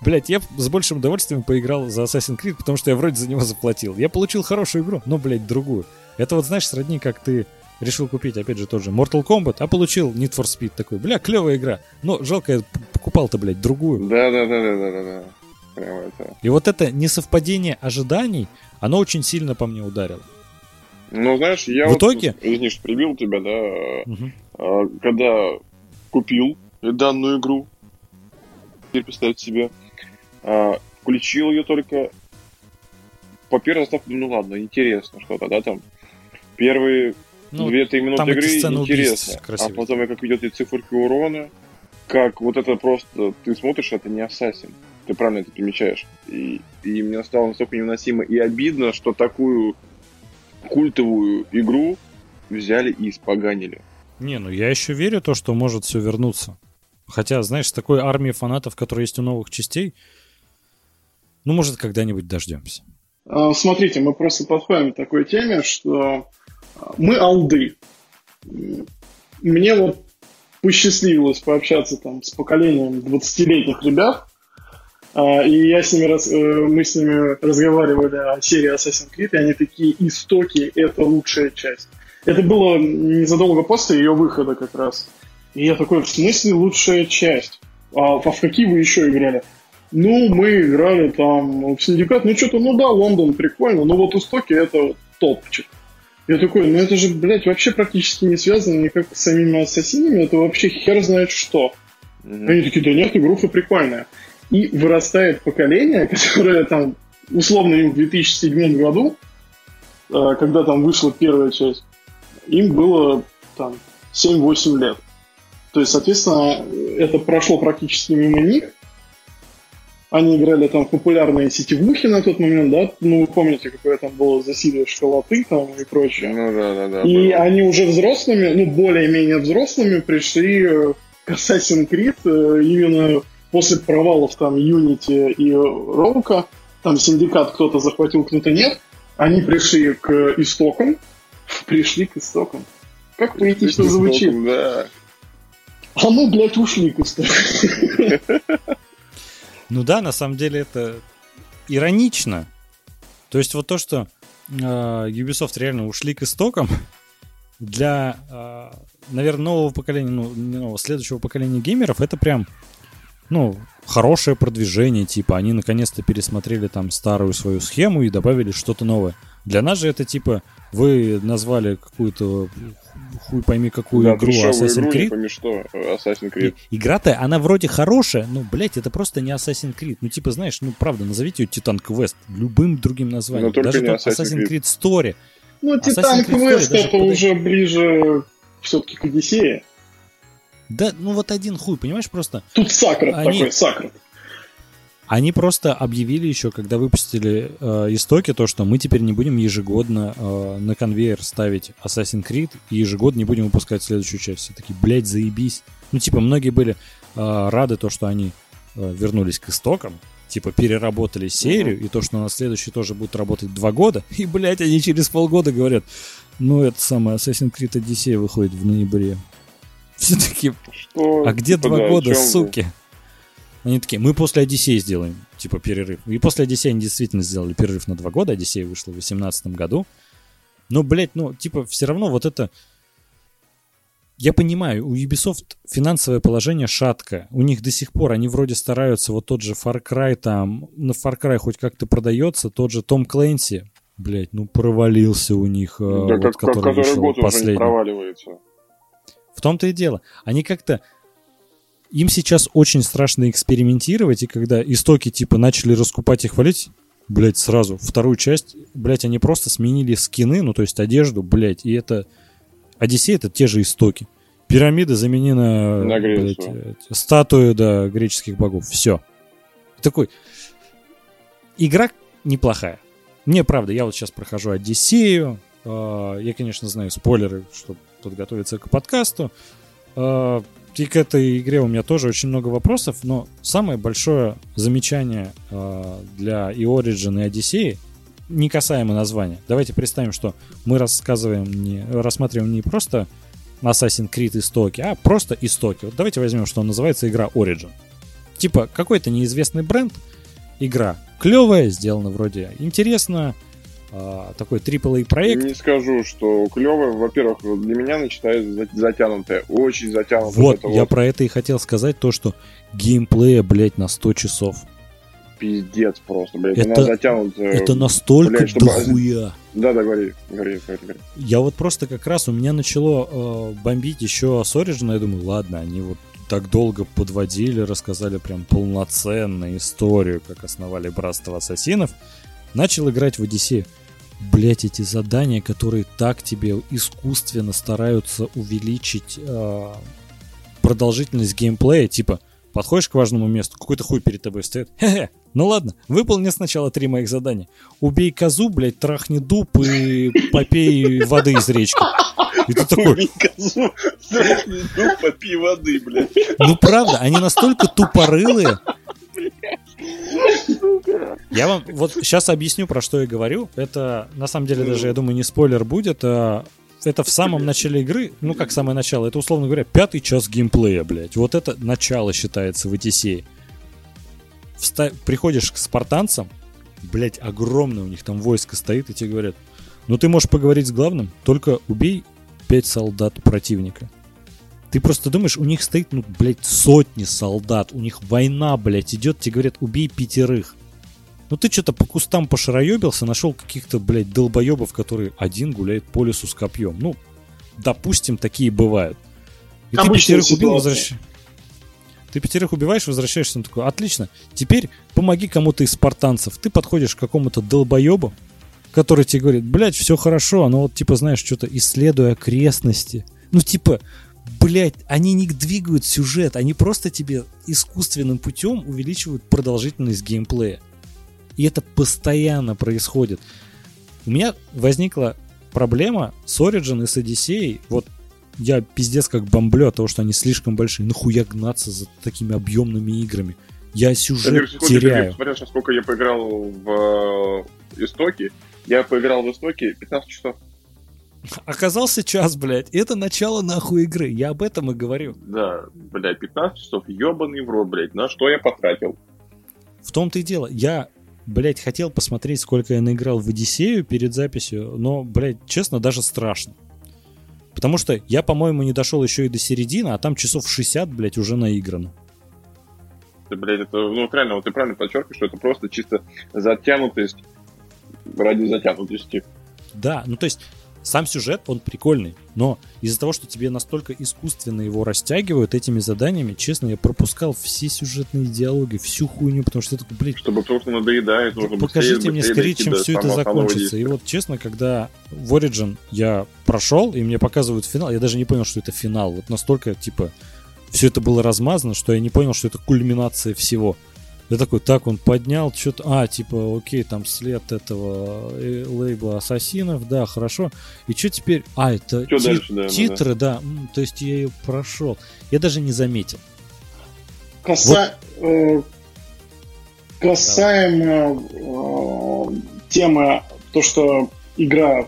[SPEAKER 1] блядь, я с большим удовольствием поиграл за Assassin's Creed, потому что я вроде за него заплатил. Я получил хорошую игру, но, блядь, другую. Это вот, знаешь, сродни, как ты решил купить, опять же, тот же Mortal Kombat, а получил Need for Speed такой, бля, клевая игра. Но жалко, я покупал-то, блядь, другую.
[SPEAKER 3] Да, да, да, да, да, да, да. прям это...
[SPEAKER 1] И вот это несовпадение ожиданий, оно очень сильно по мне ударило.
[SPEAKER 3] Ну, знаешь, я
[SPEAKER 1] В
[SPEAKER 3] вот,
[SPEAKER 1] итоге-
[SPEAKER 3] извини, что прибил тебя, да, а, когда купил данную игру, теперь представьте себе, а, включил ее только по первой заставке, ну ладно, интересно что-то, да, там, первые
[SPEAKER 1] Ну,
[SPEAKER 3] две-три минуты
[SPEAKER 1] там эти
[SPEAKER 3] игры интересно, а потом как идет и циферки урона, как вот это просто, ты смотришь, это не Ассасин, ты правильно это примечаешь, и, и мне стало настолько невыносимо и обидно, что такую культовую игру взяли и испоганили.
[SPEAKER 1] Не, ну я еще верю то, что может все вернуться. Хотя, знаешь, с такой армией фанатов, которая есть у новых частей, ну, может, когда-нибудь дождемся.
[SPEAKER 2] А, Смотрите, мы просто подходим к такой теме, что мы алды. Мне вот посчастливилось пообщаться там с поколением 20-летних ребят, а, и я с ними раз- э, мы с ними разговаривали о серии Assassin's Creed, и они такие, истоки — это лучшая часть. Это было незадолго после ее выхода как раз. И я такой, в смысле лучшая часть? А, а в какие вы еще играли? Ну, мы играли там в Синдикат, ну что-то, ну да, Лондон прикольно, но вот Истоки это топчик. Я такой, ну это же, блядь, вообще практически не связано никак с самими ассасинами, это вообще хер знает что.
[SPEAKER 3] Мгм.
[SPEAKER 2] Они такие, да нет, игруха прикольная. И вырастает поколение, [LAUGHS] которое там, условно, им в 2007 году, э, когда там вышла первая часть, им было там 7-8 лет. То есть, соответственно, это прошло практически мимо них. Они играли там в популярные сетевухи на тот момент, да? Ну, вы помните, какое там было засилие школоты там и прочее.
[SPEAKER 3] Ну да, да, да.
[SPEAKER 2] И
[SPEAKER 3] было.
[SPEAKER 2] они уже взрослыми, ну, более-менее взрослыми пришли э, к Assassin's Creed э, именно после провалов там Unity и Роука. Там синдикат кто-то захватил, кто-то нет. Они пришли к истокам. Пришли к истокам. Как поэтично звучит.
[SPEAKER 3] Да.
[SPEAKER 2] А мы, блядь, ушли к истокам. [LAUGHS]
[SPEAKER 1] Ну да, на самом деле это иронично. То есть вот то, что э, Ubisoft реально ушли к истокам, [LAUGHS] для, э, наверное, нового поколения, ну, не нового, следующего поколения геймеров, это прям, ну, хорошее продвижение, типа, они наконец-то пересмотрели там старую свою схему и добавили что-то новое. Для нас же это, типа, вы назвали какую-то, хуй пойми какую
[SPEAKER 3] Да,
[SPEAKER 1] игру Assassin's
[SPEAKER 3] игру,
[SPEAKER 1] Creed,
[SPEAKER 3] помнишь что, Assassin's Creed.
[SPEAKER 1] Игра-то, она вроде хорошая, но, блядь, это просто не Assassin's Creed. Ну, типа, знаешь, ну, правда, назовите ее Titan Quest любым другим названием.
[SPEAKER 3] Но
[SPEAKER 1] Даже
[SPEAKER 3] не Assassin's
[SPEAKER 1] Assassin's Creed Story.
[SPEAKER 2] Ну,
[SPEAKER 1] Assassin's Creed
[SPEAKER 2] Квест
[SPEAKER 1] даже
[SPEAKER 2] это
[SPEAKER 1] подойдет.
[SPEAKER 2] уже ближе все-таки к Одиссее.
[SPEAKER 1] Да, ну вот один хуй, понимаешь, просто
[SPEAKER 2] Тут Сакрат
[SPEAKER 1] Они-
[SPEAKER 2] такой, Сакрат.
[SPEAKER 1] Они просто объявили еще, когда выпустили э, истоки, то, что мы теперь не будем ежегодно э, на конвейер ставить Assassin's Creed и ежегодно не будем выпускать следующую часть. Все такие, блядь, заебись. Ну, типа, многие были э, рады то, что они э, вернулись к истокам, типа, переработали серию, и то, что на следующий тоже будет работать два года, [LAUGHS] и, блядь, они через полгода говорят, ну, это самое, Assassin's Creed Odyssey выходит в ноябре. Все таки
[SPEAKER 3] Что?
[SPEAKER 1] а где
[SPEAKER 3] Типа,
[SPEAKER 1] два года, суки? Они такие, мы после Одиссеи сделаем, типа, перерыв. И после Одиссеи они действительно сделали перерыв на два года. Одиссея вышла в 2018 году. Но, блядь, ну, типа, все равно вот это... Я понимаю, у Ubisoft финансовое положение шаткое. У них до сих пор, они вроде стараются, вот тот же Far Cry там, на Far Cry хоть как-то продается, тот же Том Клэнси, блядь, ну провалился у них, э,
[SPEAKER 3] Да,
[SPEAKER 1] вот,
[SPEAKER 3] как,
[SPEAKER 1] который
[SPEAKER 3] который
[SPEAKER 1] вышел
[SPEAKER 3] год уже не
[SPEAKER 1] последний.
[SPEAKER 3] проваливается.
[SPEAKER 1] В том-то и дело. Они как-то... Им сейчас очень страшно экспериментировать, и когда истоки типа начали раскупать и хвалить, блять, сразу вторую часть, блять, они просто сменили скины, ну то есть одежду, блять, и это... Одиссей это те же истоки. Пирамиды заменены на, блядь, эти, статуи, да, греческих богов. Все. Такой... Игра неплохая. Мне, правда, я вот сейчас прохожу Одиссею. э, Я, конечно, знаю спойлеры, чтобы подготовиться к подкасту. И к этой игре у меня тоже очень много вопросов, но самое большое замечание э, для и Origin, и Одиссеи не касаемо названия. Давайте представим, что мы рассказываем не, рассматриваем не просто Assassin's Creed истоки, а просто истоки. Вот давайте возьмем, что называется игра Origin. Типа какой-то неизвестный бренд, игра клевая, сделана вроде интересно, такой AAA проект.
[SPEAKER 3] Не скажу, что клевое. Во-первых, для меня начинает за- затянутое. Очень затянутое.
[SPEAKER 1] Вот, я
[SPEAKER 3] вот.
[SPEAKER 1] про это и хотел сказать, то, что геймплея, блядь, на 100 часов.
[SPEAKER 3] пиздец просто, блядь.
[SPEAKER 1] Это-
[SPEAKER 3] Она затянута.
[SPEAKER 1] Это настолько
[SPEAKER 3] блядь, чтобы-
[SPEAKER 1] дохуя.
[SPEAKER 3] Да, да, говори, говори, говори, говори.
[SPEAKER 1] Я вот просто как раз у меня начало э, бомбить еще с Origin, я думаю, ладно, они вот так долго подводили, рассказали прям полноценную историю, как основали Братство Ассасинов. Начал играть в Одиссею. Блять, эти задания, которые так тебе искусственно стараются увеличить э, продолжительность геймплея, типа, подходишь к важному месту, какой-то хуй перед тобой стоит. [LAUGHS] Хе-хе, ну ладно, выполни сначала три моих задания. Убей козу, блядь, трахни дуб и [LAUGHS] попей воды из речки. И ты такой,
[SPEAKER 3] Убей козу, трахни дуб, попей воды, блядь.
[SPEAKER 1] ну правда, они настолько тупорылые. Я вам вот сейчас объясню, про что я говорю. Это, на самом деле, даже, я думаю, не спойлер будет. а Это в самом начале игры, ну как самое начало, это, условно говоря, пятый час геймплея, блядь. Вот это начало считается в Одиссее. Вста- Приходишь к спартанцам, блядь, огромное у них там войско стоит, и тебе говорят, ну ты можешь поговорить с главным, только убей пять солдат противника. Ты просто думаешь, у них стоит, ну, блядь, сотни солдат, у них война, блядь, идет, тебе говорят, убей пятерых. Ну ты что-то по кустам пошароебился, нашел каких-то, блядь, долбоебов, которые один гуляет по лесу с копьем. Ну, допустим, такие бывают. И ты пятерых убил,
[SPEAKER 2] ситуация.
[SPEAKER 1] возвращаешься. Ты пятерых убиваешь, возвращаешься, он такой, отлично, теперь помоги кому-то из спартанцев. Ты подходишь к какому-то долбоебу, который тебе говорит, блядь, все хорошо, но вот, типа, знаешь, что-то исследуя окрестности. Ну, типа, блядь, они не двигают сюжет, они просто тебе искусственным путем увеличивают продолжительность геймплея. И это постоянно происходит. У меня возникла проблема с Origin и с Odyssey. Вот я пиздец как бомблю от того, что они слишком большие. Нахуя гнаться за такими объемными играми? Я сюжет теряю.
[SPEAKER 3] Смотря, сколько я поиграл в э, Истоке. Я поиграл в Истоке 15 часов.
[SPEAKER 1] Оказался час, блядь. Это начало нахуй игры. Я об этом и говорю.
[SPEAKER 3] Да, блядь, 15 часов, ебаный в рот, блядь. На что я потратил?
[SPEAKER 1] В том-то и дело. Я, блядь, хотел посмотреть, сколько я наиграл в Одиссею перед записью, но, блядь, честно, даже страшно. Потому что я, по-моему, не дошел еще и до середины, а там часов 60, блядь, уже наиграно.
[SPEAKER 3] Ты, блядь, это, ну, реально, вот ты правильно подчеркиваешь, что это просто чисто затянутость ради затянутости.
[SPEAKER 1] Да, ну то есть сам сюжет, он прикольный, но из-за того, что тебе настолько искусственно его растягивают этими заданиями, честно, я пропускал все сюжетные диалоги, всю хуйню, потому что это, блядь,
[SPEAKER 3] Чтобы что надоедает, нужно
[SPEAKER 1] Покажите
[SPEAKER 3] быстрее,
[SPEAKER 1] мне
[SPEAKER 3] быстрее
[SPEAKER 1] скорее, чем все это
[SPEAKER 3] основного
[SPEAKER 1] закончится. И вот честно, когда в Origin я прошел, и мне показывают финал, я даже не понял, что это финал. Вот настолько, типа, все это было размазано, что я не понял, что это кульминация всего. Я такой, так, он поднял что-то, а, типа, окей, там след этого э, лейбла ассасинов, да, хорошо. И что теперь? А, это ти-
[SPEAKER 3] дальше, да, да,
[SPEAKER 1] титры, да, м, то есть я ее прошел. Я даже не заметил.
[SPEAKER 2] Каса... э, Касаемо э, темы, то, что игра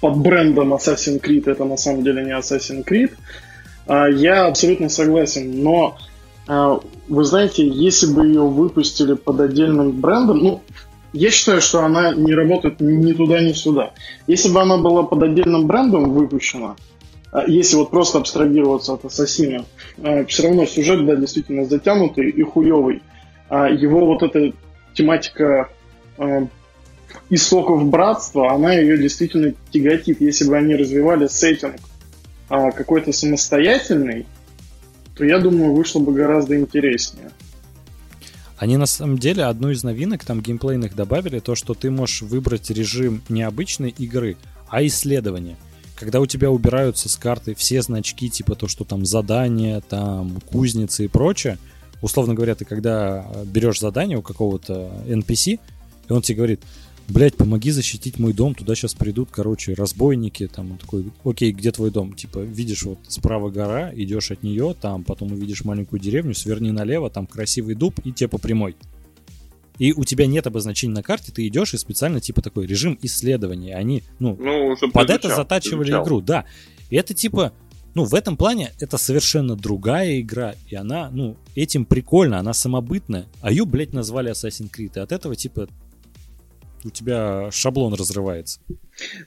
[SPEAKER 2] под брендом Assassin's Creed это на самом деле не Assassin's Creed, а, я абсолютно согласен, но вы знаете, если бы ее выпустили под отдельным брендом, ну, я считаю, что она не работает ни туда, ни сюда. Если бы она была под отдельным брендом выпущена, а, если вот просто абстрагироваться от Ассасина, все равно сюжет, да, действительно затянутый и хуевый. А его вот эта тематика а, истоков братства, она ее действительно тяготит. Если бы они развивали сеттинг а, какой-то самостоятельный, то я думаю, вышло бы гораздо интереснее.
[SPEAKER 1] Они на самом деле одну из новинок там геймплейных добавили, то, что ты можешь выбрать режим не обычной игры, а исследования. Когда у тебя убираются с карты все значки, типа то, что там задания, там кузницы и прочее, условно говоря, ты когда берешь задание у какого-то NPC, и он тебе говорит, блядь, помоги защитить мой дом, туда сейчас придут, короче, разбойники, там, он такой, окей, где твой дом? Типа, видишь, вот справа гора, идешь от нее, там, потом увидишь маленькую деревню, сверни налево, там красивый дуб, и тебе по прямой. И у тебя нет обозначений на карте, ты идешь и специально, типа, такой режим исследования. Они, ну,
[SPEAKER 3] Ну,
[SPEAKER 1] под
[SPEAKER 3] ты
[SPEAKER 1] это
[SPEAKER 3] изучал,
[SPEAKER 1] затачивали
[SPEAKER 3] изучал.
[SPEAKER 1] игру, да. И это типа, ну, в этом плане это совершенно другая игра, и она, ну, этим прикольно, она самобытная, а ее, блядь, назвали Assassin's Creed, и от этого, типа, у тебя шаблон разрывается.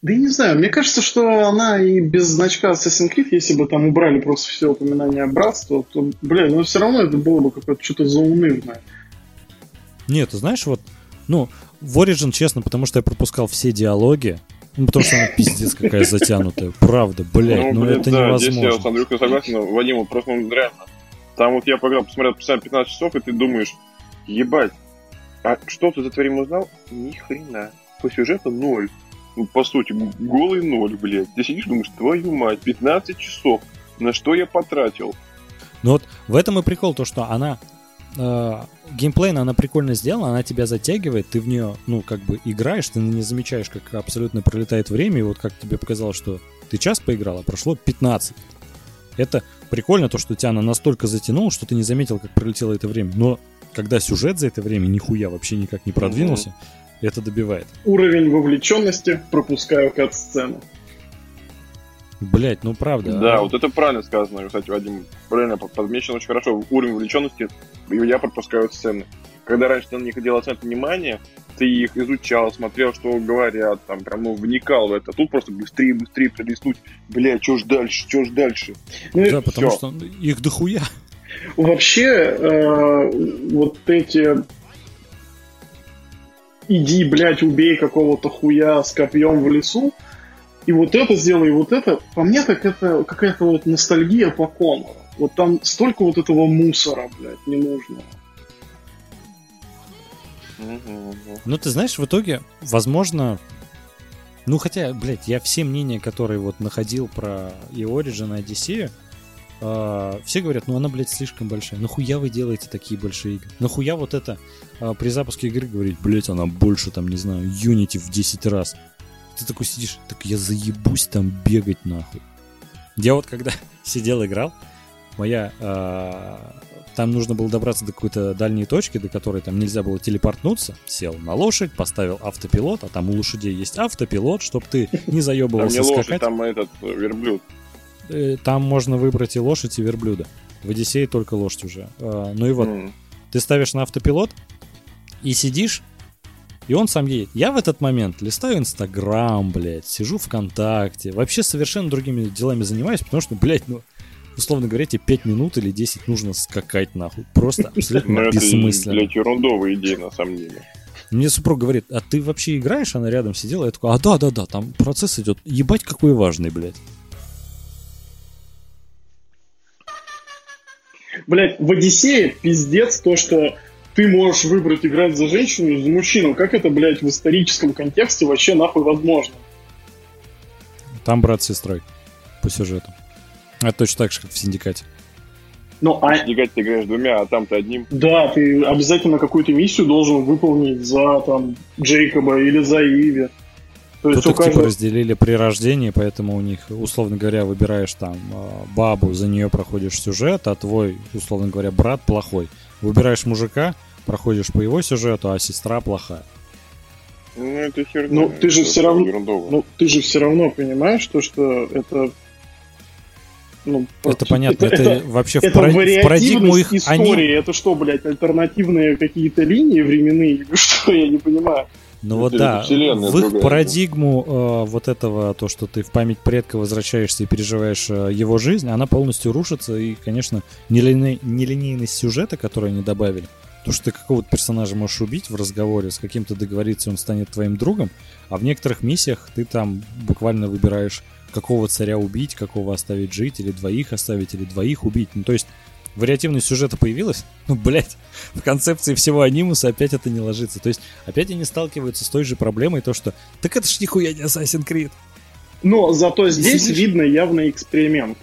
[SPEAKER 2] Да я не знаю, мне кажется, что она и без значка Assassin's Creed, если бы там убрали просто все упоминания братства, то, бля, ну все равно это было бы какое-то что-то заунывное.
[SPEAKER 1] Нет, ты знаешь, вот, ну, в Origin, честно, потому что я пропускал все диалоги, ну, потому что она пиздец какая затянутая. Правда, блядь, ну,
[SPEAKER 3] блин,
[SPEAKER 1] это
[SPEAKER 3] да, Здесь я
[SPEAKER 1] невозможно.
[SPEAKER 3] с Андрюхой согласен, но, Вадим, вот просто ну, реально. Там вот я поиграл, посмотрел постоянно 15 часов, и ты думаешь, ебать, а что ты за это время узнал? Ни хрена. По сюжету ноль. Ну, по сути, голый ноль, блядь. Ты сидишь, думаешь, твою мать, 15 часов. На что я потратил?
[SPEAKER 1] Ну вот в этом и прикол, то, что она э, геймплейно она прикольно сделана, она тебя затягивает, ты в нее, ну, как бы играешь, ты не замечаешь, как абсолютно пролетает время, и вот как тебе показалось, что ты час поиграл, а прошло 15. Это прикольно, то, что тебя она настолько затянула, что ты не заметил, как пролетело это время. Но когда сюжет за это время нихуя вообще никак не продвинулся, это добивает.
[SPEAKER 2] Уровень вовлеченности, пропускаю кат-сцену.
[SPEAKER 1] Блять, ну правда.
[SPEAKER 3] Да,
[SPEAKER 1] а-
[SPEAKER 3] вот это правильно сказано, кстати, Вадим. Правильно под- подмечено очень хорошо. Уровень увлеченности, и я пропускаю сцены. Когда раньше ты на них делал акцент внимания, ты их изучал, смотрел, что говорят, там прям ну, вникал в это. Тут просто быстрее, быстрее пролистнуть. Бля, что ж дальше, что ж дальше?
[SPEAKER 2] Ну, и
[SPEAKER 1] Да, потому
[SPEAKER 3] всё.
[SPEAKER 1] что их дохуя.
[SPEAKER 2] Вообще, э, вот эти иди, блядь, убей какого-то хуя с копьем в лесу, и вот это сделай, и вот это, по мне так это какая-то вот ностальгия по Конору. Вот там столько вот этого мусора, блядь, ненужного.
[SPEAKER 1] Ну, ты знаешь, в итоге, возможно... Ну, хотя, блядь, я все мнения, которые вот находил про и Origin, и Одиссею, э, все говорят, ну она, блядь, слишком большая. Нахуя вы делаете такие большие игры? Нахуя вот это э, при запуске игры говорить, блядь, она больше, там, не знаю, Unity в 10 раз. Ты такой сидишь, так я заебусь там бегать нахуй. Я вот когда [LAUGHS] сидел, играл, моя... э, там нужно было добраться до какой-то дальней точки, до которой там нельзя было телепортнуться. Сел на лошадь, поставил автопилот, а там у лошадей есть автопилот, чтобы ты не [LAUGHS]
[SPEAKER 3] Там не
[SPEAKER 1] заебывался
[SPEAKER 3] лошадь,
[SPEAKER 1] скакать.
[SPEAKER 3] там этот э, верблюд.
[SPEAKER 1] Э, Там можно выбрать и лошадь, и верблюда. В Одиссее только лошадь уже. А, Ну и вот, ты ставишь на автопилот и сидишь, и он сам едет. Я в этот момент листаю Инстаграм, блядь, сижу ВКонтакте, вообще совершенно другими делами занимаюсь, потому что, блядь, ну, условно говоря, тебе 5 минут или 10 нужно скакать нахуй. Просто [LAUGHS]
[SPEAKER 3] Ну,
[SPEAKER 1] абсолютно
[SPEAKER 3] это,
[SPEAKER 1] бессмысленно.
[SPEAKER 3] блядь, ерундовая идея, на самом деле.
[SPEAKER 1] Мне супруг говорит, а ты вообще играешь? Она рядом сидела, я такой, а да-да-да, там процесс идет. Ебать, какой важный, блядь.
[SPEAKER 2] Блядь, в Одиссее пиздец то, что ты можешь выбрать играть за женщину и за мужчину. Как это, блядь, в историческом контексте вообще нахуй возможно?
[SPEAKER 1] Там брат с сестрой по сюжету. Это точно так же, как в Синдикате.
[SPEAKER 2] Ну, а
[SPEAKER 3] Сдвигать ты играешь двумя, а там ты одним.
[SPEAKER 2] Да, ты обязательно какую-то миссию должен выполнить за там Джейкоба или за Иви. То
[SPEAKER 1] Тут их типа
[SPEAKER 2] каждого...
[SPEAKER 1] разделили при рождении, поэтому у них, условно говоря, выбираешь там э, бабу, за нее проходишь сюжет, а твой, условно говоря, брат плохой. Выбираешь мужика, проходишь по его сюжету, а сестра плохая.
[SPEAKER 3] Ну, это херня.
[SPEAKER 2] Ну, ты же
[SPEAKER 3] это
[SPEAKER 2] всё равно-
[SPEAKER 3] ерундово.
[SPEAKER 2] Ну, ты же все равно понимаешь, то, что это... Ну,
[SPEAKER 1] Это понятно, это, вообще в,
[SPEAKER 2] это
[SPEAKER 1] пара- в парадигму их
[SPEAKER 2] вариативность
[SPEAKER 1] они...
[SPEAKER 2] истории. Это что, блядь, альтернативные какие-то линии временные? Или Что, [LAUGHS] я не понимаю.
[SPEAKER 1] Ну вот да, в их
[SPEAKER 3] другая.
[SPEAKER 1] парадигму э, вот этого, то, что ты в память предка возвращаешься и переживаешь э, его жизнь, она полностью рушится, и, конечно, нелиней- нелинейность сюжета, который они добавили, то, что ты какого-то персонажа можешь убить в разговоре, с каким-то договориться, он станет твоим другом, а в некоторых миссиях ты там буквально выбираешь, какого царя убить, какого оставить жить, или двоих оставить, или двоих убить. Ну, то есть вариативность сюжета появилась, [LAUGHS] ну, блядь, в концепции всего анимуса опять это не ложится. То есть опять они сталкиваются с той же проблемой, то что, так это ж нихуя не Assassin's Creed.
[SPEAKER 2] Но зато здесь
[SPEAKER 1] Сидишь-
[SPEAKER 2] видно явный эксперимент.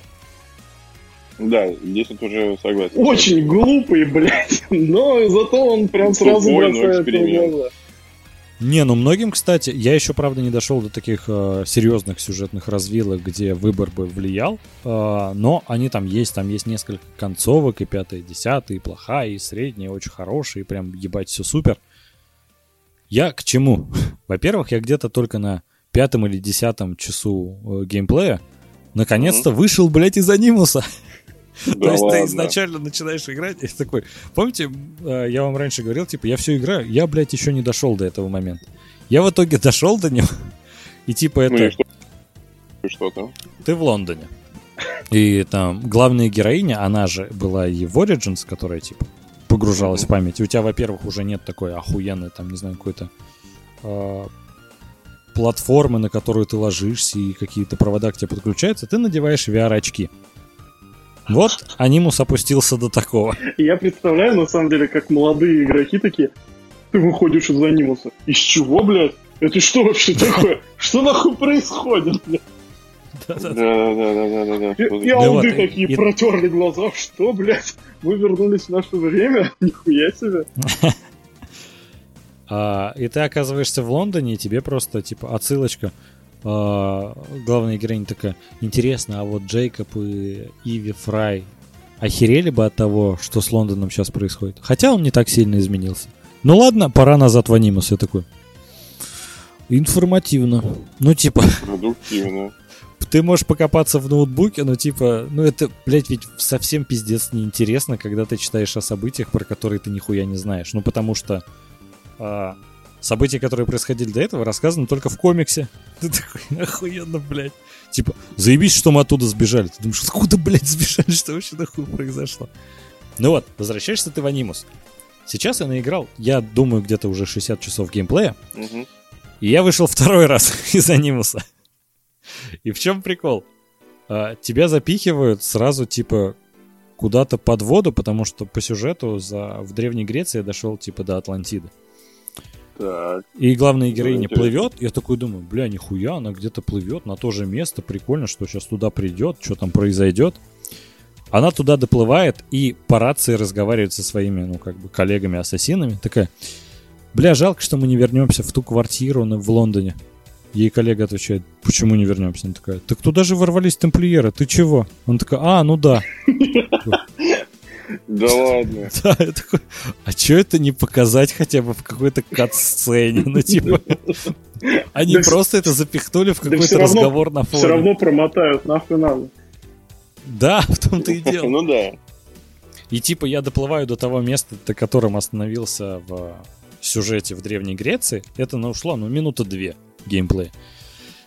[SPEAKER 3] Да, здесь вот уже согласен.
[SPEAKER 2] Очень глупый, блядь. [LAUGHS] Но зато он прям сразу
[SPEAKER 3] Тупой, но
[SPEAKER 2] бросается в
[SPEAKER 3] эксперимент.
[SPEAKER 2] глаза.
[SPEAKER 1] Не, ну многим, кстати, я еще, правда, не дошел до таких э, серьезных сюжетных развилок, где выбор бы влиял, э, но они там есть, там есть несколько концовок, и пятая, и десятая, и плохая, и средняя, и очень хорошая, и прям ебать все супер. Я к чему? [LAUGHS] Во-первых, я где-то только на пятом или десятом часу э, геймплея наконец-то вышел, блядь, из анимуса. [LAUGHS] [LAUGHS] То есть ты изначально начинаешь играть и такой, помните, э, я вам раньше говорил, типа, я все играю, я, блядь, еще не дошел до этого момента. Я в итоге [LAUGHS] дошел до него, и типа
[SPEAKER 3] Ну
[SPEAKER 1] это,
[SPEAKER 3] и что? И что там?
[SPEAKER 1] ты в Лондоне. И там главная героиня, она же была и в Origins, которая типа погружалась в память. И у тебя, во-первых, уже нет такой охуенной, там, не знаю, какой-то э, платформы, на которую ты ложишься, и какие-то провода к тебе подключаются, ты надеваешь VR-очки. Вот анимус опустился до такого.
[SPEAKER 2] Я представляю, на самом деле, как молодые игроки такие, ты выходишь из анимуса. Из чего, блядь? Это что вообще [LAUGHS] такое? Что нахуй происходит, блядь?
[SPEAKER 3] Да-да-да-да-да-да.
[SPEAKER 2] И, алды такие протерли глаза. Что, блядь? Мы вернулись в наше время? [LAUGHS] Нихуя себе. [LAUGHS]
[SPEAKER 1] А, и ты оказываешься в Лондоне, и тебе просто, типа, отсылочка. А, главная героиня такая, интересно, а вот Джейкоб и Иви Фрай охерели бы от того, что с Лондоном сейчас происходит? Хотя он не так сильно изменился. Ну ладно, пора назад в анимус. Я такой, информативно. Ну, типа, [LAUGHS]
[SPEAKER 3] Продуктивно.
[SPEAKER 1] ты можешь покопаться в ноутбуке, но типа, ну это, блядь, ведь совсем пиздец неинтересно, когда ты читаешь о событиях, про которые ты нихуя не знаешь. Ну потому что а, события, которые происходили до этого, рассказаны только в комиксе. [LAUGHS] Ты такой, охуенно, блядь. Типа, заебись, что мы оттуда сбежали. Ты думаешь, откуда, блядь, [LAUGHS] сбежали, что вообще нахуй произошло? Ну вот, возвращаешься ты в анимус. Сейчас я наиграл, я думаю, где-то уже 60 часов геймплея,
[SPEAKER 3] Мгм.
[SPEAKER 1] и я вышел [LAUGHS] второй раз из анимуса. И в чем прикол? А, тебя запихивают сразу, типа, куда-то под воду, потому что по сюжету за... в Древней Греции я дошел, типа, до Атлантиды.
[SPEAKER 3] Так.
[SPEAKER 1] И главная героиня плывет, я такой думаю, бля, нихуя, она где-то плывет на то же место, прикольно, что сейчас туда придет, что там произойдет. Она туда доплывает и по рации разговаривает со своими, ну, как бы, коллегами-ассасинами. Такая, бля, жалко, что мы не вернемся в ту квартиру на- в Лондоне. Ей коллега отвечает, почему не вернемся? Она такая, так туда же ворвались тамплиеры, ты чего? Он такая, а, ну да. [LAUGHS]
[SPEAKER 3] Да ладно. [LAUGHS]
[SPEAKER 1] Да, я такой, а чё это не показать хотя бы в какой-то кат-сцене? Ну, типа, они
[SPEAKER 2] Да
[SPEAKER 1] просто это запихнули в
[SPEAKER 2] да
[SPEAKER 1] какой-то
[SPEAKER 2] равно-
[SPEAKER 1] разговор на
[SPEAKER 2] Все
[SPEAKER 1] фоне.
[SPEAKER 2] равно промотают, нахуй надо.
[SPEAKER 1] Да, в том-то и дело.
[SPEAKER 3] Ну да.
[SPEAKER 1] И типа я доплываю до того места, до которым остановился в сюжете в Древней Греции. Это ну, ушло, ну, минута две геймплея.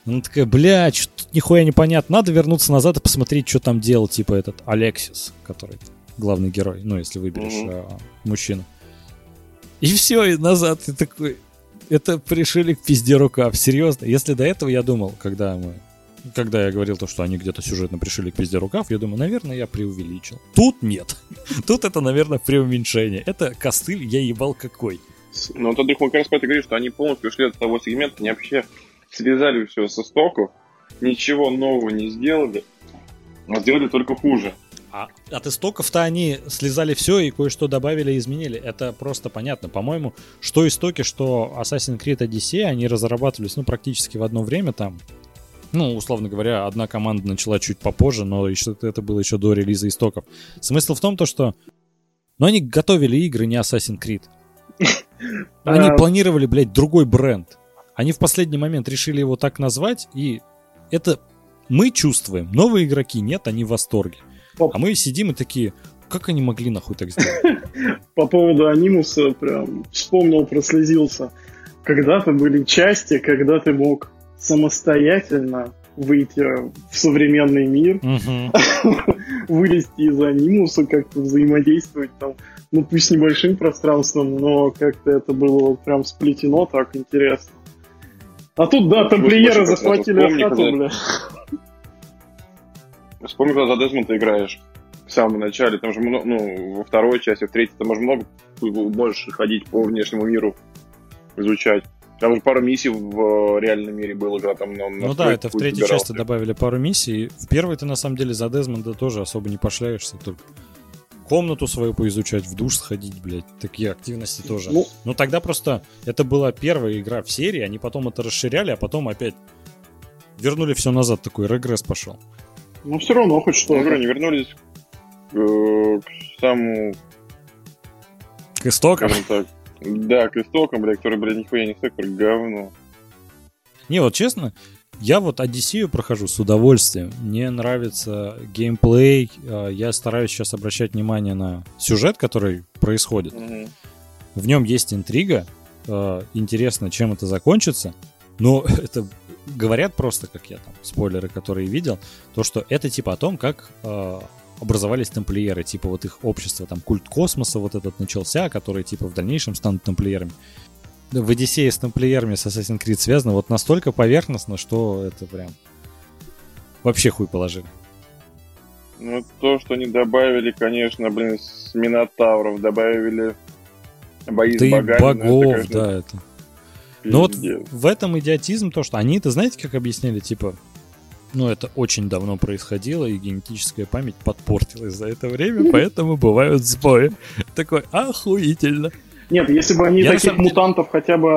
[SPEAKER 1] Она такая, бля, что нихуя непонятно. Надо вернуться назад и посмотреть, что там делал, типа, этот Алексис, который главный герой, ну, если выберешь
[SPEAKER 3] Мгм.
[SPEAKER 1] а, мужчину. И все, и назад. И такой, это пришили к пизде рукав. Серьезно. Если до этого я думал, когда мы когда я говорил то, что они где-то сюжетно пришили к пизде рукав, я думаю, наверное, я преувеличил. Тут нет. [LAUGHS] Тут это, наверное, преуменьшение. Это костыль я ебал какой.
[SPEAKER 3] Ну, тогда их как раз говорю, что они полностью ушли от того сегмента, они вообще связали все со стоков, ничего нового не сделали, а сделали только хуже.
[SPEAKER 1] А от истоков-то они слезали все и кое-что добавили и изменили. Это просто понятно. По-моему, что истоки, что Assassin's Creed Odyssey, они разрабатывались, ну, практически в одно время там. Ну, условно говоря, одна команда начала чуть попозже, но еще это было еще до релиза истоков. Смысл в том, то, что ну, они готовили игры не Assassin's Creed. [LAUGHS] Они планировали, блядь, другой бренд. Они в последний момент решили его так назвать, и это мы чувствуем. Новые игроки нет, они в восторге. А мы сидим и такие, как они могли нахуй так сделать? [LAUGHS]
[SPEAKER 2] По поводу анимуса прям вспомнил, прослезился. Когда-то были части, когда ты мог самостоятельно выйти в современный мир, [LAUGHS] вылезти из анимуса, как-то взаимодействовать там, ну пусть небольшим пространством, но как-то это было вот прям сплетено так интересно. А тут, да, тамплиеры
[SPEAKER 3] слушай,
[SPEAKER 2] захватили
[SPEAKER 3] когда-
[SPEAKER 2] бля.
[SPEAKER 3] Вспомни, когда за Дезмонда играешь в самом начале, там же много, ну, во второй части, в третьей, там же много можешь ходить по внешнему миру, изучать. Там же пару миссий в э, реальном мире было, когда там на,
[SPEAKER 1] Ну да, это в третьей части добавили пару миссий. В первой ты на самом деле за Дезмонда тоже особо не пошляешься, только комнату свою поизучать, в душ сходить, блядь. Такие активности тоже.
[SPEAKER 2] Ну,
[SPEAKER 1] Ну тогда просто это была первая игра в серии, они потом это расширяли, а потом опять вернули все назад, такой регресс пошел.
[SPEAKER 2] Ну все равно хоть
[SPEAKER 3] Я говорю,
[SPEAKER 2] что-то.
[SPEAKER 3] они вернулись э, к самому,
[SPEAKER 1] К истокам.
[SPEAKER 3] скажем так, да, к истокам, блядь, который, блядь, нихуя не как говно.
[SPEAKER 1] Не, вот честно, я вот Одиссею прохожу с удовольствием. Мне нравится геймплей. э, Я стараюсь сейчас обращать внимание на сюжет, который происходит.
[SPEAKER 3] Мгм.
[SPEAKER 1] В нем есть интрига. э, Интересно, чем это закончится. Но [LAUGHS] это говорят просто, как я там, спойлеры, которые видел, то, что это типа о том, как э, образовались тамплиеры, типа вот их общество, там культ космоса вот этот начался, который типа в дальнейшем станут тамплиерами. В Одиссее с тамплиерами с Assassin's Creed связано вот настолько поверхностно, что это прям вообще хуй положили.
[SPEAKER 3] Ну, то, что они добавили, конечно, блин, с Минотавров, добавили бои
[SPEAKER 1] да
[SPEAKER 3] с богами.
[SPEAKER 1] богов,
[SPEAKER 3] это, конечно,
[SPEAKER 1] да, это. Но вот
[SPEAKER 3] пиздец.
[SPEAKER 1] в этом идиотизм то, что они это знаете, как объясняли, типа, ну, это очень давно происходило, и генетическая память подпортилась за это время, поэтому бывают сбои. Такой, охуительно.
[SPEAKER 2] Нет, если бы они
[SPEAKER 1] Я
[SPEAKER 2] таких
[SPEAKER 1] деле-
[SPEAKER 2] мутантов хотя бы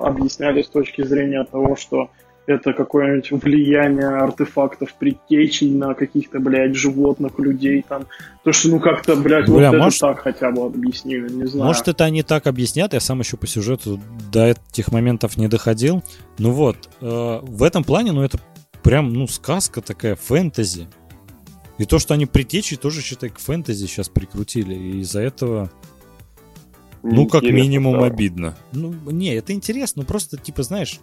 [SPEAKER 2] объясняли с точки зрения того, что это какое-нибудь влияние артефактов предтечей на каких-то, блядь, животных, людей там. То, что, ну, как-то, блядь,
[SPEAKER 1] Бля,
[SPEAKER 2] вот
[SPEAKER 1] может-
[SPEAKER 2] это так хотя бы объяснили, не знаю.
[SPEAKER 1] Может, это они так объяснят, я сам еще по сюжету до этих моментов не доходил. Ну вот, э, в этом плане, ну, это прям, ну, сказка такая, фэнтези. И то, что они предтечи, тоже, считай, к фэнтези сейчас прикрутили. И из-за этого, ну, как минимум,
[SPEAKER 3] стало.
[SPEAKER 1] обидно. Ну, не, это интересно, ну, просто, типа, знаешь,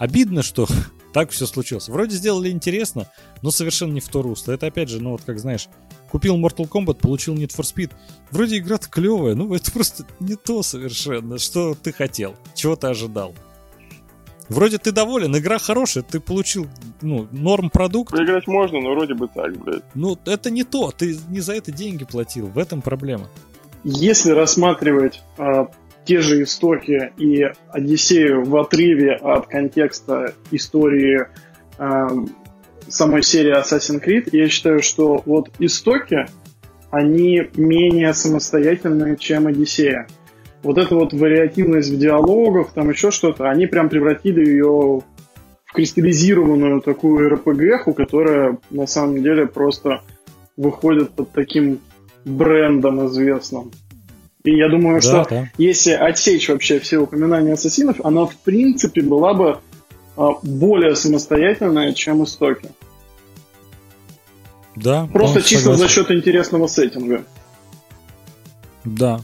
[SPEAKER 1] обидно, что [LAUGHS] так все случилось. Вроде сделали интересно, но совершенно не в то русло. Это, опять же, ну, вот как, знаешь, купил Mortal Kombat, получил Need for Speed. Вроде игра-то клевая, ну, это [LAUGHS] просто не то совершенно, что ты хотел, чего ты ожидал. Вроде ты доволен, игра хорошая, ты получил, ну, норм продукт,
[SPEAKER 3] Поиграть можно, но вроде бы так, блядь.
[SPEAKER 1] ну, это не то, ты не за это деньги платил, в этом проблема.
[SPEAKER 2] Если рассматривать а, те же истоки и Одиссею в отрыве от контекста истории а, самой серии Assassin's Creed, я считаю, что вот истоки, они менее самостоятельные, чем Одиссея. Вот эта вот вариативность в диалогах, там еще что-то, они прям превратили ее в кристаллизированную такую РПГ, которая на самом деле просто выходит под таким брендом известным. И я думаю, что
[SPEAKER 1] да.
[SPEAKER 2] если отсечь вообще все упоминания ассасинов, она в принципе была бы а, более самостоятельная, чем истоки.
[SPEAKER 1] Да.
[SPEAKER 2] Просто чисто за
[SPEAKER 1] согласен.
[SPEAKER 2] счет интересного сеттинга.
[SPEAKER 1] Да.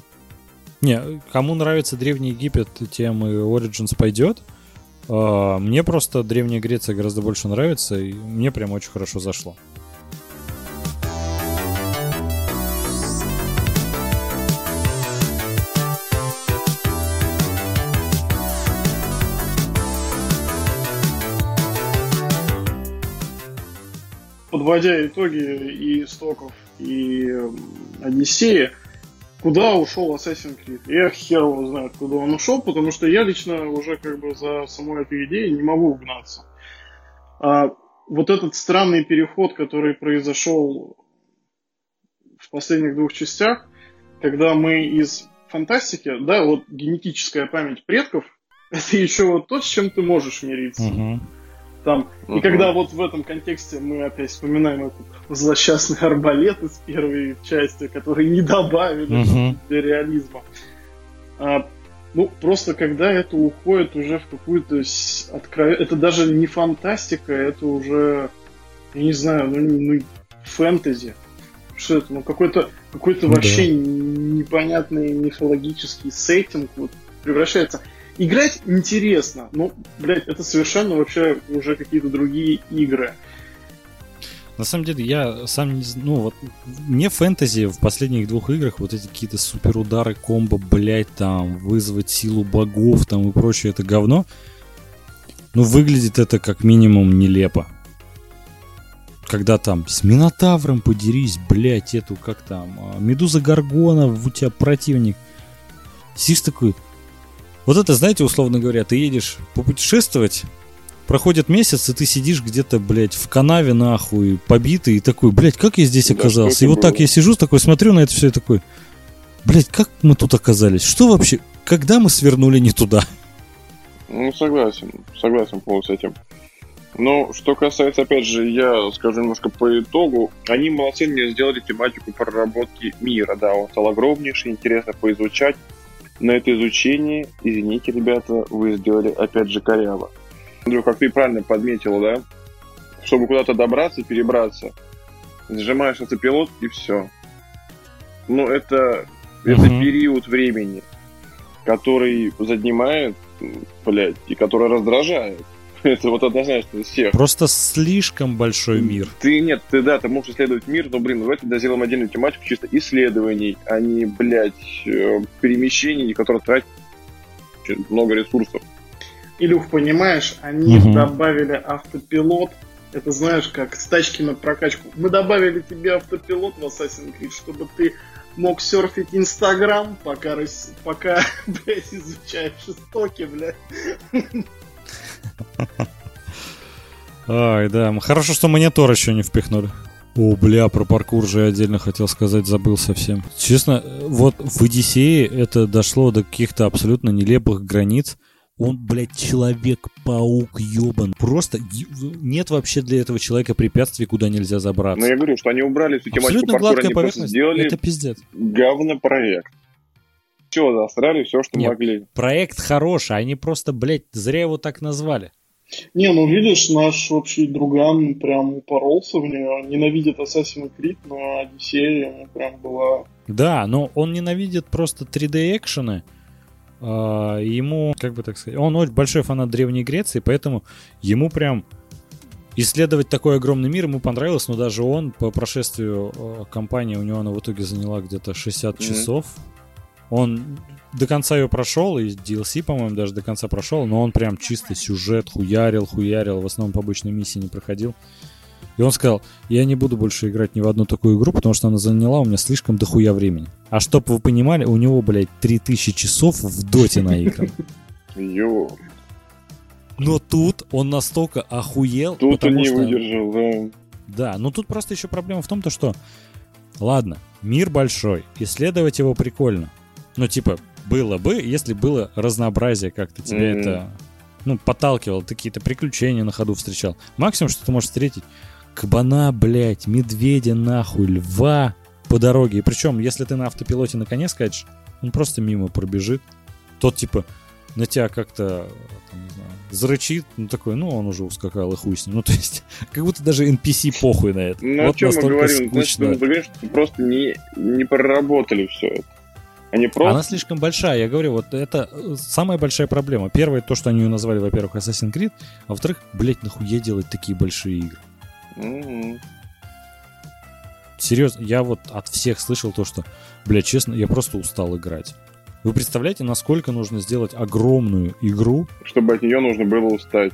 [SPEAKER 1] Не, кому нравится Древний Египет, тем и Origins пойдет. А, Мне просто Древняя Греция гораздо больше нравится, и мне прям очень хорошо зашло.
[SPEAKER 2] Подводя итоги и истоков, и Одиссеи, куда ушел Assassin's Creed? Я хер его знает, куда он ушел, потому что я лично уже как бы за самой этой идеей не могу угнаться. А вот этот странный переход, который произошел в последних двух частях, когда мы из фантастики, да, вот генетическая память предков, [LAUGHS] это еще вот то, с чем ты можешь мириться.
[SPEAKER 1] Мгм.
[SPEAKER 2] Там. И
[SPEAKER 3] Мгм.
[SPEAKER 2] когда вот в этом контексте мы опять вспоминаем этот злосчастный арбалет из первой части, который не добавили
[SPEAKER 1] Мгм.
[SPEAKER 2] для реализма. А, ну, просто когда это уходит уже в какую-то с- откро- Это даже не фантастика, это уже, я не знаю, ну, ну, фэнтези. Что это? Ну, какой-то какой-то
[SPEAKER 1] да.
[SPEAKER 2] вообще непонятный мифологический сеттинг вот превращается. Играть интересно, но, блядь, это совершенно вообще уже какие-то другие игры.
[SPEAKER 1] На самом деле, я сам не знаю, ну вот, мне фэнтези в последних двух играх вот эти какие-то суперудары, комбо, блять, там, вызвать силу богов, там и прочее, это говно. Ну, выглядит это как минимум нелепо. Когда там с Минотавром подерись, блять, эту, как там, а, Медуза Гаргона, у тебя противник. Сидишь такой... Вот это, знаете, условно говоря, ты едешь попутешествовать, Проходит месяц, и ты сидишь где-то, блядь, в канаве, нахуй, побитый, и такой, блядь, как я здесь оказался? И вот так я сижу, такой, смотрю на это все и такой, блядь, как мы тут оказались? Что вообще? Когда мы свернули не туда?
[SPEAKER 3] Ну, согласен, согласен полностью с этим. Но что касается, опять же, я скажу немножко по итогу. Они молодцы, мне сделали тематику проработки мира, да, он стал огромнейший, интересно поизучать. На это изучение, извините, ребята, вы сделали, опять же, коряво. Андрю, как ты правильно подметил, да? Чтобы куда-то добраться, перебраться, сжимаешь автопилот и все. Ну, это, это
[SPEAKER 1] Мгм.
[SPEAKER 3] период времени, который занимает, блядь, и который раздражает. [LAUGHS] Это вот однозначно из всех.
[SPEAKER 1] Просто слишком большой мир.
[SPEAKER 3] Ты нет, ты да, ты можешь исследовать мир, но, блин, давайте да, сделаем отдельную тематику чисто исследований, а не, блядь, э, перемещений, которые тратят много ресурсов.
[SPEAKER 2] Илюх, понимаешь, они
[SPEAKER 1] Мгм.
[SPEAKER 2] добавили автопилот. Это знаешь, как с тачки на прокачку. Мы добавили тебе автопилот в Assassin's Creed, чтобы ты мог серфить Инстаграм, пока, рас- пока [LAUGHS] блядь, изучаешь истоки, блядь.
[SPEAKER 1] Ай, да. Хорошо, что монитор еще не впихнули. О, бля, про паркур же я отдельно хотел сказать, забыл совсем. Честно, вот в Одиссее это дошло до каких-то абсолютно нелепых границ. Он, блядь, человек-паук ебан. Просто нет вообще для этого человека препятствий, куда нельзя забраться.
[SPEAKER 3] Но я говорю, что они убрали всю тематику
[SPEAKER 1] Абсолютно
[SPEAKER 3] паркура,
[SPEAKER 1] гладкая
[SPEAKER 3] они
[SPEAKER 1] поверхность.
[SPEAKER 3] сделали
[SPEAKER 1] Это пиздец.
[SPEAKER 3] говнопроект. Все, засрали все, что
[SPEAKER 1] Нет.
[SPEAKER 3] могли.
[SPEAKER 1] Проект хороший, они просто, блядь, зря его так назвали.
[SPEAKER 2] Не, ну видишь, наш общий друган прям упоролся в нее. Ненавидит Assassin's Creed, но Одиссея ему прям была...
[SPEAKER 1] Да, но он ненавидит просто 3D-экшены. А, ему, как бы так сказать, он очень большой фанат Древней Греции, поэтому ему прям исследовать такой огромный мир ему понравилось, но даже он по прошествию э, кампании, у него она в итоге заняла где-то 60
[SPEAKER 3] Мгм.
[SPEAKER 1] часов. Он до конца ее прошел, и DLC, по-моему, даже до конца прошел, но он прям чисто сюжет хуярил, хуярил, в основном по обычной миссии не проходил. И он сказал, я не буду больше играть ни в одну такую игру, потому что она заняла у меня слишком дохуя времени. А чтоб вы понимали, у него, блядь, 3000 часов в доте наигран.
[SPEAKER 3] Ё,
[SPEAKER 1] Но тут он настолько охуел,
[SPEAKER 3] тут он не
[SPEAKER 1] что...
[SPEAKER 3] выдержал, да.
[SPEAKER 1] Да, но тут просто еще проблема в том, то, что... Ладно, мир большой, исследовать его прикольно. Ну, типа, было бы, если было разнообразие как-то, тебе
[SPEAKER 3] Мгм.
[SPEAKER 1] это, ну, подталкивало, ты какие-то приключения на ходу встречал. Максимум, что ты можешь встретить, кабана, блядь, медведя, нахуй, льва по дороге. И причем, если ты на автопилоте на коне скачешь, он просто мимо пробежит. Тот, типа, на тебя как-то, не знаю, зарычит, ну, такой, ну, он уже ускакал, и хуй с ним. Ну, [LAUGHS] то есть, как будто даже NPC похуй на это.
[SPEAKER 3] Ну, о
[SPEAKER 1] вот
[SPEAKER 3] чем мы говорим? Значит,
[SPEAKER 1] скучно.
[SPEAKER 3] мы говорим, что просто не, не проработали все это. Они
[SPEAKER 1] Она
[SPEAKER 3] просто...
[SPEAKER 1] слишком большая, я говорю, вот это э, самая большая проблема. Первое, то, что они ее назвали, во-первых, Assassin's Creed, а во-вторых, блять, нахуя делать такие большие игры?
[SPEAKER 3] Мгм.
[SPEAKER 1] Серьезно, я вот от всех слышал то, что, блядь, честно, я просто устал играть. Вы представляете, насколько нужно сделать огромную игру?
[SPEAKER 3] Чтобы от нее нужно было устать.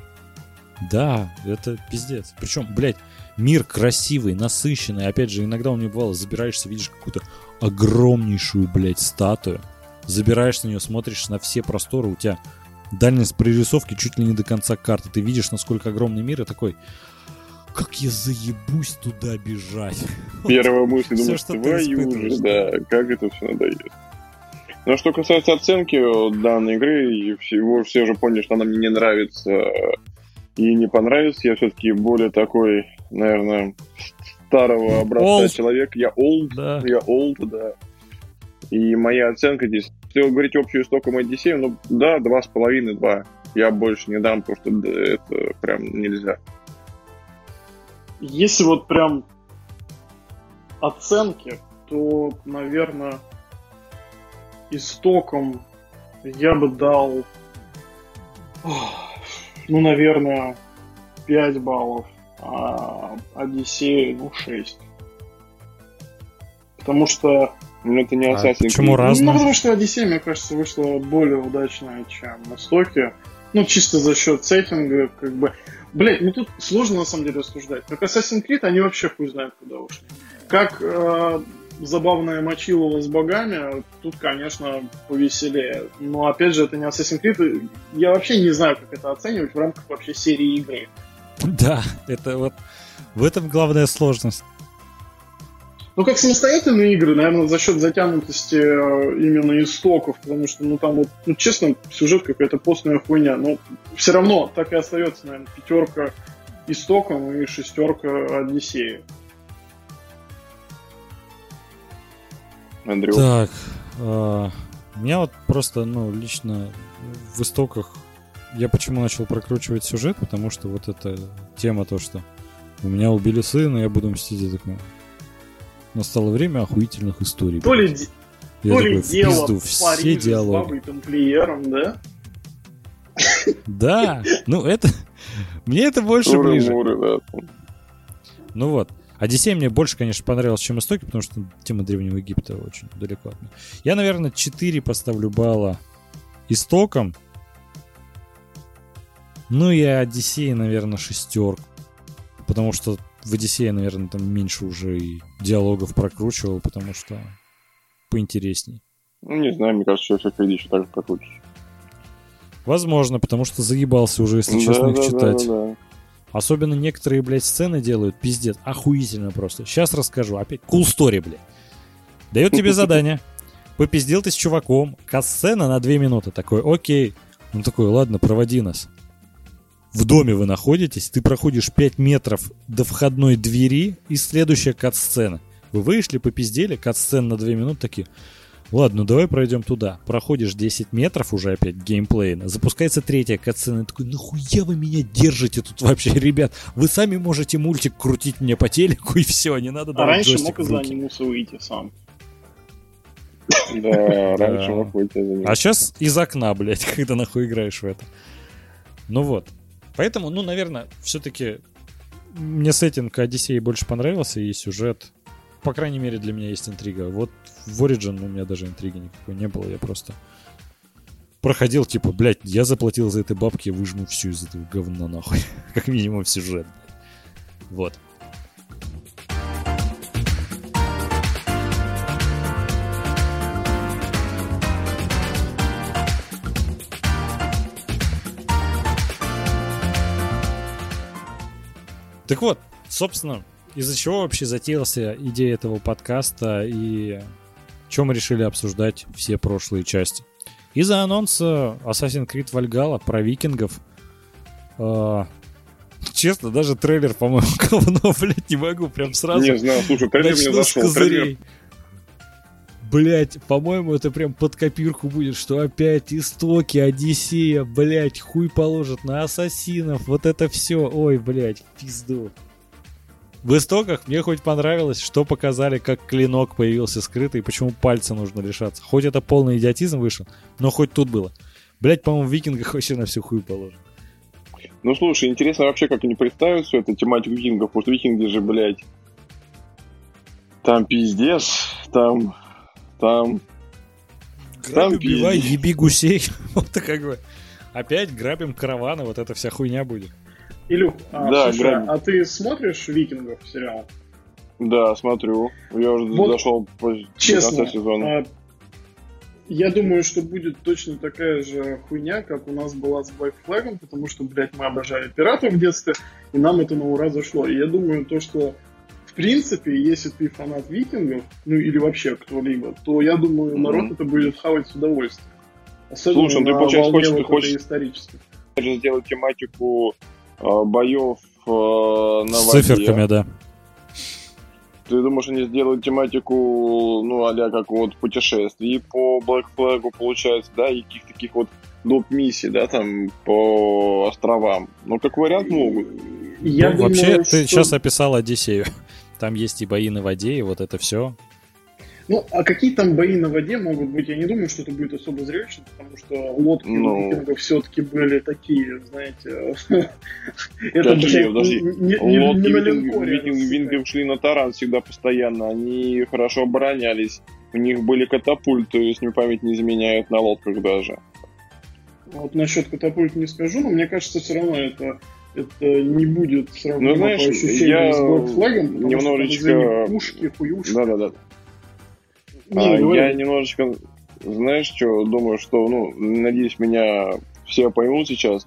[SPEAKER 1] Да, это пиздец. Причем, блядь, мир красивый, насыщенный. Опять же, иногда у меня бывало, забираешься, видишь какую-то огромнейшую, блядь, статую. Забираешься на нее, смотришь на все просторы, у тебя дальность прорисовки чуть ли не до конца карты. Ты видишь, насколько огромный мир, и такой, как я заебусь туда бежать. [LAUGHS]
[SPEAKER 3] Первая мысль, думаешь, твою же, да, как это все надоест. Но что касается оценки данной игры, всего все уже поняли, что она мне не нравится и не понравится. Я все-таки более такой, наверное, старого образца
[SPEAKER 1] Old.
[SPEAKER 3] человек. Я old,
[SPEAKER 1] Да.
[SPEAKER 3] я old, да. И моя оценка здесь, если говорить общую истоком Одиссею, ну да, два с половиной, два. Я больше не дам, потому что это прям нельзя.
[SPEAKER 2] Если вот прям оценки, то, наверное, истоком я бы дал, ну, наверное, 5 баллов, а Одиссея, ну, 6. Потому что
[SPEAKER 3] Ну это не
[SPEAKER 1] А
[SPEAKER 3] Assassin's
[SPEAKER 1] почему
[SPEAKER 3] Creed.
[SPEAKER 1] раз? Разные.
[SPEAKER 2] Ну, потому что Одиссея, мне кажется, вышла более удачная, чем Истоки. Ну, чисто за счет сеттинга, как бы. Блять, ну тут сложно на самом деле рассуждать. Как Assassin's Creed, они вообще хуй знают, куда ушли. Как э, забавная мочилова с богами, тут, конечно, повеселее. Но опять же, это не Assassin's Creed. Я вообще не знаю, как это оценивать в рамках вообще серии игры. [LAUGHS]
[SPEAKER 1] Да, это вот в этом главная сложность.
[SPEAKER 2] Ну, как самостоятельные игры, наверное, за счет затянутости э, именно истоков, потому что, ну, там вот, ну, честно, сюжет какая-то постная хуйня, но все равно так и остается, наверное, пятерка истоком и шестерка Одиссеи.
[SPEAKER 3] Андрю.
[SPEAKER 1] Так, у меня вот просто, ну, лично в истоках я почему начал прокручивать сюжет, потому что вот эта тема то, что у меня убили сына, я буду мстить, я такой, настало время охуительных историй.
[SPEAKER 2] То ли,
[SPEAKER 1] блядь».
[SPEAKER 2] де-
[SPEAKER 1] Я
[SPEAKER 2] то
[SPEAKER 1] такой,
[SPEAKER 2] ли
[SPEAKER 1] в
[SPEAKER 2] дело
[SPEAKER 1] пизду,
[SPEAKER 2] в
[SPEAKER 1] все
[SPEAKER 2] Париже с
[SPEAKER 1] диалоги.
[SPEAKER 2] бабой тамплиером, да?
[SPEAKER 1] Да, ну это, Мне это больше ближе. Ну вот. Одиссей мне больше, конечно, понравился, чем Истоки, потому что тема Древнего Египта очень далеко от меня. Я, наверное, 4 поставлю балла Истокам. Ну и Одиссей, наверное, шестерку. Потому что в Одиссее, наверное, там меньше уже и диалогов прокручивал, потому что поинтересней.
[SPEAKER 3] Ну, не знаю, мне кажется, что все еще так же.
[SPEAKER 1] Возможно, потому что заебался уже, если честно, их читать.
[SPEAKER 3] да.
[SPEAKER 1] Особенно некоторые, блядь, сцены делают, пиздец, охуительно просто. Сейчас расскажу, опять, cool story, блядь. Дает тебе [LAUGHS] задание. Попиздил ты с чуваком, касцена на две минуты. Такой, окей. Он такой, ладно, проводи нас. В доме вы находитесь, ты проходишь 5 метров до входной двери, и следующая кат-сцена. Вы вышли, попиздели, кат-сцена на 2 минуты, такие, ладно, ну давай пройдем туда. Проходишь 10 метров уже опять геймплейно, запускается третья кат-сцена, и такой, нахуя вы меня держите тут вообще, [LAUGHS] ребят? Вы сами можете мультик крутить мне по телеку, и все, не надо
[SPEAKER 2] А
[SPEAKER 1] давать
[SPEAKER 2] раньше
[SPEAKER 1] джойстик
[SPEAKER 2] мог
[SPEAKER 1] в
[SPEAKER 2] из
[SPEAKER 1] руки.
[SPEAKER 2] анимуса выйти сам.
[SPEAKER 3] Да, раньше мог выйти
[SPEAKER 1] А сейчас из окна, блядь, [LAUGHS] когда нахуй играешь в это. Ну вот. Поэтому, ну, наверное, все-таки мне сеттинг Одиссеи больше понравился, и сюжет. По крайней мере, для меня есть интрига. Вот в Origin у меня даже интриги никакой не было. Я просто проходил, типа, блядь, я заплатил за этой бабки, выжму всю из этого говна нахуй. [LAUGHS] Как минимум сюжет. Вот. Так вот, собственно, из-за чего вообще затеялся идея этого подкаста и чем мы решили обсуждать все прошлые части. Из-за анонса Assassin's Creed Valhalla про викингов. э, честно, даже трейлер, по-моему, [LAUGHS] говно, блядь, не могу прям сразу.
[SPEAKER 3] Не знаю, слушай, трейлер мне зашел. Трейлер
[SPEAKER 1] Блять, по-моему, это прям под копирку будет, что опять истоки, Одиссея, блять, хуй положат на ассасинов, вот это все, ой, блять, пизду. В истоках мне хоть понравилось, что показали, как клинок появился скрытый, и почему пальца нужно лишаться. Хоть это полный идиотизм вышел, но хоть тут было. Блять, по-моему, в викингах [LAUGHS] вообще на всю хуй положено.
[SPEAKER 3] Ну, слушай, интересно вообще, как они представят всю эту тематику викингов, потому что викинги же, блядь, там пиздец, там, там,
[SPEAKER 1] Грабь,
[SPEAKER 3] Там
[SPEAKER 1] убивай,
[SPEAKER 3] пиздец.
[SPEAKER 1] еби гусей. [LAUGHS] Вот так как бы. Опять грабим караваны, вот эта вся хуйня будет.
[SPEAKER 2] Илюх, а,
[SPEAKER 3] Да,
[SPEAKER 2] слушай,
[SPEAKER 3] грабим.
[SPEAKER 2] а ты смотришь «Викингов» сериал?
[SPEAKER 3] да, смотрю, я уже
[SPEAKER 2] Вот
[SPEAKER 3] дошел по
[SPEAKER 2] Честно,
[SPEAKER 3] 15 сезона.
[SPEAKER 2] а, я думаю, что будет точно такая же хуйня, как у нас была с Black Flag, потому что, блядь, мы обожали пиратов в детстве, и нам это на ура зашло. И я думаю, то, что в принципе, если ты фанат викингов, ну или вообще кто-либо, то я думаю, народ это будет хавать с удовольствием. Особенно
[SPEAKER 3] Слушай, ну ты, получается, хочешь- ты
[SPEAKER 2] вот
[SPEAKER 3] хочешь-
[SPEAKER 2] исторической.
[SPEAKER 3] Даже сделать тематику э, боев э, на
[SPEAKER 1] С
[SPEAKER 3] воде.
[SPEAKER 1] циферками, да.
[SPEAKER 3] Ты думаешь, они сделают тематику, ну, а как вот путешествий по Black Flag, получается, да, и каких-то таких вот доп. миссий, да, там, по островам. Ну, как вариант, могут.
[SPEAKER 2] Я
[SPEAKER 1] Ну,
[SPEAKER 2] думаю,
[SPEAKER 1] вообще, ты
[SPEAKER 2] что-
[SPEAKER 1] сейчас описал Одиссею. Там есть и бои на воде, и вот это все.
[SPEAKER 2] Ну, а какие там бои на воде могут быть? Я не думаю, что это будет особо зрелищно, потому что лодки
[SPEAKER 3] Ну.
[SPEAKER 2] у викингов все-таки были такие, знаете... [LAUGHS] Это,
[SPEAKER 3] Подожди, Лодки
[SPEAKER 2] не на
[SPEAKER 3] викинги,
[SPEAKER 2] линкоре.
[SPEAKER 3] викинги- викинги шли на таран всегда постоянно. Они хорошо оборонялись. У них были катапульты, если мне память не изменяет, на лодках даже.
[SPEAKER 2] Вот насчет катапульт не скажу, но мне кажется, все равно это, это не будет сравнимо
[SPEAKER 3] Ну, знаешь,
[SPEAKER 2] по ощущению
[SPEAKER 3] я
[SPEAKER 2] с Black Flag, потому
[SPEAKER 3] немножечко-
[SPEAKER 2] что пушки, хуюшки.
[SPEAKER 3] Да-да-да.
[SPEAKER 2] Не,
[SPEAKER 3] А, я немножечко, знаешь, что, думаю, что, ну, надеюсь, меня все поймут сейчас.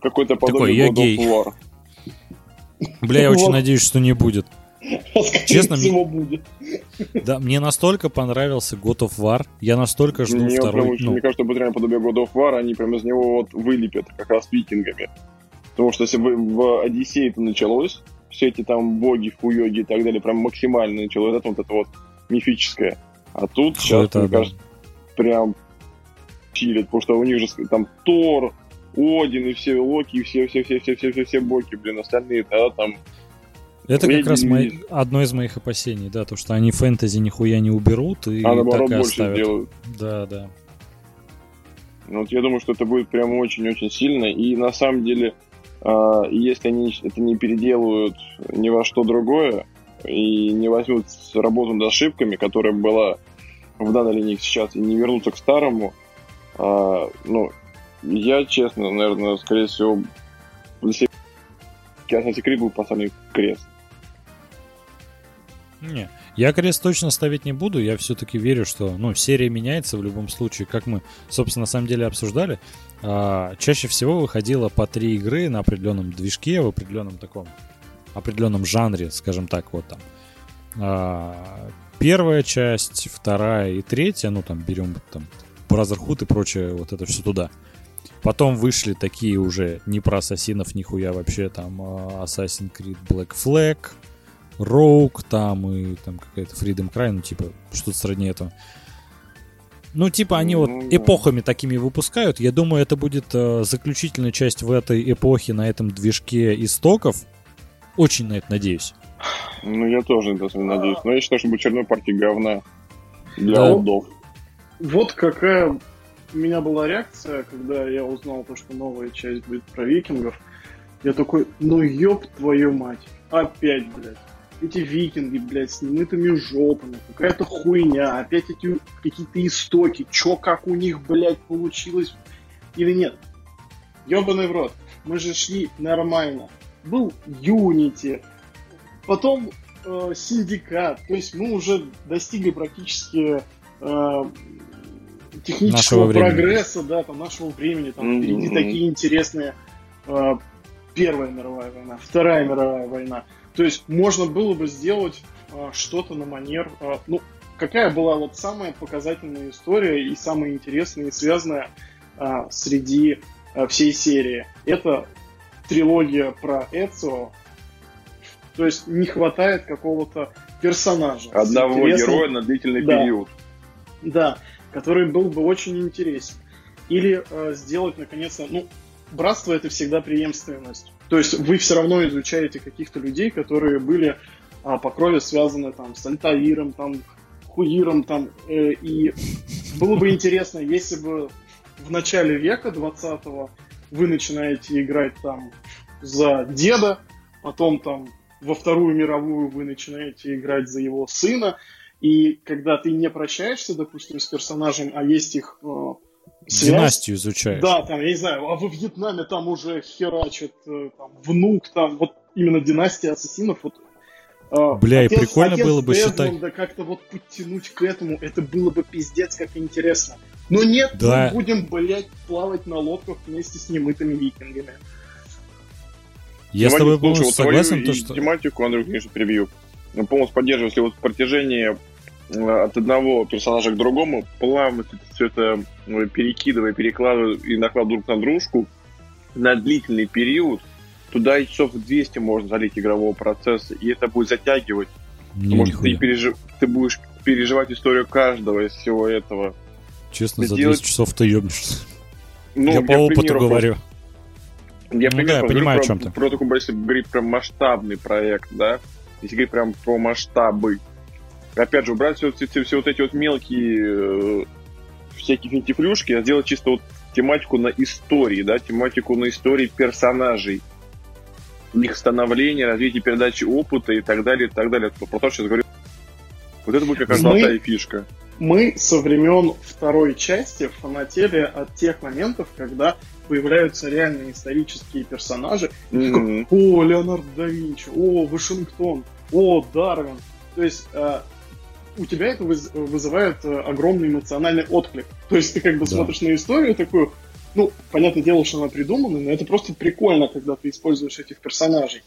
[SPEAKER 3] Какой-то подобие
[SPEAKER 1] я
[SPEAKER 3] God of
[SPEAKER 1] гей.
[SPEAKER 3] War.
[SPEAKER 1] Бля, я [LAUGHS] очень надеюсь, что не будет. Честно, мне-
[SPEAKER 2] всего, будет.
[SPEAKER 1] Да, мне настолько понравился God of War. Я настолько жду
[SPEAKER 3] Мне, прям
[SPEAKER 1] второй.
[SPEAKER 3] очень-
[SPEAKER 1] ну,
[SPEAKER 3] мне кажется, будет реально подобие God of War, они прям из него вот вылепят, как раз викингами. Потому что если бы в Одиссее это началось, все эти там боги, хуёги и так далее, прям максимально началось, это вот это вот мифическое. А тут сейчас,
[SPEAKER 1] это,
[SPEAKER 3] мне
[SPEAKER 1] да.
[SPEAKER 3] кажется, прям чилит, потому что у них же там Тор, Один и все Локи, и все, все, все, все, все, все, все боги, блин, остальные, да, там.
[SPEAKER 1] Это как
[SPEAKER 3] Леди
[SPEAKER 1] раз мои- одно из моих опасений, да, то, что они фэнтези нихуя не уберут и
[SPEAKER 3] а наоборот
[SPEAKER 1] так и
[SPEAKER 3] больше
[SPEAKER 1] оставят.
[SPEAKER 3] делают.
[SPEAKER 1] Да, да.
[SPEAKER 3] Ну, вот я думаю, что это будет прям очень-очень сильно. И на самом деле, э, если они это не переделают ни во что другое, и не возьмут работу над ошибками, которая была в данной линии сейчас, и не вернутся к старому, э, ну, я, честно, наверное, скорее всего, для себя Assassin's Creed будет поставлен крест.
[SPEAKER 1] Не, я крест точно ставить не буду. Я все-таки верю, что ну, серия меняется в любом случае. Как мы, собственно, на самом деле обсуждали, а, чаще всего выходило по три игры на определенном движке, в определенном таком определенном жанре, скажем так, вот там. А, первая часть, вторая и третья, ну там берем там Brotherhood и прочее, вот это все туда. Потом вышли такие уже не про ассасинов нихуя вообще, там а, Assassin's Creed Black Flag, Rogue там и там какая-то Freedom Cry, ну типа что-то сродни этого. Ну, типа, они вот
[SPEAKER 3] Ну,
[SPEAKER 1] эпохами такими выпускают. Я думаю, это будет э, заключительная часть в этой эпохе, на этом движке истоков. Очень на это надеюсь.
[SPEAKER 3] Ну, я тоже на это надеюсь. Но я считаю, что будет очередной партии говна для
[SPEAKER 1] Да.
[SPEAKER 3] олдов.
[SPEAKER 2] Вот какая у меня была реакция, когда я узнал то, что новая часть будет про викингов. Я такой, ну ёб твою мать, опять, блядь. Эти викинги, блядь, с немытыми жопами, какая-то хуйня, опять эти какие-то истоки, чё, как у них, блядь, получилось или нет. Ёбаный в рот, мы же шли нормально. Был Unity, потом э, Синдикат, то есть мы уже достигли практически э, технического прогресса, да, там, нашего времени, там,
[SPEAKER 3] Мгм.
[SPEAKER 2] впереди такие интересные э, Первая мировая война, Вторая мировая война. То есть можно было бы сделать э, что-то на манер, э, ну, какая была вот самая показательная история и самая интересная и связанная э, среди э, всей серии. Это трилогия про Эцио. То есть не хватает какого-то персонажа.
[SPEAKER 3] Одного героя на длительный
[SPEAKER 2] Да.
[SPEAKER 3] период.
[SPEAKER 2] да, который был бы очень интересен. Или э, сделать, наконец-то, ну, братство это всегда преемственность. То есть вы все равно изучаете каких-то людей, которые были а, по крови связаны там с Альтаиром, там, Хуиром, там, э, и было бы интересно, если бы в начале века 20-го вы начинаете играть там за деда, потом там во Вторую мировую вы начинаете играть за его сына, и когда ты не прощаешься, допустим, с персонажем, а есть их э, связь,
[SPEAKER 1] Династию изучаешь.
[SPEAKER 2] да, там, я не знаю, а во Вьетнаме там уже херачит э, там, внук, там, вот именно династия ассасинов, вот э,
[SPEAKER 1] Бля, и
[SPEAKER 2] отец-
[SPEAKER 1] прикольно
[SPEAKER 2] отец
[SPEAKER 1] было бы считать-
[SPEAKER 2] Дезмонда как-то вот подтянуть к этому, это было бы пиздец как интересно. Но нет,
[SPEAKER 1] Да.
[SPEAKER 2] мы будем, блядь, плавать на лодках вместе с немытыми викингами.
[SPEAKER 1] Я с тобой полностью согласен, то,
[SPEAKER 3] и
[SPEAKER 1] что...
[SPEAKER 3] тематику, Андрей, конечно, перебью. Ну, полностью поддерживаю, если вот в протяжении от одного персонажа к другому плавно все это э, перекидывая, перекладывая и накладывая друг на дружку на длительный период, туда часов 200 можно залить игрового процесса, и это будет затягивать,
[SPEAKER 1] Не,
[SPEAKER 3] потому что ты, пережи- ты будешь переживать историю каждого из всего этого.
[SPEAKER 1] Честно, за
[SPEAKER 3] сделать-
[SPEAKER 1] 200 часов ты ебнешься.
[SPEAKER 3] Ну,
[SPEAKER 1] я
[SPEAKER 3] к
[SPEAKER 1] по опыту
[SPEAKER 3] примеру,
[SPEAKER 1] говорю.
[SPEAKER 3] Я,
[SPEAKER 1] Ну
[SPEAKER 3] пример
[SPEAKER 1] да, я понимаю,
[SPEAKER 3] про,
[SPEAKER 1] о чём ты.
[SPEAKER 3] про такой, если говорить про масштабный проект, да, если говорить прям про масштабы. Опять же, убрать все, все, все вот эти вот мелкие э, всякие финтифлюшки, а сделать чисто вот тематику на истории, да, тематику на истории персонажей, их становления, развитие передачи опыта и так далее, и так далее. Про то, что я говорю. Вот это будет какая-то
[SPEAKER 2] Мы-
[SPEAKER 3] золотая фишка.
[SPEAKER 2] Мы со времен второй части фанатели от тех моментов, когда появляются реальные исторические персонажи,
[SPEAKER 3] Мгм.
[SPEAKER 2] О, Леонардо да Винчи, о, Вашингтон, о, Дарвин. То есть э, у тебя это выз- вызывает э, огромный эмоциональный отклик. То есть ты как бы
[SPEAKER 1] Да.
[SPEAKER 2] смотришь на историю такую, ну, понятное дело, что она придумана, но это просто прикольно, когда ты используешь этих персонажей.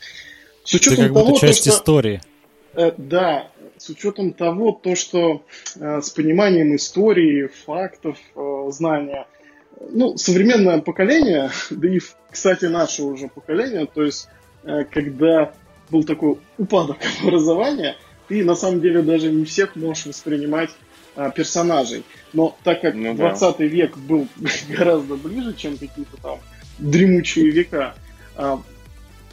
[SPEAKER 2] С
[SPEAKER 1] Ты
[SPEAKER 2] учетом
[SPEAKER 1] как будто
[SPEAKER 2] того, то,
[SPEAKER 1] часть
[SPEAKER 2] что...
[SPEAKER 1] истории.
[SPEAKER 2] Э, да, с учетом того, то, что э, с пониманием истории, фактов, э, знания, ну, современное поколение, [LAUGHS] да и, кстати, наше уже поколение, то есть, э, когда был такой упадок [LAUGHS] образования, ты на самом деле даже не всех можешь воспринимать а, персонажей. Но так как
[SPEAKER 3] Ну да.
[SPEAKER 2] 20 век был [LAUGHS] гораздо ближе, чем какие-то там дремучие века, а,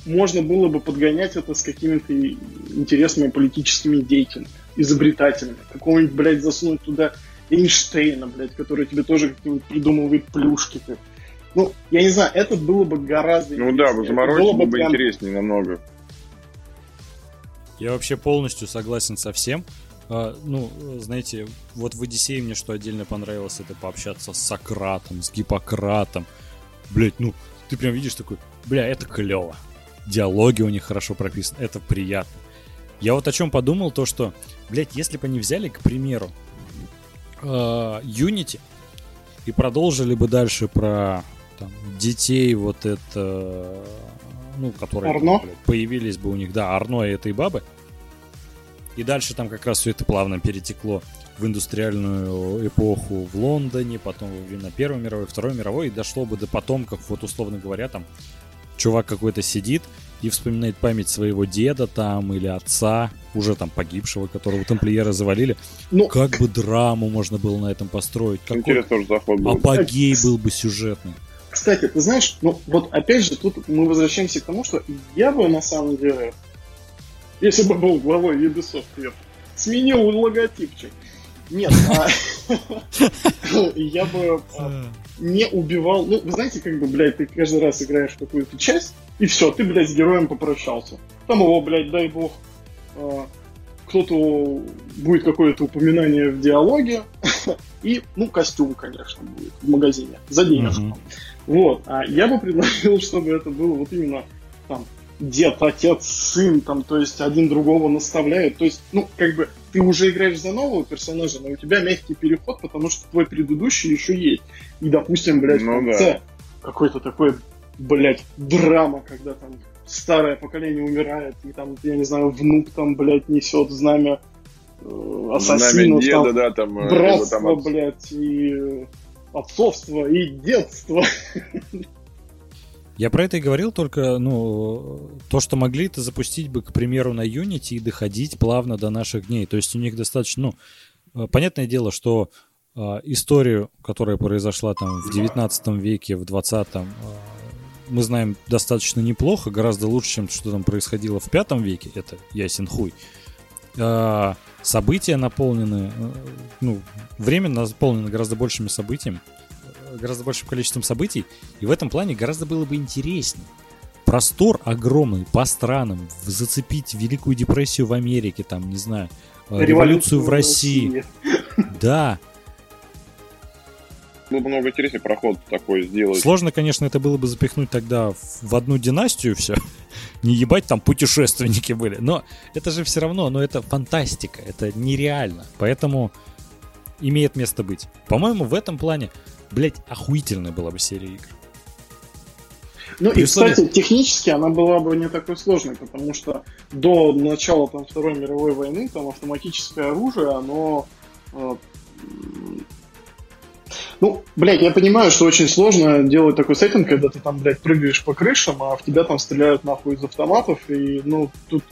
[SPEAKER 2] можно было бы подгонять это с какими-то интересными политическими деятелями, изобретателями. Какого-нибудь, блядь, засунуть туда Эйнштейна, блядь, который тебе тоже придумывает плюшки. Ну, я не знаю, это было бы гораздо
[SPEAKER 3] Ну да, заморочено было бы, бы прям... интереснее намного.
[SPEAKER 1] Я вообще полностью согласен со всем. А, ну, знаете, вот в Одиссее мне что отдельно понравилось, это пообщаться с Сократом, с Гиппократом. Блять, ну, ты прям видишь такой, бля, это клево. Диалоги у них хорошо прописаны, это приятно. Я вот о чем подумал, то что, блять, если бы они взяли, к примеру, а, Unity и продолжили бы дальше про там, детей вот это, ну, которые
[SPEAKER 2] Арно?
[SPEAKER 1] Появились бы у них, да, Арно и этой бабы, и дальше там как раз все это плавно перетекло в индустриальную эпоху в Лондоне, потом на Первой мировой, Второй мировой, и дошло бы до потомков, вот условно говоря, там чувак какой-то сидит и вспоминает память своего деда там или отца, уже там погибшего, которого тамплиеры завалили. Ну, как бы драму можно было на этом построить? Какой
[SPEAKER 3] Интересно, заход был.
[SPEAKER 1] Апогей был бы сюжетный.
[SPEAKER 2] Кстати, ты знаешь, ну вот опять же, тут мы возвращаемся к тому, что я бы на самом деле если бы был главой Ubisoft, я сменил логотипчик. Нет, а я бы а, не убивал. Ну, вы знаете, как бы, блядь, ты каждый раз играешь какую-то часть, и все, ты, блядь, с героем попрощался. Там его, блядь, дай бог, а, кто-то будет какое-то упоминание в диалоге, [LAUGHS] и, ну, костюм, конечно, будет в магазине за денежку. Вот, а я бы предложил, [LAUGHS] чтобы это было вот именно там дед, отец, сын, там, то есть один другого наставляет. То есть, ну, как бы ты уже играешь за нового персонажа, но у тебя мягкий переход, потому что твой предыдущий еще есть. И, допустим, блядь, ну, в конце да. какой-то такой, блядь, драма, когда там старое поколение умирает, и там, я не знаю, внук там, блядь, несет знамя э, ассасинов,
[SPEAKER 3] деда, там, да, там,
[SPEAKER 2] э, братство, там блядь, и отцовство, и детство.
[SPEAKER 1] Я про это и говорил, только, ну, то, что могли это запустить бы, к примеру, на Unity и доходить плавно до наших дней. То есть у них достаточно, ну, э, понятное дело, что э, историю, которая произошла там в 19 веке, в 20 э, мы знаем достаточно неплохо, гораздо лучше, чем что там происходило в 5 веке, это ясен хуй. Э, события наполнены, э, ну, время наполнено гораздо большими событиями гораздо большим количеством событий, и в этом плане гораздо было бы интереснее. Простор огромный по странам, зацепить Великую депрессию в Америке, там, не знаю, э, революцию, революцию в России. России. [LAUGHS] Да,
[SPEAKER 3] было бы много интереснее проход такой сделать.
[SPEAKER 1] Сложно, конечно, это было бы запихнуть тогда в одну династию все. Не ебать там путешественники были. Но это же все равно, но это фантастика, это нереально. Поэтому имеет место быть. По-моему, в этом плане блядь, охуительная была бы серия игр.
[SPEAKER 2] Ну При и, условии... кстати, технически она была бы не такой сложной, потому что до начала там, Второй мировой войны там автоматическое оружие, оно... Ну, блядь, я понимаю, что очень сложно делать такой сеттинг, когда ты там, блядь, прыгаешь по крышам, а в тебя там стреляют нахуй из автоматов, и, ну, тут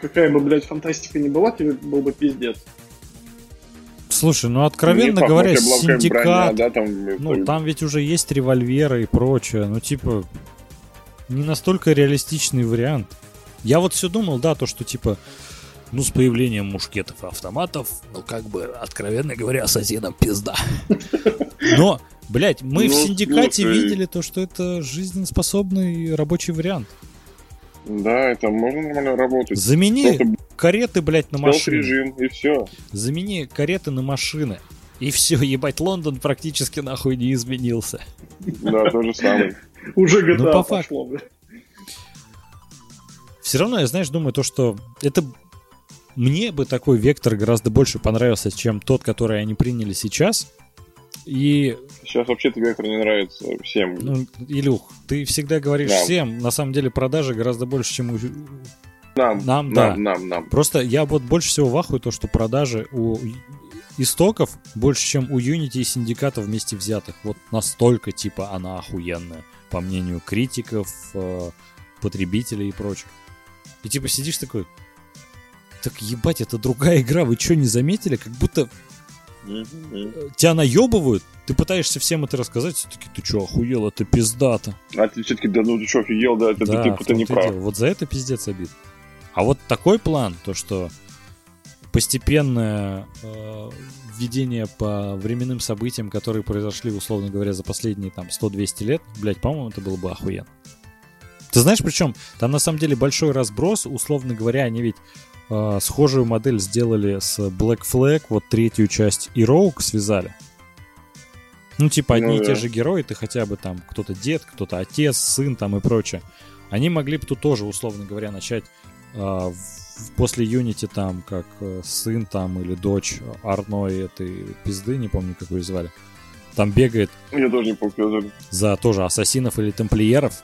[SPEAKER 2] какая бы, блядь, фантастика ни была, тебе был бы пиздец.
[SPEAKER 1] Слушай, ну откровенно говоря, синдикат, броня, да, там, ну там ведь уже есть револьверы и прочее, ну типа не настолько реалистичный вариант. Я вот все думал, да, то, что типа, ну с появлением мушкетов и автоматов, ну как бы, откровенно говоря, соседам пизда. Но, блядь, мы ну, в синдикате слушай... видели то, что это жизнеспособный рабочий вариант.
[SPEAKER 3] Да, это можно нормально работать.
[SPEAKER 1] Замени Просто кареты, блядь, на машины.
[SPEAKER 3] режим, и все.
[SPEAKER 1] Замени кареты на машины. И все, ебать, Лондон практически нахуй не изменился.
[SPEAKER 3] Да, то же самое. [LAUGHS]
[SPEAKER 2] Уже GTA ну, по пошло,
[SPEAKER 1] Все равно я, знаешь, думаю, то, что это мне бы такой вектор гораздо больше понравился, чем тот, который они приняли сейчас. И...
[SPEAKER 3] Сейчас вообще тебе вектор не нравится всем.
[SPEAKER 1] Ну, Илюх, ты всегда говоришь да. всем, на самом деле продажи гораздо больше, чем у...
[SPEAKER 3] Нам,
[SPEAKER 1] нам, да. нам, нам, нам. Просто я вот больше всего вахую то, что продажи у истоков больше, чем у Unity и Синдиката вместе взятых. Вот настолько, типа, она охуенная, по мнению критиков, э, потребителей и прочих. И типа сидишь такой, так ебать, это другая игра, вы что, не заметили? Как будто Тебя наебывают, ты пытаешься всем это рассказать, все таки ты что, охуел, это пиздато.
[SPEAKER 3] А ты все-таки, да ну ты что, офигел, да, это
[SPEAKER 1] да,
[SPEAKER 3] ты, ты не прав.
[SPEAKER 1] Вот за это пиздец обид. А вот такой план, то что постепенное э, введение по временным событиям, которые произошли, условно говоря, за последние там 100-200 лет, блядь, по-моему, это было бы охуенно. Ты знаешь, причем там на самом деле большой разброс, условно говоря, они ведь э, схожую модель сделали с Black Flag, вот третью часть и Rogue связали. Ну, типа, одни
[SPEAKER 3] Ну
[SPEAKER 1] и те же герои, ты хотя бы там кто-то дед, кто-то отец, сын там и прочее. Они могли бы тут тоже, условно говоря, начать а, в- после Unity там, как э, сын там или дочь Арной этой пизды, не помню, как ее звали, там бегает
[SPEAKER 3] Я тоже не помню,
[SPEAKER 1] за тоже ассасинов или тамплиеров.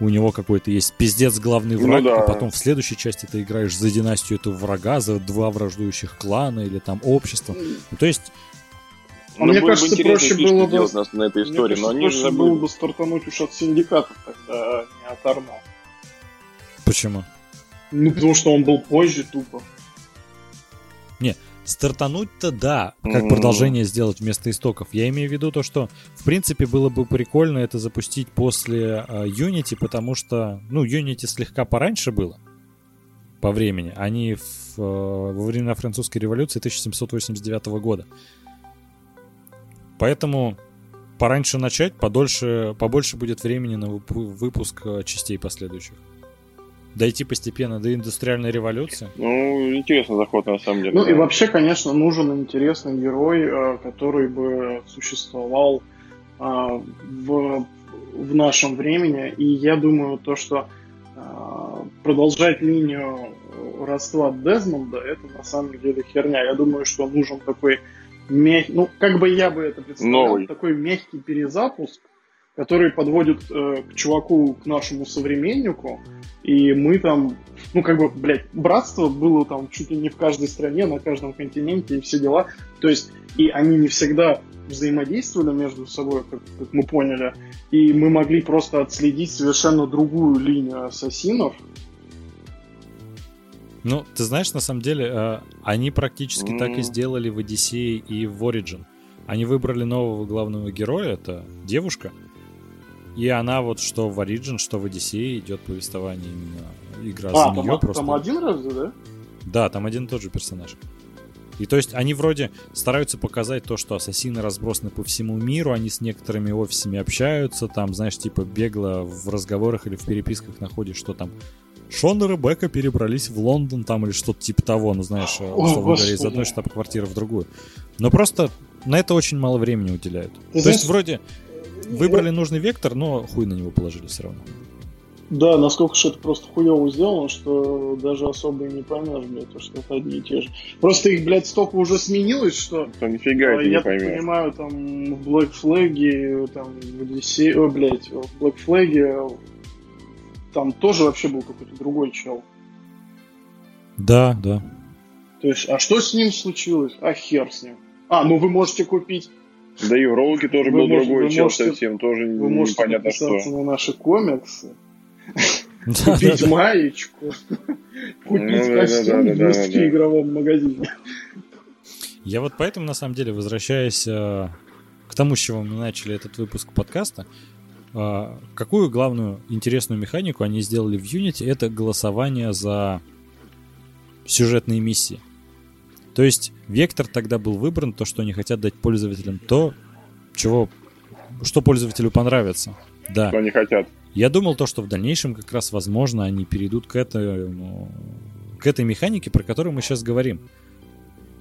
[SPEAKER 1] У него какой-то есть пиздец главный
[SPEAKER 3] Ну
[SPEAKER 1] враг,
[SPEAKER 3] да.
[SPEAKER 1] а потом в следующей части ты играешь за династию этого врага, за два враждующих клана или там общество. Ну, То есть,
[SPEAKER 2] А мне
[SPEAKER 3] было бы
[SPEAKER 2] кажется,
[SPEAKER 3] интересно
[SPEAKER 2] проще было бы-
[SPEAKER 3] на, на этой
[SPEAKER 2] Мне
[SPEAKER 3] истории,
[SPEAKER 2] кажется,
[SPEAKER 3] но они же
[SPEAKER 2] проще было бы стартануть уж от синдиката тогда, а не от Арно.
[SPEAKER 1] почему?
[SPEAKER 2] Ну, потому что он был позже тупо.
[SPEAKER 1] Стартануть-то да, как
[SPEAKER 3] Мгм.
[SPEAKER 1] продолжение сделать вместо истоков. Я имею в виду то, что в принципе было бы прикольно это запустить после э, Unity, потому что, ну, Unity слегка пораньше было по времени. Они в, э, во времена французской революции 1789 года. Поэтому пораньше начать, подольше, побольше будет времени на выпу- выпуск э, частей последующих. Дойти постепенно до индустриальной революции.
[SPEAKER 3] Ну, интересный заход на самом деле.
[SPEAKER 2] Ну
[SPEAKER 3] да.
[SPEAKER 2] и вообще, конечно, нужен интересный герой, э, который бы существовал э, в, в нашем времени. И я думаю, то, что э, продолжать линию родства Дезмонда, это на самом деле херня. Я думаю, что нужен такой мягкий, ну, как бы я бы это представлял,
[SPEAKER 3] Новый.
[SPEAKER 2] такой мягкий перезапуск, который подводит э, к чуваку, к нашему современнику, и мы там, ну, как бы, блядь, братство было там чуть ли не в каждой стране, на каждом континенте и все дела. То есть, и они не всегда взаимодействовали между собой, как, как мы поняли, и мы могли просто отследить совершенно другую линию ассасинов.
[SPEAKER 1] Ну, ты знаешь, на самом деле, э, они практически так и сделали в Одиссее и в Origin. Они выбрали нового главного героя, это девушка. И она вот что в Origin, что в Одиссее идет повествование именно игра
[SPEAKER 2] А,
[SPEAKER 1] за
[SPEAKER 2] там,
[SPEAKER 1] нее просто.
[SPEAKER 2] там один разве, да?
[SPEAKER 1] Да, там один и тот же персонаж. И то есть они вроде стараются показать то, что ассасины разбросаны по всему миру, они с некоторыми офисами общаются, там, знаешь, типа бегло в разговорах или в переписках находишь, что там Шон и Ребекка перебрались в Лондон там или что-то типа того, ну знаешь, условно говоря, из одной штаб-квартиры в другую. Но просто на это очень мало времени уделяют.
[SPEAKER 2] Ты
[SPEAKER 1] то есть
[SPEAKER 2] знаешь,
[SPEAKER 1] вроде выбрали нужный вектор, но хуй на него положили все равно.
[SPEAKER 2] Да, насколько же это просто хуево сделано, что даже особо и не поймешь, блядь, то, что это одни и те же. Просто их, блядь, столько уже сменилось, что
[SPEAKER 3] То нифига
[SPEAKER 2] А,
[SPEAKER 3] это не
[SPEAKER 2] я так
[SPEAKER 3] поймешь.
[SPEAKER 2] понимаю, там в Black Flag, там в Одиссее, о, блядь, в Black Flag там тоже вообще был какой-то другой чел.
[SPEAKER 1] Да, да.
[SPEAKER 2] То есть, а что с ним случилось? А хер с ним. А, ну вы можете купить,
[SPEAKER 3] Да и в Роуке тоже
[SPEAKER 2] Вы
[SPEAKER 3] был
[SPEAKER 2] можете-
[SPEAKER 3] другой чел
[SPEAKER 2] можете-
[SPEAKER 3] совсем, тоже
[SPEAKER 2] вы можете
[SPEAKER 3] непонятно что.
[SPEAKER 2] на наши комиксы, купить маечку, купить
[SPEAKER 3] Ну,
[SPEAKER 2] костюм в
[SPEAKER 3] да.
[SPEAKER 2] игровом магазине.
[SPEAKER 1] Я вот поэтому, на самом деле, возвращаясь э, к тому, с чего мы начали этот выпуск подкаста, э, какую главную интересную механику они сделали в Unity, это голосование за сюжетные миссии. То есть вектор тогда был выбран, то, что они хотят дать пользователям то, чего, что пользователю понравится. Да.
[SPEAKER 3] Что они хотят.
[SPEAKER 1] Я думал то, что в дальнейшем как раз, возможно, они перейдут к этой, ну, к этой механике, про которую мы сейчас говорим.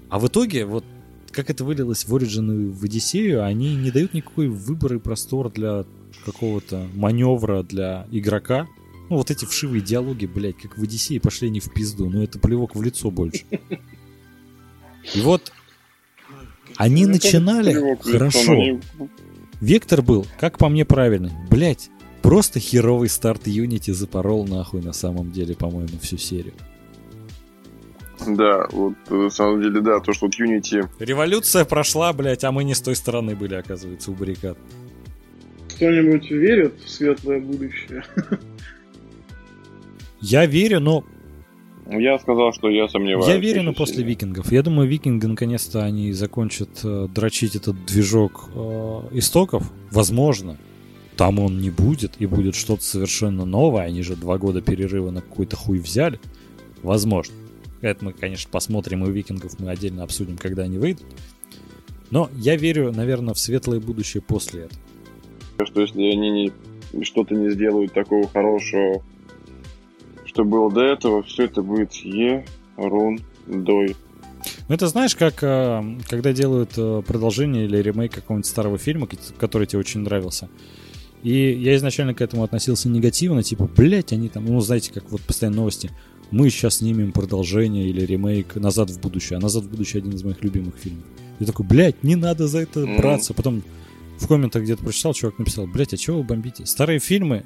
[SPEAKER 1] А в итоге, вот как это вылилось в Origin и в Одиссею, они не дают никакой выбор и простор для какого-то маневра для игрока. Ну, вот эти вшивые диалоги, блядь, как в Одиссее, пошли не в пизду. Ну, это плевок в лицо больше. И вот они
[SPEAKER 3] Ну,
[SPEAKER 1] начинали
[SPEAKER 3] лицо,
[SPEAKER 1] хорошо.
[SPEAKER 3] они-
[SPEAKER 1] Вектор был, как по мне, правильный. Блять, просто херовый старт Unity запорол нахуй на самом деле, по-моему, всю серию.
[SPEAKER 3] Да, вот э, на самом деле, да, то, что вот Unity...
[SPEAKER 1] Революция прошла, блять, а мы не с той стороны были, оказывается, у баррикад.
[SPEAKER 2] Кто-нибудь верит в светлое будущее?
[SPEAKER 1] Я верю, но
[SPEAKER 3] Я сказал, что я сомневаюсь.
[SPEAKER 1] я верю, но после
[SPEAKER 3] сильно.
[SPEAKER 1] викингов. Я думаю, викинги наконец-то они закончат э, дрочить этот движок э, истоков. Возможно. Там он не будет, и будет что-то совершенно новое. Они же два года перерыва на какой-то хуй взяли. Возможно. Это мы, конечно, посмотрим, и викингов мы отдельно обсудим, когда они выйдут. Но я верю, наверное, в светлое будущее после этого.
[SPEAKER 3] Что если они не, что-то не сделают такого хорошего, что было до этого, все это будет ерундой.
[SPEAKER 1] Ну, это знаешь, как э, когда делают э, продолжение или ремейк какого-нибудь старого фильма, который тебе очень нравился. И я изначально к этому относился негативно, типа, блять, они там, ну, знаете, как вот постоянно новости. Мы сейчас снимем продолжение или ремейк «Назад в будущее». А «Назад в будущее» один из моих любимых фильмов. Я такой, блядь, не надо за это браться. Потом в комментах где-то прочитал, чувак написал, блядь, а чего вы бомбите? Старые фильмы,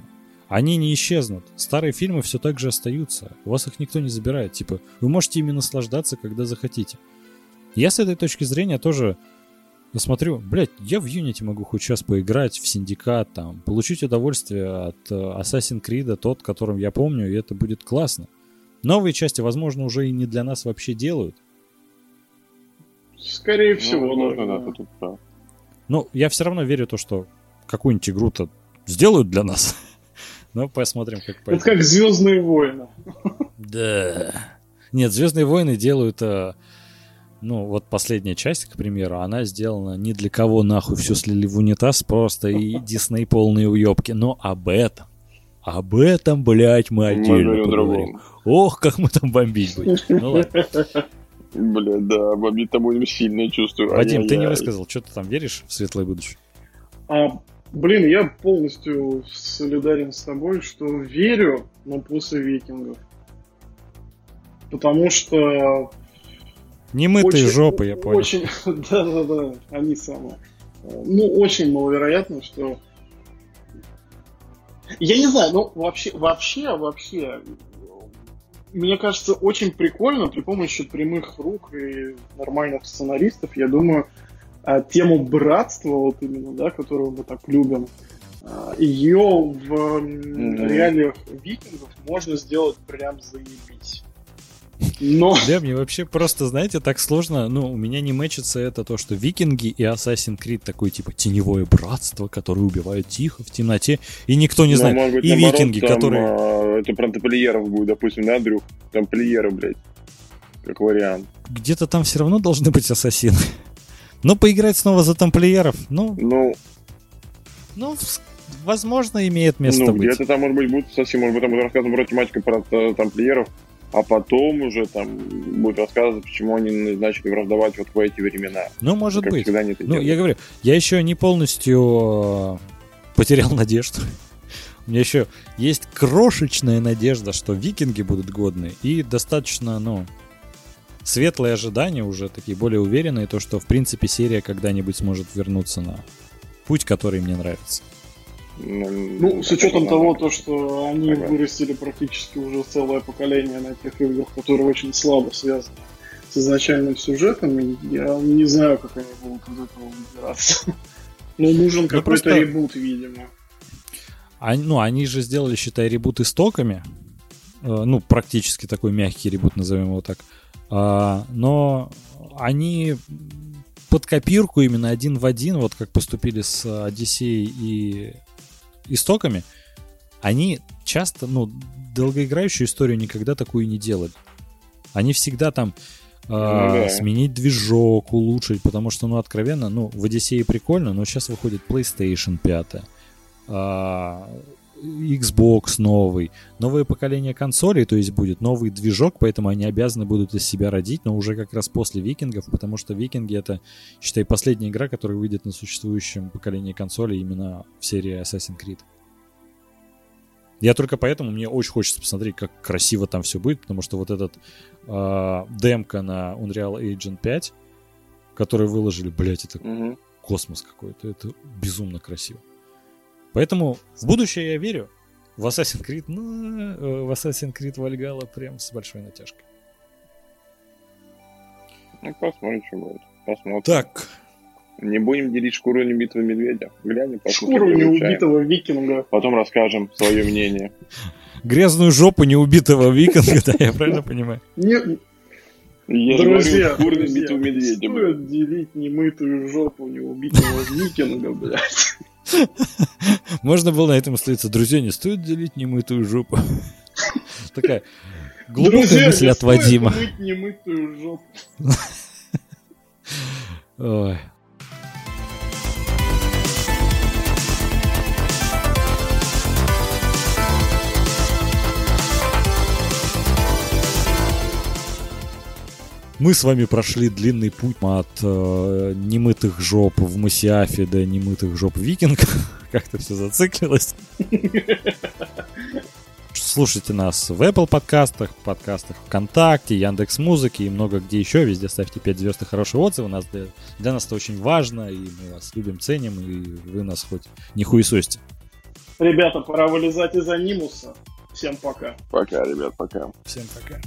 [SPEAKER 1] они не исчезнут. Старые фильмы все так же остаются. У вас их никто не забирает. Типа, вы можете ими наслаждаться, когда захотите. Я с этой точки зрения тоже смотрю, блядь, я в Unity могу хоть сейчас поиграть в Синдикат, там, получить удовольствие от э, Assassin's Creed, тот, которым я помню, и это будет классно. Новые части, возможно, уже и не для нас вообще делают.
[SPEAKER 2] Скорее всего,
[SPEAKER 3] ну, да, да, тут прав.
[SPEAKER 1] Ну, я все равно верю в то, что какую-нибудь игру-то сделают для нас. Но посмотрим, как
[SPEAKER 2] пойдет. Это как Звездные войны.
[SPEAKER 1] Да. Нет, Звездные войны делают э, ну, вот последняя часть, к примеру, она сделана не для кого нахуй все слили в унитаз, просто и Дисней полные уебки. Но об этом, об этом, блядь, мы отдельно мы поговорим. Ох, как мы там бомбить будем. Ну ладно.
[SPEAKER 3] Бля, да, бомбить там будем сильно, чувствую.
[SPEAKER 1] Вадим, ты не высказал, что ты там веришь в светлое будущее?
[SPEAKER 2] А, блин, я полностью солидарен с тобой, что верю, но после викингов. Потому что
[SPEAKER 1] Немытые очень, жопы, я понял.
[SPEAKER 2] Очень, [LAUGHS] да-да-да, они самые. Ну, очень маловероятно, что... Я не знаю, ну, вообще, вообще, вообще, мне кажется, очень прикольно при помощи прямых рук и нормальных сценаристов, я думаю, а, тему братства, вот именно, да, которую мы так любим, а, ее в mm-hmm. реалиях викингов можно сделать прям заебись. Но... [LAUGHS]
[SPEAKER 1] Да, мне вообще просто, знаете, так сложно. Ну, у меня не мэчится это то, что викинги и Assassin's Creed такое, типа, теневое братство, которое убивает тихо, в темноте, и никто не ну, знает. быть, и наоборот, викинги,
[SPEAKER 3] там,
[SPEAKER 1] которые...
[SPEAKER 3] А, это про тамплиеров будет, допустим, да, Дрюх? Тамплиеры, блядь. Как вариант.
[SPEAKER 1] Где-то там все равно должны быть ассасины. [LAUGHS] Но поиграть снова за тамплиеров, ну...
[SPEAKER 3] Ну...
[SPEAKER 1] Ну, возможно, имеет место ну, быть.
[SPEAKER 3] где-то там, может быть, будут ассасины, может быть, там будет рассказывать про тематику про э, тамплиеров, а потом уже там будет рассказывать, почему они назначили враждовать вот в эти времена.
[SPEAKER 1] Ну, может как быть. Они это ну, делают. я говорю, я еще не полностью э, потерял [LAUGHS] надежду. У меня еще есть крошечная надежда, что викинги будут годны. И достаточно, ну, светлые ожидания уже такие более уверенные, то, что, в принципе, серия когда-нибудь сможет вернуться на путь, который мне нравится.
[SPEAKER 2] Ну, с учетом того, то, что они ага. вырастили практически уже целое поколение на этих играх, которые очень слабо связаны с изначальным сюжетом, я не знаю, как они будут из этого выбираться. [LAUGHS] Но нужен ну, какой-то просто... ребут, видимо.
[SPEAKER 1] Они, ну, они же сделали, считай, ребут истоками. Э, ну, практически такой мягкий ребут, назовем его так. А, но они под копирку именно один в один, вот как поступили с Одиссеей и истоками, они часто, ну, долгоиграющую историю никогда такую не делали. Они всегда там э, ну, да. сменить движок, улучшить, потому что, ну, откровенно, ну, в Одиссее прикольно, но сейчас выходит PlayStation 5, э, Xbox новый, новое поколение консолей, то есть будет новый движок, поэтому они обязаны будут из себя родить, но уже как раз после викингов, потому что викинги это, считай, последняя игра, которая выйдет на существующем поколении консолей именно в серии Assassin's Creed. Я только поэтому мне очень хочется посмотреть, как красиво там все будет, потому что вот этот э, демка на Unreal Engine 5, который выложили, блять, это угу. космос какой-то, это безумно красиво. Поэтому в будущее я верю. В Assassin's Creed, ну, э, в Assassin's Creed Valhalla прям с большой натяжкой.
[SPEAKER 3] Ну, посмотрим, что будет. Посмотрим.
[SPEAKER 1] Так.
[SPEAKER 3] Не будем делить шкуру неубитого медведя. Глянем,
[SPEAKER 2] Шкуру неубитого викинга.
[SPEAKER 3] Потом расскажем свое мнение.
[SPEAKER 1] Грязную жопу неубитого викинга, да, я правильно понимаю?
[SPEAKER 2] Не, я друзья, говорю, друзья, медведя, стоит делить немытую жопу неубитого викинга, блядь. [LAUGHS]
[SPEAKER 1] Можно было на этом остановиться. Друзья, не стоит делить немытую жопу. [LAUGHS] Такая Глубокая
[SPEAKER 2] Друзья,
[SPEAKER 1] мысль от Вадима. [LAUGHS] Ой. Мы с вами прошли длинный путь от э, немытых жоп в Масиафе до немытых жоп викинг. [LAUGHS] Как-то все зациклилось. Слушайте нас в Apple подкастах, подкастах ВКонтакте, Яндекс Музыки и много где еще. Везде ставьте 5 звезд и хорошие отзывы. Нас для, для нас это очень важно, и мы вас любим, ценим, и вы нас хоть не хуесосите.
[SPEAKER 2] Ребята, пора вылезать из анимуса. Всем пока.
[SPEAKER 3] Пока, ребят, пока.
[SPEAKER 1] Всем пока.